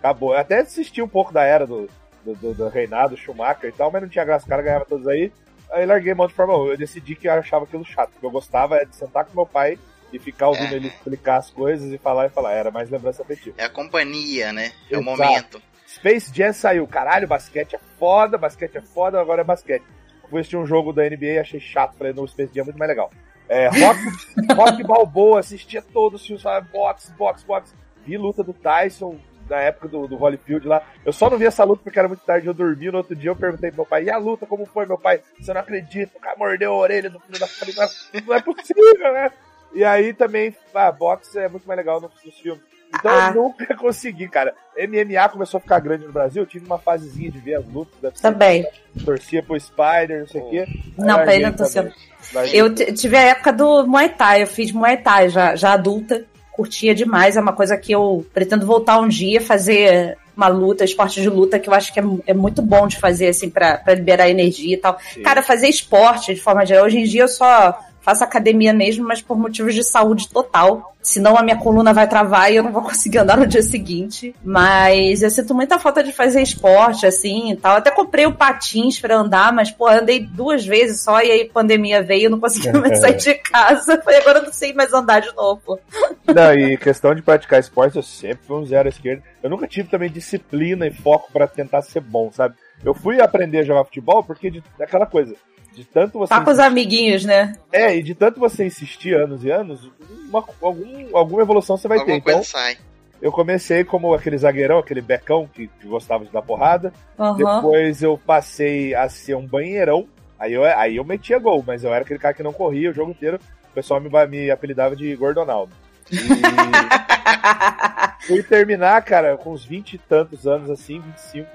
J: acabou. Eu até assisti um pouco da era do, do, do- do reinado, Schumacher e tal, mas não tinha graça, o cara ganhava todos aí. Aí larguei mão de Fórmula 1. Eu decidi que eu achava aquilo chato, porque eu gostava de sentar com meu pai e ficar ouvindo
C: É.
J: ele explicar as coisas e falar e falar. Era mais lembrança afetiva.
C: É a companhia, né? É o
J: Exato.
C: momento.
J: Space Jam saiu, caralho, basquete é foda, basquete é foda, agora é basquete. Fui assistir um jogo da NBA, achei chato, falei, não, o Space Jam é muito mais legal. É, rock, rock Balboa, assistia todos os filmes, falava, boxe, boxe, boxe. Vi luta do Tyson, da época do, do Holyfield lá. Eu só não vi essa luta porque era muito tarde, eu dormi, no outro dia eu perguntei pro meu pai, e a luta, como foi, meu pai? Você não acredita, o cara mordeu a orelha do filho da "Mas não é possível, né? E aí também, ah, boxe é muito mais legal nos, nos filmes. Então
D: Ah.
J: eu nunca consegui, cara. MMA começou a ficar grande no Brasil, eu tive uma fasezinha de ver as lutas.
D: Também.
J: Torcia pro Spider, não sei o quê.
D: Não,
J: Aí
D: pra ele
J: larguei
D: não.
J: Larguei.
D: Eu tive a época do Muay Thai, eu fiz Muay Thai já, já adulta, curtia demais, é uma coisa que eu pretendo voltar um dia, fazer uma luta, esporte de luta, que eu acho que é, é muito bom de fazer, assim, pra liberar energia e tal.
J: Sim.
D: Cara, fazer esporte de forma geral, hoje em dia eu só faço academia mesmo, mas por motivos de saúde total. Senão a minha coluna vai travar e eu não vou conseguir andar no dia seguinte. Mas eu sinto muita falta de fazer esporte, assim e tal. Até comprei o patins pra andar, mas, pô, andei duas vezes só e aí a pandemia veio, eu não consegui mais sair de casa. Falei, agora eu não sei mais andar de novo.
J: Não, e questão de praticar esporte, eu sempre fui um zero à esquerda. Eu nunca tive também disciplina e foco pra tentar ser bom, sabe? Eu fui aprender a jogar futebol porque de, aquela coisa. De tanto você.
D: Tá com os amiguinhos, né?
J: É, e de tanto você insistir anos e anos, uma- algum, alguma evolução você vai
C: Alguma
J: ter. Então,
C: coisa sai.
J: eu comecei como aquele zagueirão, aquele becão que, que gostava de dar porrada.
D: Aham.
J: Depois eu passei a ser um banheirão. Aí eu, aí eu metia gol, mas eu era aquele cara que não corria o jogo inteiro. O pessoal me, me apelidava de Gordonaldo. E fui terminar, cara, com uns 20 e tantos anos, assim, 25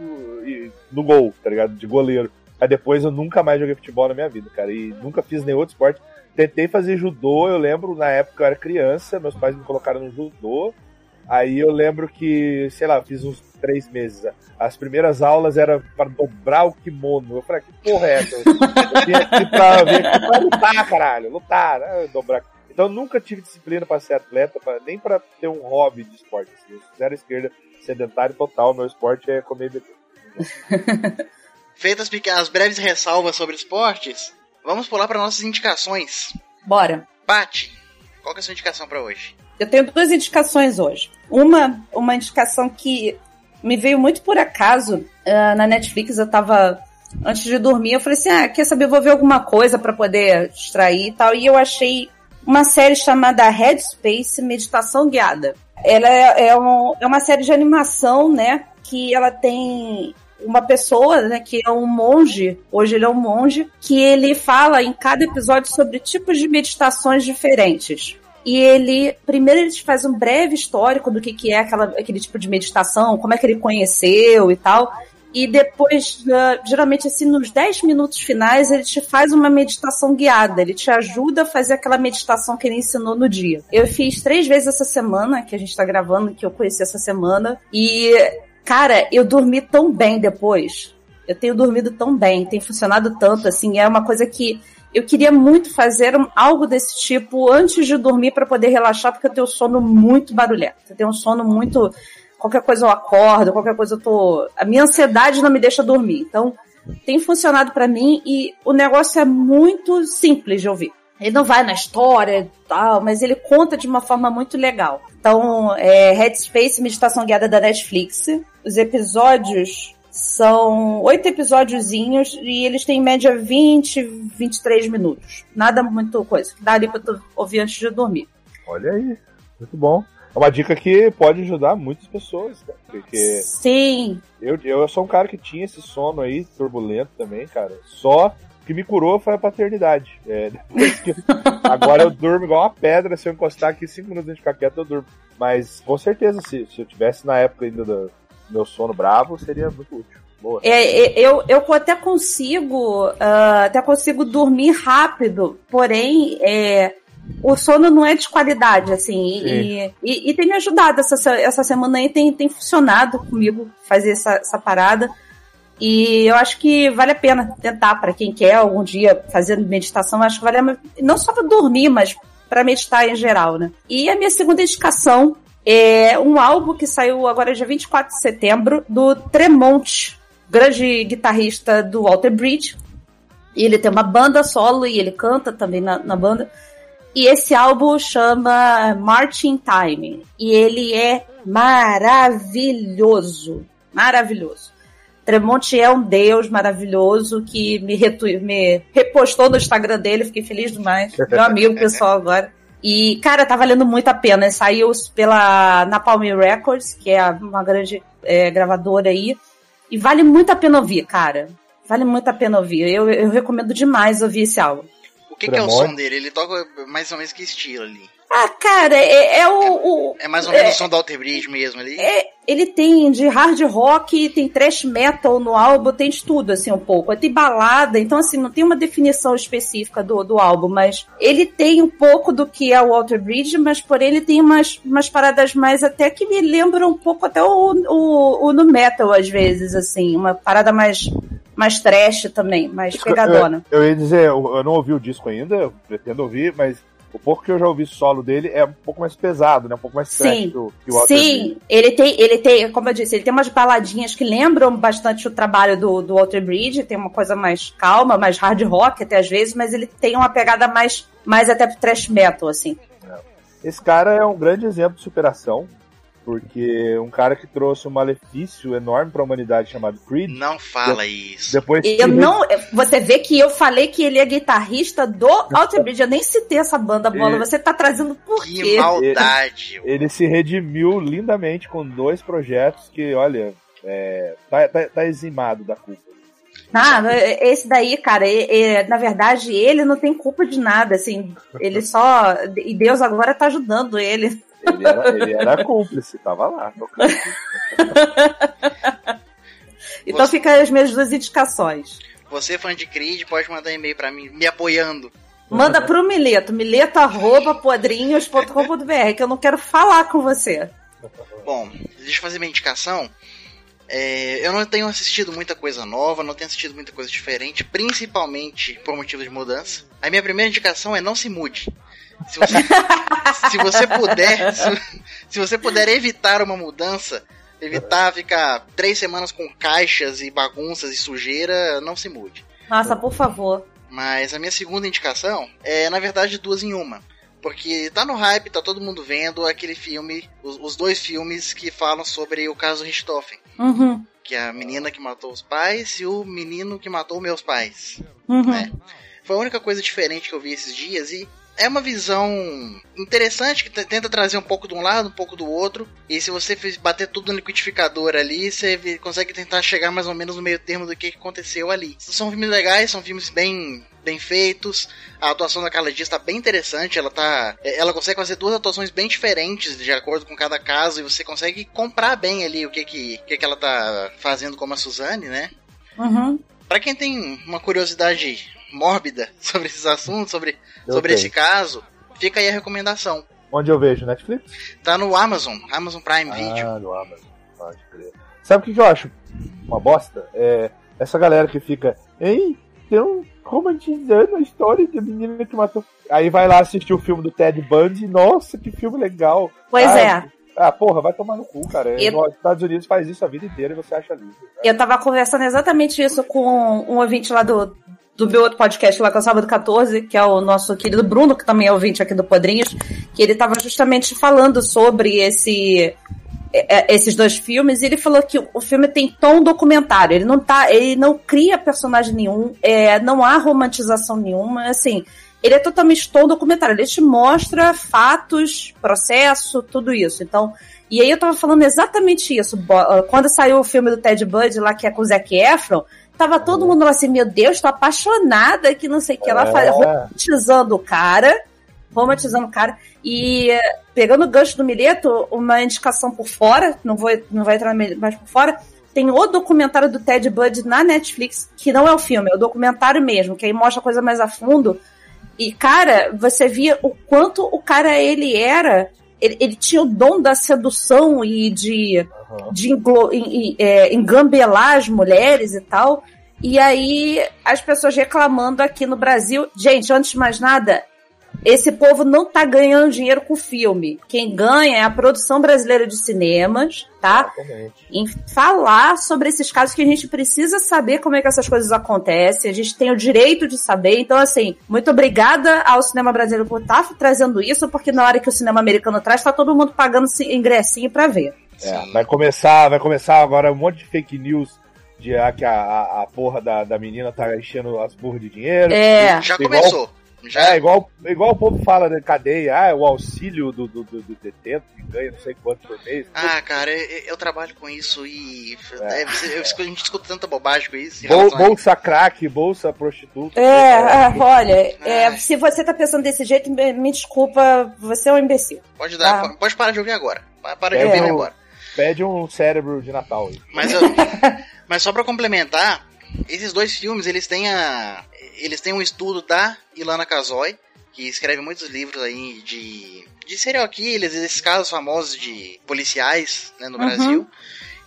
J: e, no gol, tá ligado? De goleiro. Aí depois eu nunca mais joguei futebol na minha vida, cara. E nunca fiz nenhum outro esporte. Tentei fazer judô, eu lembro, na época eu era criança, meus pais me colocaram no judô. Aí eu lembro que, sei lá, fiz uns três meses. As primeiras aulas era para dobrar o kimono. Eu falei, que porra é essa? Eu vim aqui pra, aqui pra lutar, caralho, lutar, né? Dobrar. Então eu nunca tive disciplina para ser atleta, pra- nem para ter um hobby de esporte. Assim. Eu zero esquerda, sedentário total. Meu esporte é comer beber.
C: Feitas pequenas breves ressalvas sobre esportes, vamos pular para nossas indicações.
D: Bora.
C: Pati, qual que é a sua indicação para hoje?
D: Eu tenho duas indicações hoje. Uma, uma indicação que me veio muito por acaso ah, na Netflix. Eu tava antes de dormir, eu falei assim: ah, quer saber? Vou ver alguma coisa pra poder distrair e tal. E eu achei uma série chamada Headspace Meditação Guiada. Ela é, é, um- é uma série de animação, né? Que ela tem uma pessoa, né, que é um monge, hoje ele é um monge, que ele fala em cada episódio sobre tipos de meditações diferentes. E ele, primeiro ele te faz um breve histórico do que, que é aquela, aquele tipo de meditação, como é que ele conheceu e tal. E depois, ah, geralmente assim, nos 10 minutos finais, ele te faz uma meditação guiada. Ele te ajuda a fazer aquela meditação que ele ensinou no dia. Eu fiz três vezes essa semana, que a gente tá gravando, que eu conheci essa semana. E, cara, eu dormi tão bem depois. Eu tenho dormido tão bem, tem funcionado tanto, assim, é uma coisa que eu queria muito fazer algo desse tipo antes de dormir para poder relaxar, porque eu tenho sono muito barulhento. Eu tenho um sono muito. Qualquer coisa eu acordo, qualquer coisa eu tô. A minha ansiedade não me deixa dormir. Então, tem funcionado para mim e o negócio é muito simples de ouvir. Ele não vai na história e tal, mas ele conta de uma forma muito legal. Então, é Headspace Meditação Guiada da Netflix. Os episódios são oito episódiozinhos e eles têm em média 20, 23 minutos. Nada muito coisa. Dá ali pra tu ouvir antes de dormir.
J: Olha aí, muito bom. É uma dica que pode ajudar muitas pessoas, cara, porque
D: Sim.
J: eu, eu sou um cara que tinha esse sono aí, turbulento também, cara. Só que me curou foi a paternidade. É, que- agora eu durmo igual uma pedra, se eu encostar aqui cinco minutos de ficar quieto, eu durmo. Mas com certeza, se, se eu tivesse na época ainda do meu sono bravo, seria muito útil. Boa.
D: É, eu, eu até consigo ah, até consigo dormir rápido, porém é, o sono não é de qualidade, assim, e, e, e tem me ajudado essa, essa semana aí, tem, tem funcionado comigo fazer essa, essa parada. E eu acho que vale a pena tentar para quem quer algum dia fazer meditação. Acho que vale a pena, não só para dormir, mas para meditar em geral, né? E a minha segunda indicação é um álbum que saiu agora dia 24 de setembro do Tremont, grande guitarrista do Walter Bridge. E ele tem uma banda solo e ele canta também na, na banda. E esse álbum chama Marching Time. E ele é maravilhoso. Maravilhoso. Tremonti é um deus maravilhoso que me, retu... me repostou no Instagram dele, fiquei feliz demais. Meu amigo pessoal agora. E, cara, tá valendo muito a pena. Saiu pela Napalm Records, que é uma grande é, gravadora aí. E vale muito a pena ouvir, cara. Vale muito a pena ouvir. Eu, eu recomendo demais ouvir esse álbum.
C: O que, que é o som dele? Ele toca mais ou menos que estilo ali.
D: Ah, cara, é, é o, o-
C: É mais ou menos
D: É.
C: o som do Alter Bridge mesmo ali.
D: É, ele tem de hard rock, tem thrash metal no álbum, tem de tudo, assim, um pouco. Tem balada, então, assim, não tem uma definição específica do, do álbum, mas ele tem um pouco do que é o Walter Bridge, mas porém ele tem umas, umas paradas mais até que me lembram um pouco até o, o, o no metal, às vezes, assim, uma parada mais mais trash também, mais pegadona.
J: Eu, eu ia dizer, eu, eu não ouvi o disco ainda, eu pretendo ouvir, mas o pouco que eu já ouvi solo dele é um pouco mais pesado, né? Um pouco mais trash
D: Sim,
J: do que o Walter
D: sim,
J: Bridge.
D: ele tem, ele tem, como eu disse, ele tem umas baladinhas que lembram bastante o trabalho do, do Walter Bridge, tem uma coisa mais calma, mais hard rock até às vezes, mas ele tem uma pegada mais, mais até pro thrash metal, assim.
J: Esse cara é um grande exemplo de superação, porque um cara que trouxe um malefício enorme pra humanidade chamado Creed.
C: Não fala isso.
J: Depois
D: Eu não, você vê que eu falei que ele é guitarrista do Walter Bridge, eu nem citei essa banda bola,
J: E-
D: você tá trazendo por
C: Que
D: quê?
C: maldade.
J: ele se redimiu lindamente com dois projetos que, olha, é, tá, tá- tá eximado da culpa.
D: Ah, esse daí, cara, é- é, na verdade, ele não tem culpa de nada, assim, ele só. E Deus agora tá ajudando ele.
J: Ele era, ele era cúmplice, tava lá. tocando.
D: Então
C: Você-
D: fica as minhas duas indicações.
C: Você, fã de Creed, pode mandar e-mail pra mim, me apoiando.
D: Manda pro Mileto, mileto.podrinhos.com.br, que eu não quero falar com você.
C: Bom, deixa eu fazer minha indicação. É, eu não tenho assistido muita coisa nova, não tenho assistido muita coisa diferente, principalmente por motivos de mudança. A minha primeira indicação é não se mude. Se você, se você puder, se, se você puder evitar uma mudança, evitar ficar três semanas com caixas e bagunças e sujeira, não se mude.
D: Nossa, por favor.
C: Mas a minha segunda indicação é, na verdade, duas em uma. Porque tá no hype, tá todo mundo vendo aquele filme, os, os dois filmes que falam sobre o caso Richthofen.
D: Uhum,
C: Que é a menina que matou os pais e o menino que matou meus pais.
D: uhum.
C: É. Foi a única coisa diferente que eu vi esses dias e é uma visão interessante que tenta trazer um pouco de um lado, um pouco do outro. E se você bater tudo no liquidificador ali, você consegue tentar chegar mais ou menos no meio termo do que aconteceu ali. São filmes legais, são filmes bem bem feitos. A atuação da Carla Dias tá bem interessante. Ela tá, é, ela consegue fazer duas atuações bem diferentes de acordo com cada caso e você consegue comprar bem ali o que que, que, que ela tá fazendo como a Suzane, né?
D: Uhum.
C: Pra quem tem uma curiosidade mórbida sobre esses assuntos, sobre,
J: Eu
C: sobre
J: tenho.
C: esse caso, fica aí a recomendação.
J: Onde eu vejo? Netflix?
C: Tá no Amazon, Amazon Prime Video.
J: Ah, no Amazon. Pode crer. Sabe o que que eu acho uma bosta? É essa galera que fica, ei, estão romantizando a história da menina que matou. Aí vai lá assistir o filme do Ted Bundy, nossa, que filme legal.
D: Pois
J: ah,
D: é.
J: Ah, porra, vai tomar no cu, cara.
D: E-
J: Os Estados Unidos faz isso a vida inteira e você acha lindo.
D: Eu tava conversando exatamente isso com um ouvinte lá do, do meu outro podcast lá, que é o Sábado 14, que é o nosso querido Bruno, que também é ouvinte aqui do Podrinhos, que ele tava justamente falando sobre esse é, é, esses dois filmes, e ele falou que o filme tem tom documentário, ele não tá, ele não cria personagem nenhum, é, não há romantização nenhuma, assim, ele é totalmente tom documentário, ele te mostra fatos, processo, tudo isso. Então, e aí eu tava falando exatamente isso. Quando saiu o filme do Ted Bundy lá, que é com o Zac Efron, tava todo mundo lá assim, meu Deus, tô apaixonada, que não sei o que, ela
J: É.
D: romantizando o cara, romantizando o cara, e eh, pegando o gancho do Mileto, uma indicação por fora, não vou, não vai entrar mais por fora, tem o documentário do Ted Bundy na Netflix, que não é o filme, é o documentário mesmo, que aí mostra a coisa mais a fundo, e, cara, você via o quanto o cara ele era. Ele, ele tinha o dom da sedução e de, de englo- em- em- é, engambelar as mulheres e tal. E aí, as pessoas reclamando aqui no Brasil. Gente, antes de mais nada, esse povo não tá ganhando dinheiro com filme. Quem ganha é a produção brasileira de cinemas, tá?
J: Exatamente.
D: em falar sobre esses casos que a gente precisa saber como é que essas coisas acontecem, a gente tem o direito de saber. Então, assim, muito obrigada ao cinema brasileiro por estar trazendo isso, porque na hora que o cinema americano traz, tá todo mundo pagando ingressinho pra ver.
J: É, vai começar, vai começar agora um monte de fake news de ah, que a, a, a porra da, da menina tá enchendo as burras de dinheiro.
D: É.
C: Já
J: Igual-
C: começou. Já
J: É, igual, igual o povo fala na cadeia, ah, o auxílio do, do, do, do detento que ganha não sei quanto por mês.
C: Ah, cara, eu, eu trabalho com isso e
J: É.
C: é, eu a gente escuta tanta bobagem com isso.
J: Bol-
C: relação a-
J: bolsa crack, bolsa prostituta.
D: É, é, olha, é, se você tá pensando desse jeito, me, me desculpa, você é um imbecil.
C: Pode dar,
D: Ah.
C: po- pode parar de ouvir agora. Pa- Para de
J: É,
C: ouvir agora.
J: Pede um cérebro de Natal aí.
C: Mas, eu- mas só pra complementar, esses dois filmes, eles têm a eles têm um estudo da Ilana Kazoy, que escreve muitos livros aí de de serial killers, esses casos famosos de policiais, né, no
D: Uhum.
C: Brasil.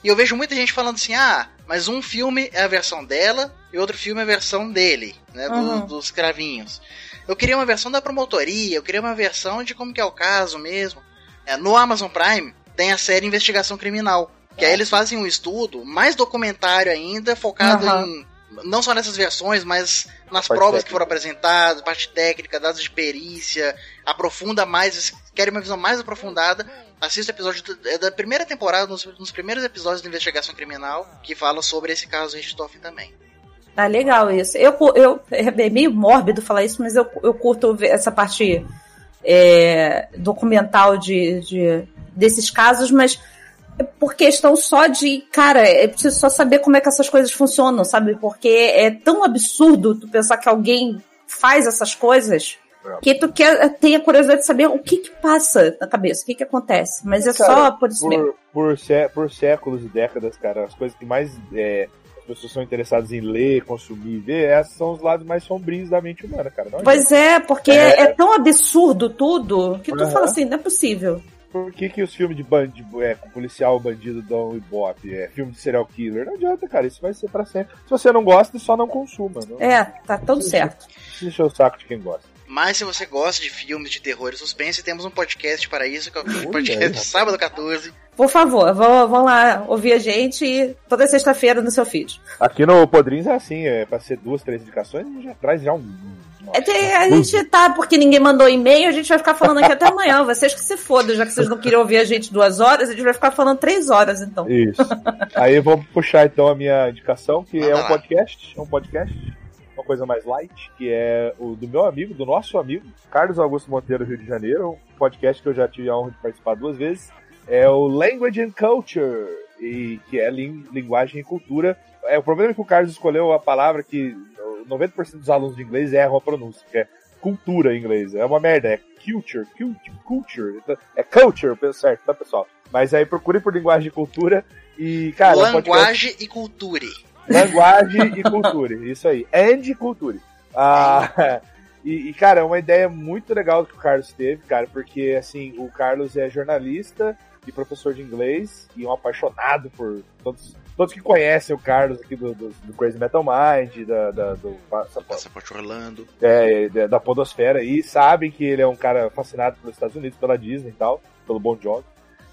C: E eu vejo muita gente falando assim: "Ah, mas um filme é a versão dela e outro filme é a versão dele, né? do-
D: Uhum.
C: Dos cravinhos. Eu queria uma versão da promotoria, eu queria uma versão de como que é o caso mesmo. É, no Amazon Prime tem a série Investigação Criminal. Que aí eles fazem um estudo, mais documentário ainda, focado
D: Aham.
C: em. Não só nessas versões, mas nas
J: Parte
C: provas que
J: técnica.
C: foram apresentadas, parte técnica, dados de perícia, aprofunda mais, querem uma visão mais aprofundada. Assista o episódio é da primeira temporada, nos, nos primeiros episódios de investigação criminal, que fala sobre esse caso Richthofen também.
D: Ah, legal isso. Eu, eu, é meio mórbido falar isso, mas eu, eu curto ver essa parte é, documental de, de- desses casos, mas é por questão só de, cara, é preciso só saber como é que essas coisas funcionam, sabe? Porque é tão absurdo tu pensar que alguém faz essas coisas que tu quer, tem a curiosidade de saber o que que passa na cabeça, o que que acontece. Mas é
J: Cara,
D: só por isso mesmo.
J: Por, por, sé- por séculos e décadas, cara, as coisas que mais é, as pessoas são interessadas em ler, consumir e ver, essas são os lados mais sombrios da mente humana, cara. Não
D: Pois é, porque
J: É.
D: é, tão absurdo tudo que tu
J: Aham.
D: fala assim, não é possível.
J: Por que, que os filmes de bandido, é, com policial, bandido, dão ibope, é filme de serial killer? Não adianta, cara, isso vai ser pra sempre. Se você não gosta, só não consuma. Não,
D: É, tá tudo certo.
J: Deixa o saco de quem gosta.
C: Mas se você gosta de filmes de terror e suspense, temos um podcast para isso, que é o podcast do sábado 14.
D: Por favor, vão, vão lá ouvir a gente toda sexta-feira no seu feed.
J: Aqui no Podrins é assim, é pra ser duas, três indicações, a gente já traz já um.
D: É, a gente tá, porque ninguém mandou e-mail, a gente vai ficar falando aqui até amanhã. Vocês que se fodam, já que vocês não queriam ouvir a gente duas horas, a gente vai ficar falando três horas, então.
J: Isso. Aí eu vou puxar então a minha indicação, que é um podcast, é um podcast, uma coisa mais light, que é o do meu amigo, do nosso amigo, Carlos Augusto Monteiro, Rio de Janeiro, um podcast que eu já tive a honra de participar duas vezes. É o Language and Culture, e que é lin- linguagem e cultura. É, o problema é que o Carlos escolheu a palavra que 90% dos alunos de inglês erram a pronúncia, que é cultura em inglês. É uma merda, é culture, culture, culture. Então, É culture, certo, tá, pessoal? Mas aí procure por linguagem e cultura e, cara, é podcast-
C: Languagem e cultura.
J: Linguagem e cultura, isso aí. And cultura. Ah, e, e, cara, é uma ideia muito legal que o Carlos teve, cara, porque, assim, o Carlos é jornalista e professor de inglês e um apaixonado por todos, todos que conhecem o Carlos aqui do, do, do Crazy Metal Mind, da, da- do
C: Passaporte Orlando.
J: é, da, da podosfera e sabem que ele é um cara fascinado pelos Estados Unidos, pela Disney e tal, pelo Bon Jovi.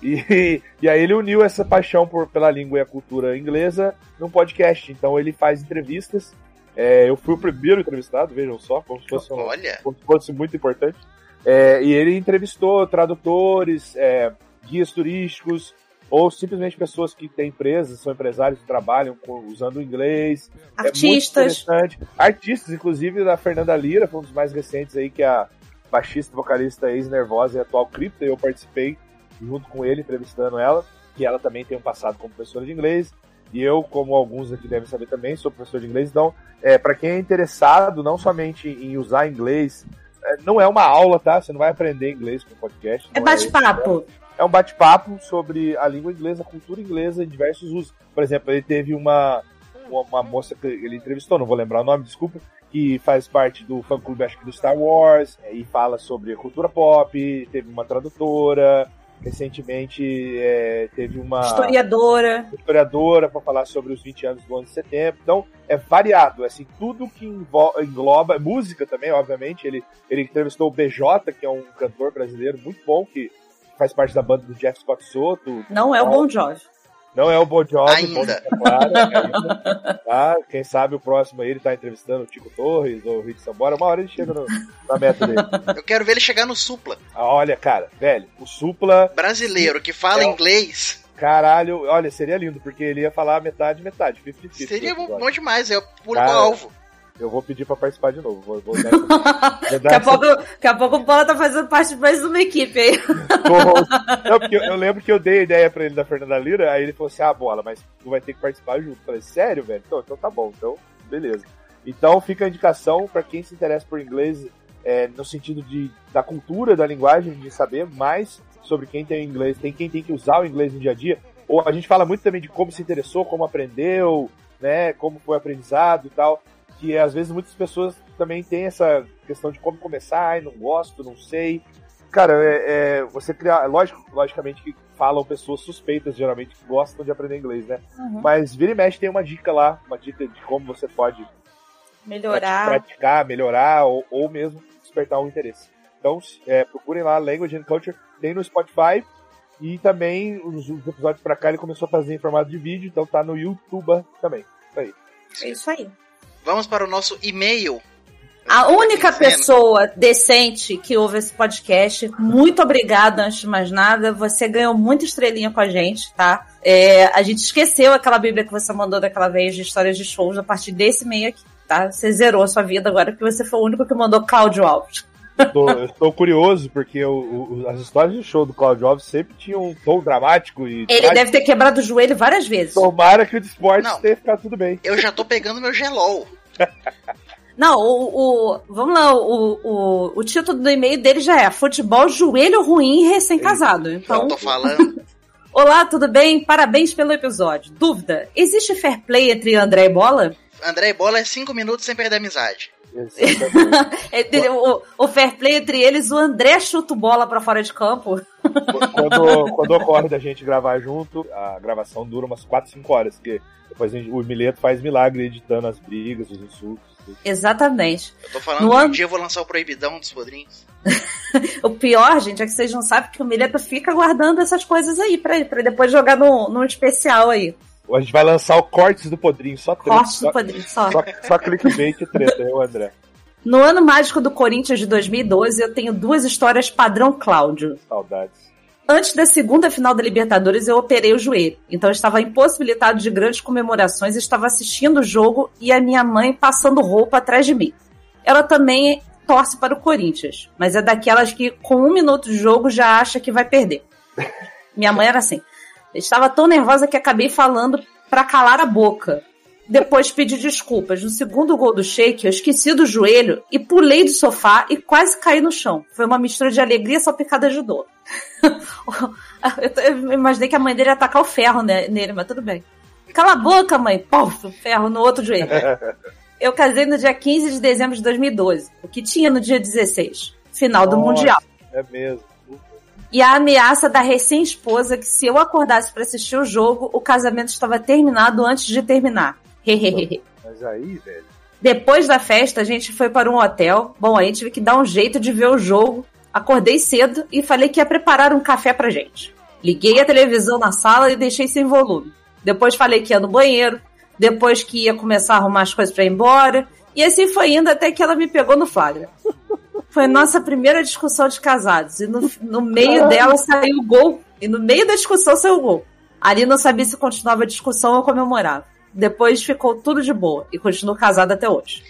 J: E, e aí ele uniu essa paixão por, pela língua e a cultura inglesa num podcast. Então ele faz entrevistas. É, eu fui o primeiro entrevistado, vejam só, como se fosse, um- como se fosse muito importante. É, e ele entrevistou tradutores, é, guias turísticos, ou simplesmente pessoas que têm empresas, são empresários que trabalham com- usando o inglês. É
D: Artistas.
J: interessante. Artistas, inclusive da Fernanda Lira, foi um dos mais recentes aí, que é a baixista, vocalista ex-nervosa e atual cripta, e eu participei junto com ele, entrevistando ela, que ela também tem um passado como professora de inglês, e eu, como alguns aqui devem saber também, sou professor de inglês, então, é, para quem é interessado não somente em usar inglês, é, não é uma aula, tá? Você não vai aprender inglês com podcast.
D: É
J: não
D: bate-papo.
J: é um bate-papo sobre a língua inglesa, a cultura inglesa em diversos usos. Por exemplo, ele teve uma, uma, uma moça que ele entrevistou, não vou lembrar o nome, desculpa, que faz parte do fã clube, acho que do Star Wars, é, e fala sobre a cultura pop, teve uma tradutora, recentemente é, teve uma
D: Historiadora.
J: historiadora para falar sobre os 20 anos do 11 de setembro. Então, é variado, assim, tudo que engloba, música também, obviamente. Ele, ele entrevistou o BJ, que é um cantor brasileiro muito bom, que faz parte da banda do Jeff Scott Soto.
D: Não é o Bon Jovi.
J: Não é o Bon Jovi,
C: Ainda.
J: claro, ainda, tá? Quem sabe o próximo aí ele tá entrevistando o Tico Torres ou o Rick Sambora. Uma hora ele chega no- na meta dele.
C: eu quero ver ele chegar no Supla.
J: Ah, Olha, cara, velho, o Supla,
C: Brasileiro que fala
J: É
C: inglês.
J: caralho, olha, seria lindo, porque ele ia falar metade, metade, 50-50.
C: Seria
J: no episódio.
C: bom demais, é o público-alvo.
J: Eu vou pedir pra participar de novo. Vou, vou dar vou dar
D: Daqui a, pouco, daqui a pouco o Bola tá fazendo parte mais de uma equipe aí.
J: Não, porque eu, eu lembro que eu dei a ideia pra ele da Fernanda Lira, aí ele falou assim: ah, bola, mas tu vai ter que participar junto. Eu falei, sério, velho? Então, então tá bom, então, beleza. Então fica a indicação pra quem se interessa por inglês, é, no sentido de, da cultura, da linguagem, de saber mais sobre quem tem inglês, tem quem tem que usar o inglês no dia a dia. Ou a gente fala muito também de como se interessou, como aprendeu, né? Como foi aprendizado e tal. Que às vezes muitas pessoas também têm essa questão de como começar, ai, não gosto, não sei. Cara, é, é, você criar. Lógico, logicamente que falam pessoas suspeitas, geralmente, que gostam de aprender inglês, né?
D: Uhum.
J: Mas vira e mexe tem uma dica lá, uma dica de como você pode
D: Melhorar.
J: praticar, melhorar ou, ou mesmo despertar um interesse. Então, é, procurem lá Language and Culture, tem no Spotify e também os, os episódios pra cá ele começou a fazer em formato de vídeo, então tá no YouTube também. Isso aí.
D: É isso aí.
C: Vamos para o nosso e-mail.
D: A única pessoa decente que ouve esse podcast, muito obrigada antes de mais nada. Você ganhou muita estrelinha com a gente, tá? É, a gente esqueceu aquela Bíblia que você mandou daquela vez de histórias de shows a partir desse meio aqui, tá? Você zerou a sua vida agora porque você foi o único que mandou Cláudio Alves.
J: Tô curioso, porque o- o- as histórias de show do Claudio Alves sempre tinham um tom dramático e.
D: Ele
J: trágico.
D: deve ter quebrado o joelho várias vezes.
J: Tomara que o
C: Não.
J: tenha ficado tudo bem.
C: Eu já tô pegando meu gelol.
D: Não, o, o- vamos lá, o, o, o título do e-mail dele já é Futebol Joelho Ruim Recém-Casado.
C: Eu
D: Então,
C: tô falando.
D: olá, tudo bem? Parabéns pelo episódio. Dúvida: existe fair play entre André e Bola?
C: André e Bola é 5 minutos sem perder a amizade.
J: Exatamente.
D: É, o, o fair play entre eles, o André chuta o bola pra fora de campo.
J: quando, quando ocorre da gente gravar junto, a gravação dura umas 4, 5 horas, porque gente- o Mileto faz milagre editando as brigas, os insultos. tudo.
D: Exatamente.
C: Eu tô falando
D: No
C: que um
D: ano-
C: dia eu vou lançar o Proibidão dos Podrinhos.
D: O pior, gente, é que vocês não sabem que o Mileto fica guardando essas coisas aí pra, pra depois jogar no, num especial aí.
J: A gente vai lançar o Cortes do Podrinho, só treta.
D: Corte
J: só,
D: do padrinho, só.
J: só, só clickbait e treta, eu, André.
D: No ano mágico do Corinthians de 2012, eu tenho duas histórias padrão Cláudio.
J: Saudades.
D: Antes da segunda final da Libertadores, eu operei o joelho. Então eu estava impossibilitado de grandes comemorações, estava assistindo o jogo e a minha mãe passando roupa atrás de mim. Ela também torce para o Corinthians, mas é daquelas que com um minuto de jogo já acha que vai perder. Minha mãe era assim. Eu estava tão nervosa que acabei falando para calar a boca. Depois pedi desculpas. No segundo gol do Sheik, eu esqueci do joelho e pulei do sofá e quase caí no chão. Foi uma mistura de alegria salpicada de dor. eu, imaginei que a mãe dele ia atacar o ferro né- nele, mas tudo bem. Cala a boca, mãe! Puf, ferro no outro joelho. Eu casei no dia 15 de dezembro de 2012, o que tinha no dia 16, final do
J: Nossa,
D: Mundial.
J: É mesmo.
D: E a ameaça da recém-esposa que se eu acordasse para assistir o jogo, o casamento estava terminado antes de terminar.
J: Mas aí, velho.
D: Depois da festa, a gente foi para um hotel. Bom, aí tive que dar um jeito de ver o jogo. Acordei cedo e falei que ia preparar um café pra gente. Liguei a televisão na sala e deixei sem volume. Depois falei que ia no banheiro. Depois que ia começar a arrumar as coisas pra ir embora. E assim foi indo até que ela me pegou no flagra. Foi a nossa primeira discussão de casados. E no, no meio dela saiu o gol. E no meio da discussão saiu o gol. Ali não sabia se continuava a discussão ou comemorava. Depois ficou tudo de boa e continuo casada até hoje.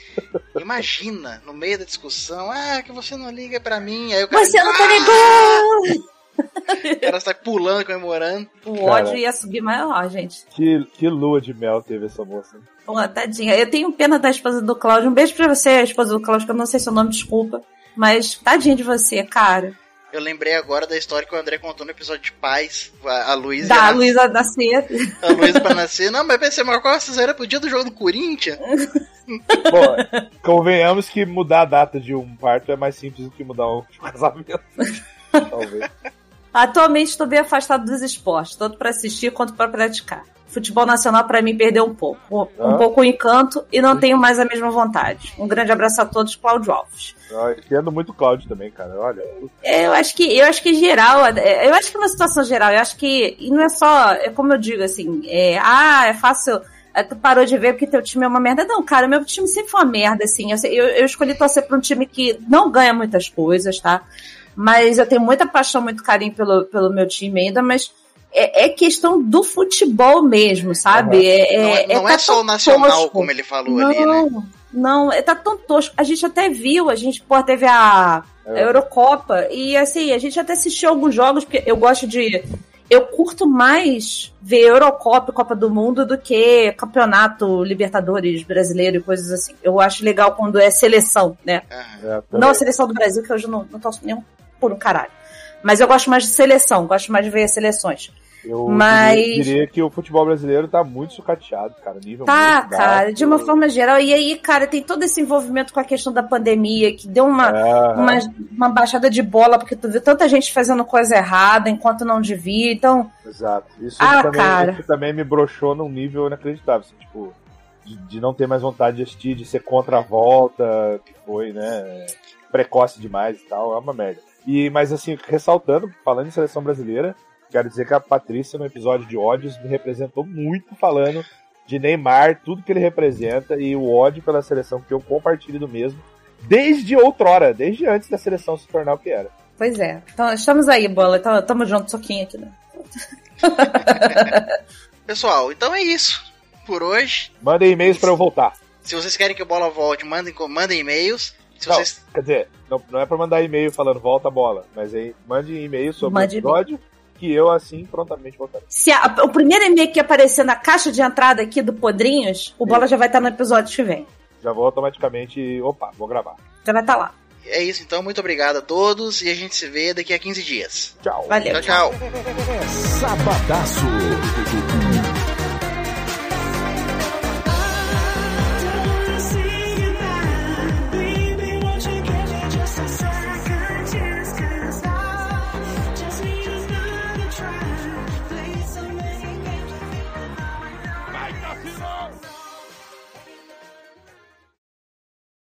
C: Imagina, no meio da discussão, ah, que você não liga pra mim. Aí o cara,
D: Você não tá
C: "Ah!"
D: ligando!
C: O cara sai pulando, comemorando.
D: O
J: Cara.
D: ódio ia subir maior, gente.
J: Que, que lua de mel teve essa moça.
D: Pô, tadinha. Eu tenho pena da esposa do Cláudio. Um beijo pra você, a esposa do Cláudio, que eu não sei seu nome, desculpa. Mas tadinha de você, cara.
C: Eu lembrei agora da história que o André contou no episódio de Paz. A, a Luísa.
D: Da
C: nas-
D: Luísa da Ceia.
C: A Luísa pra nascer. Não, mas você marcou a cesárea pro dia do jogo do Corinthians?
J: Bom, convenhamos que mudar a data de um parto é mais simples do que mudar um casamento. Talvez.
D: Atualmente estou bem afastado dos esportes, tanto para assistir quanto para praticar. Futebol nacional para mim perdeu um pouco, um
J: Ah.
D: pouco o encanto e não tenho mais a mesma vontade. Um grande abraço a todos, Cláudio Alves.
J: Eu entendo muito Cláudio também, cara. Olha.
D: Eu acho que, eu acho que geral, eu acho que é uma situação geral, eu acho que, e não é só, é como eu digo, assim, é, ah, é fácil, é, tu parou de ver porque teu time é uma merda. Não, cara, meu time sempre foi uma merda, assim, eu, eu, eu escolhi torcer pra um time que não ganha muitas coisas, tá? Mas eu tenho muita paixão, muito carinho pelo, pelo meu time ainda, mas é, é questão do futebol mesmo, sabe? É,
C: não é, não
D: tá
C: é só
D: tão
C: o nacional,
D: tosco.
C: como ele falou
D: não,
C: ali, né?
D: Não, é, tá tão tosco. A gente até viu, a gente, pô, teve a, a
J: É.
D: Eurocopa, e assim, a gente até assistiu alguns jogos, porque eu gosto de. Eu curto mais ver Eurocopa e Copa do Mundo do que campeonato Libertadores brasileiro e coisas assim. Eu acho legal quando é seleção, né?
J: É.
D: Não a seleção do Brasil, que hoje eu não, não torço nenhum por um caralho. Mas eu gosto mais de seleção, gosto mais de ver as seleções.
J: Eu
D: Mas-
J: diria, que o futebol brasileiro tá muito sucateado, cara. Nível
D: Tá,
J: muito
D: cara,
J: baixo.
D: de uma forma geral. E aí, cara, tem todo esse envolvimento com a questão da pandemia, que deu uma,
J: Aham.
D: uma, uma baixada de bola, porque tu vê tanta gente fazendo coisa errada enquanto não devia. Então,
J: Exato. Isso,
D: Ah,
J: também,
D: cara.
J: isso também me broxou num nível inacreditável. assim, tipo, de, de não ter mais vontade de assistir, de ser contra a volta, que foi, né? Precoce demais e tal, é uma merda. E, mas assim, ressaltando, falando em seleção brasileira, quero dizer que a Patrícia, no episódio de ódios, me representou muito falando de Neymar, tudo que ele representa e o ódio pela seleção que eu compartilho do mesmo, desde outrora, desde antes da seleção se tornar o que era.
D: pois é. Então, estamos aí, bola. Então, tamo junto, soquinho aqui, né?
C: Pessoal, então é isso por hoje.
J: Mandem e-mails pra eu voltar.
C: Se vocês querem que o Bola volte, mandem, mandem e-mails. Se
J: Não,
C: vocês...
J: Quer dizer, não, não é pra mandar e-mail falando volta a bola, mas aí mande e-mail sobre
D: Mande
J: o episódio que eu assim prontamente voltarei.
D: Se a- o primeiro e-mail que aparecer na caixa de entrada aqui do Podrinhos, o Bola já vai estar no episódio que vem.
J: Já vou automaticamente, opa, vou gravar.
D: Já vai estar lá.
C: É isso então, muito obrigado a todos e a gente se vê daqui a 15 dias.
J: Tchau.
D: Valeu.
C: Tchau, tchau.
I: Sabadaço.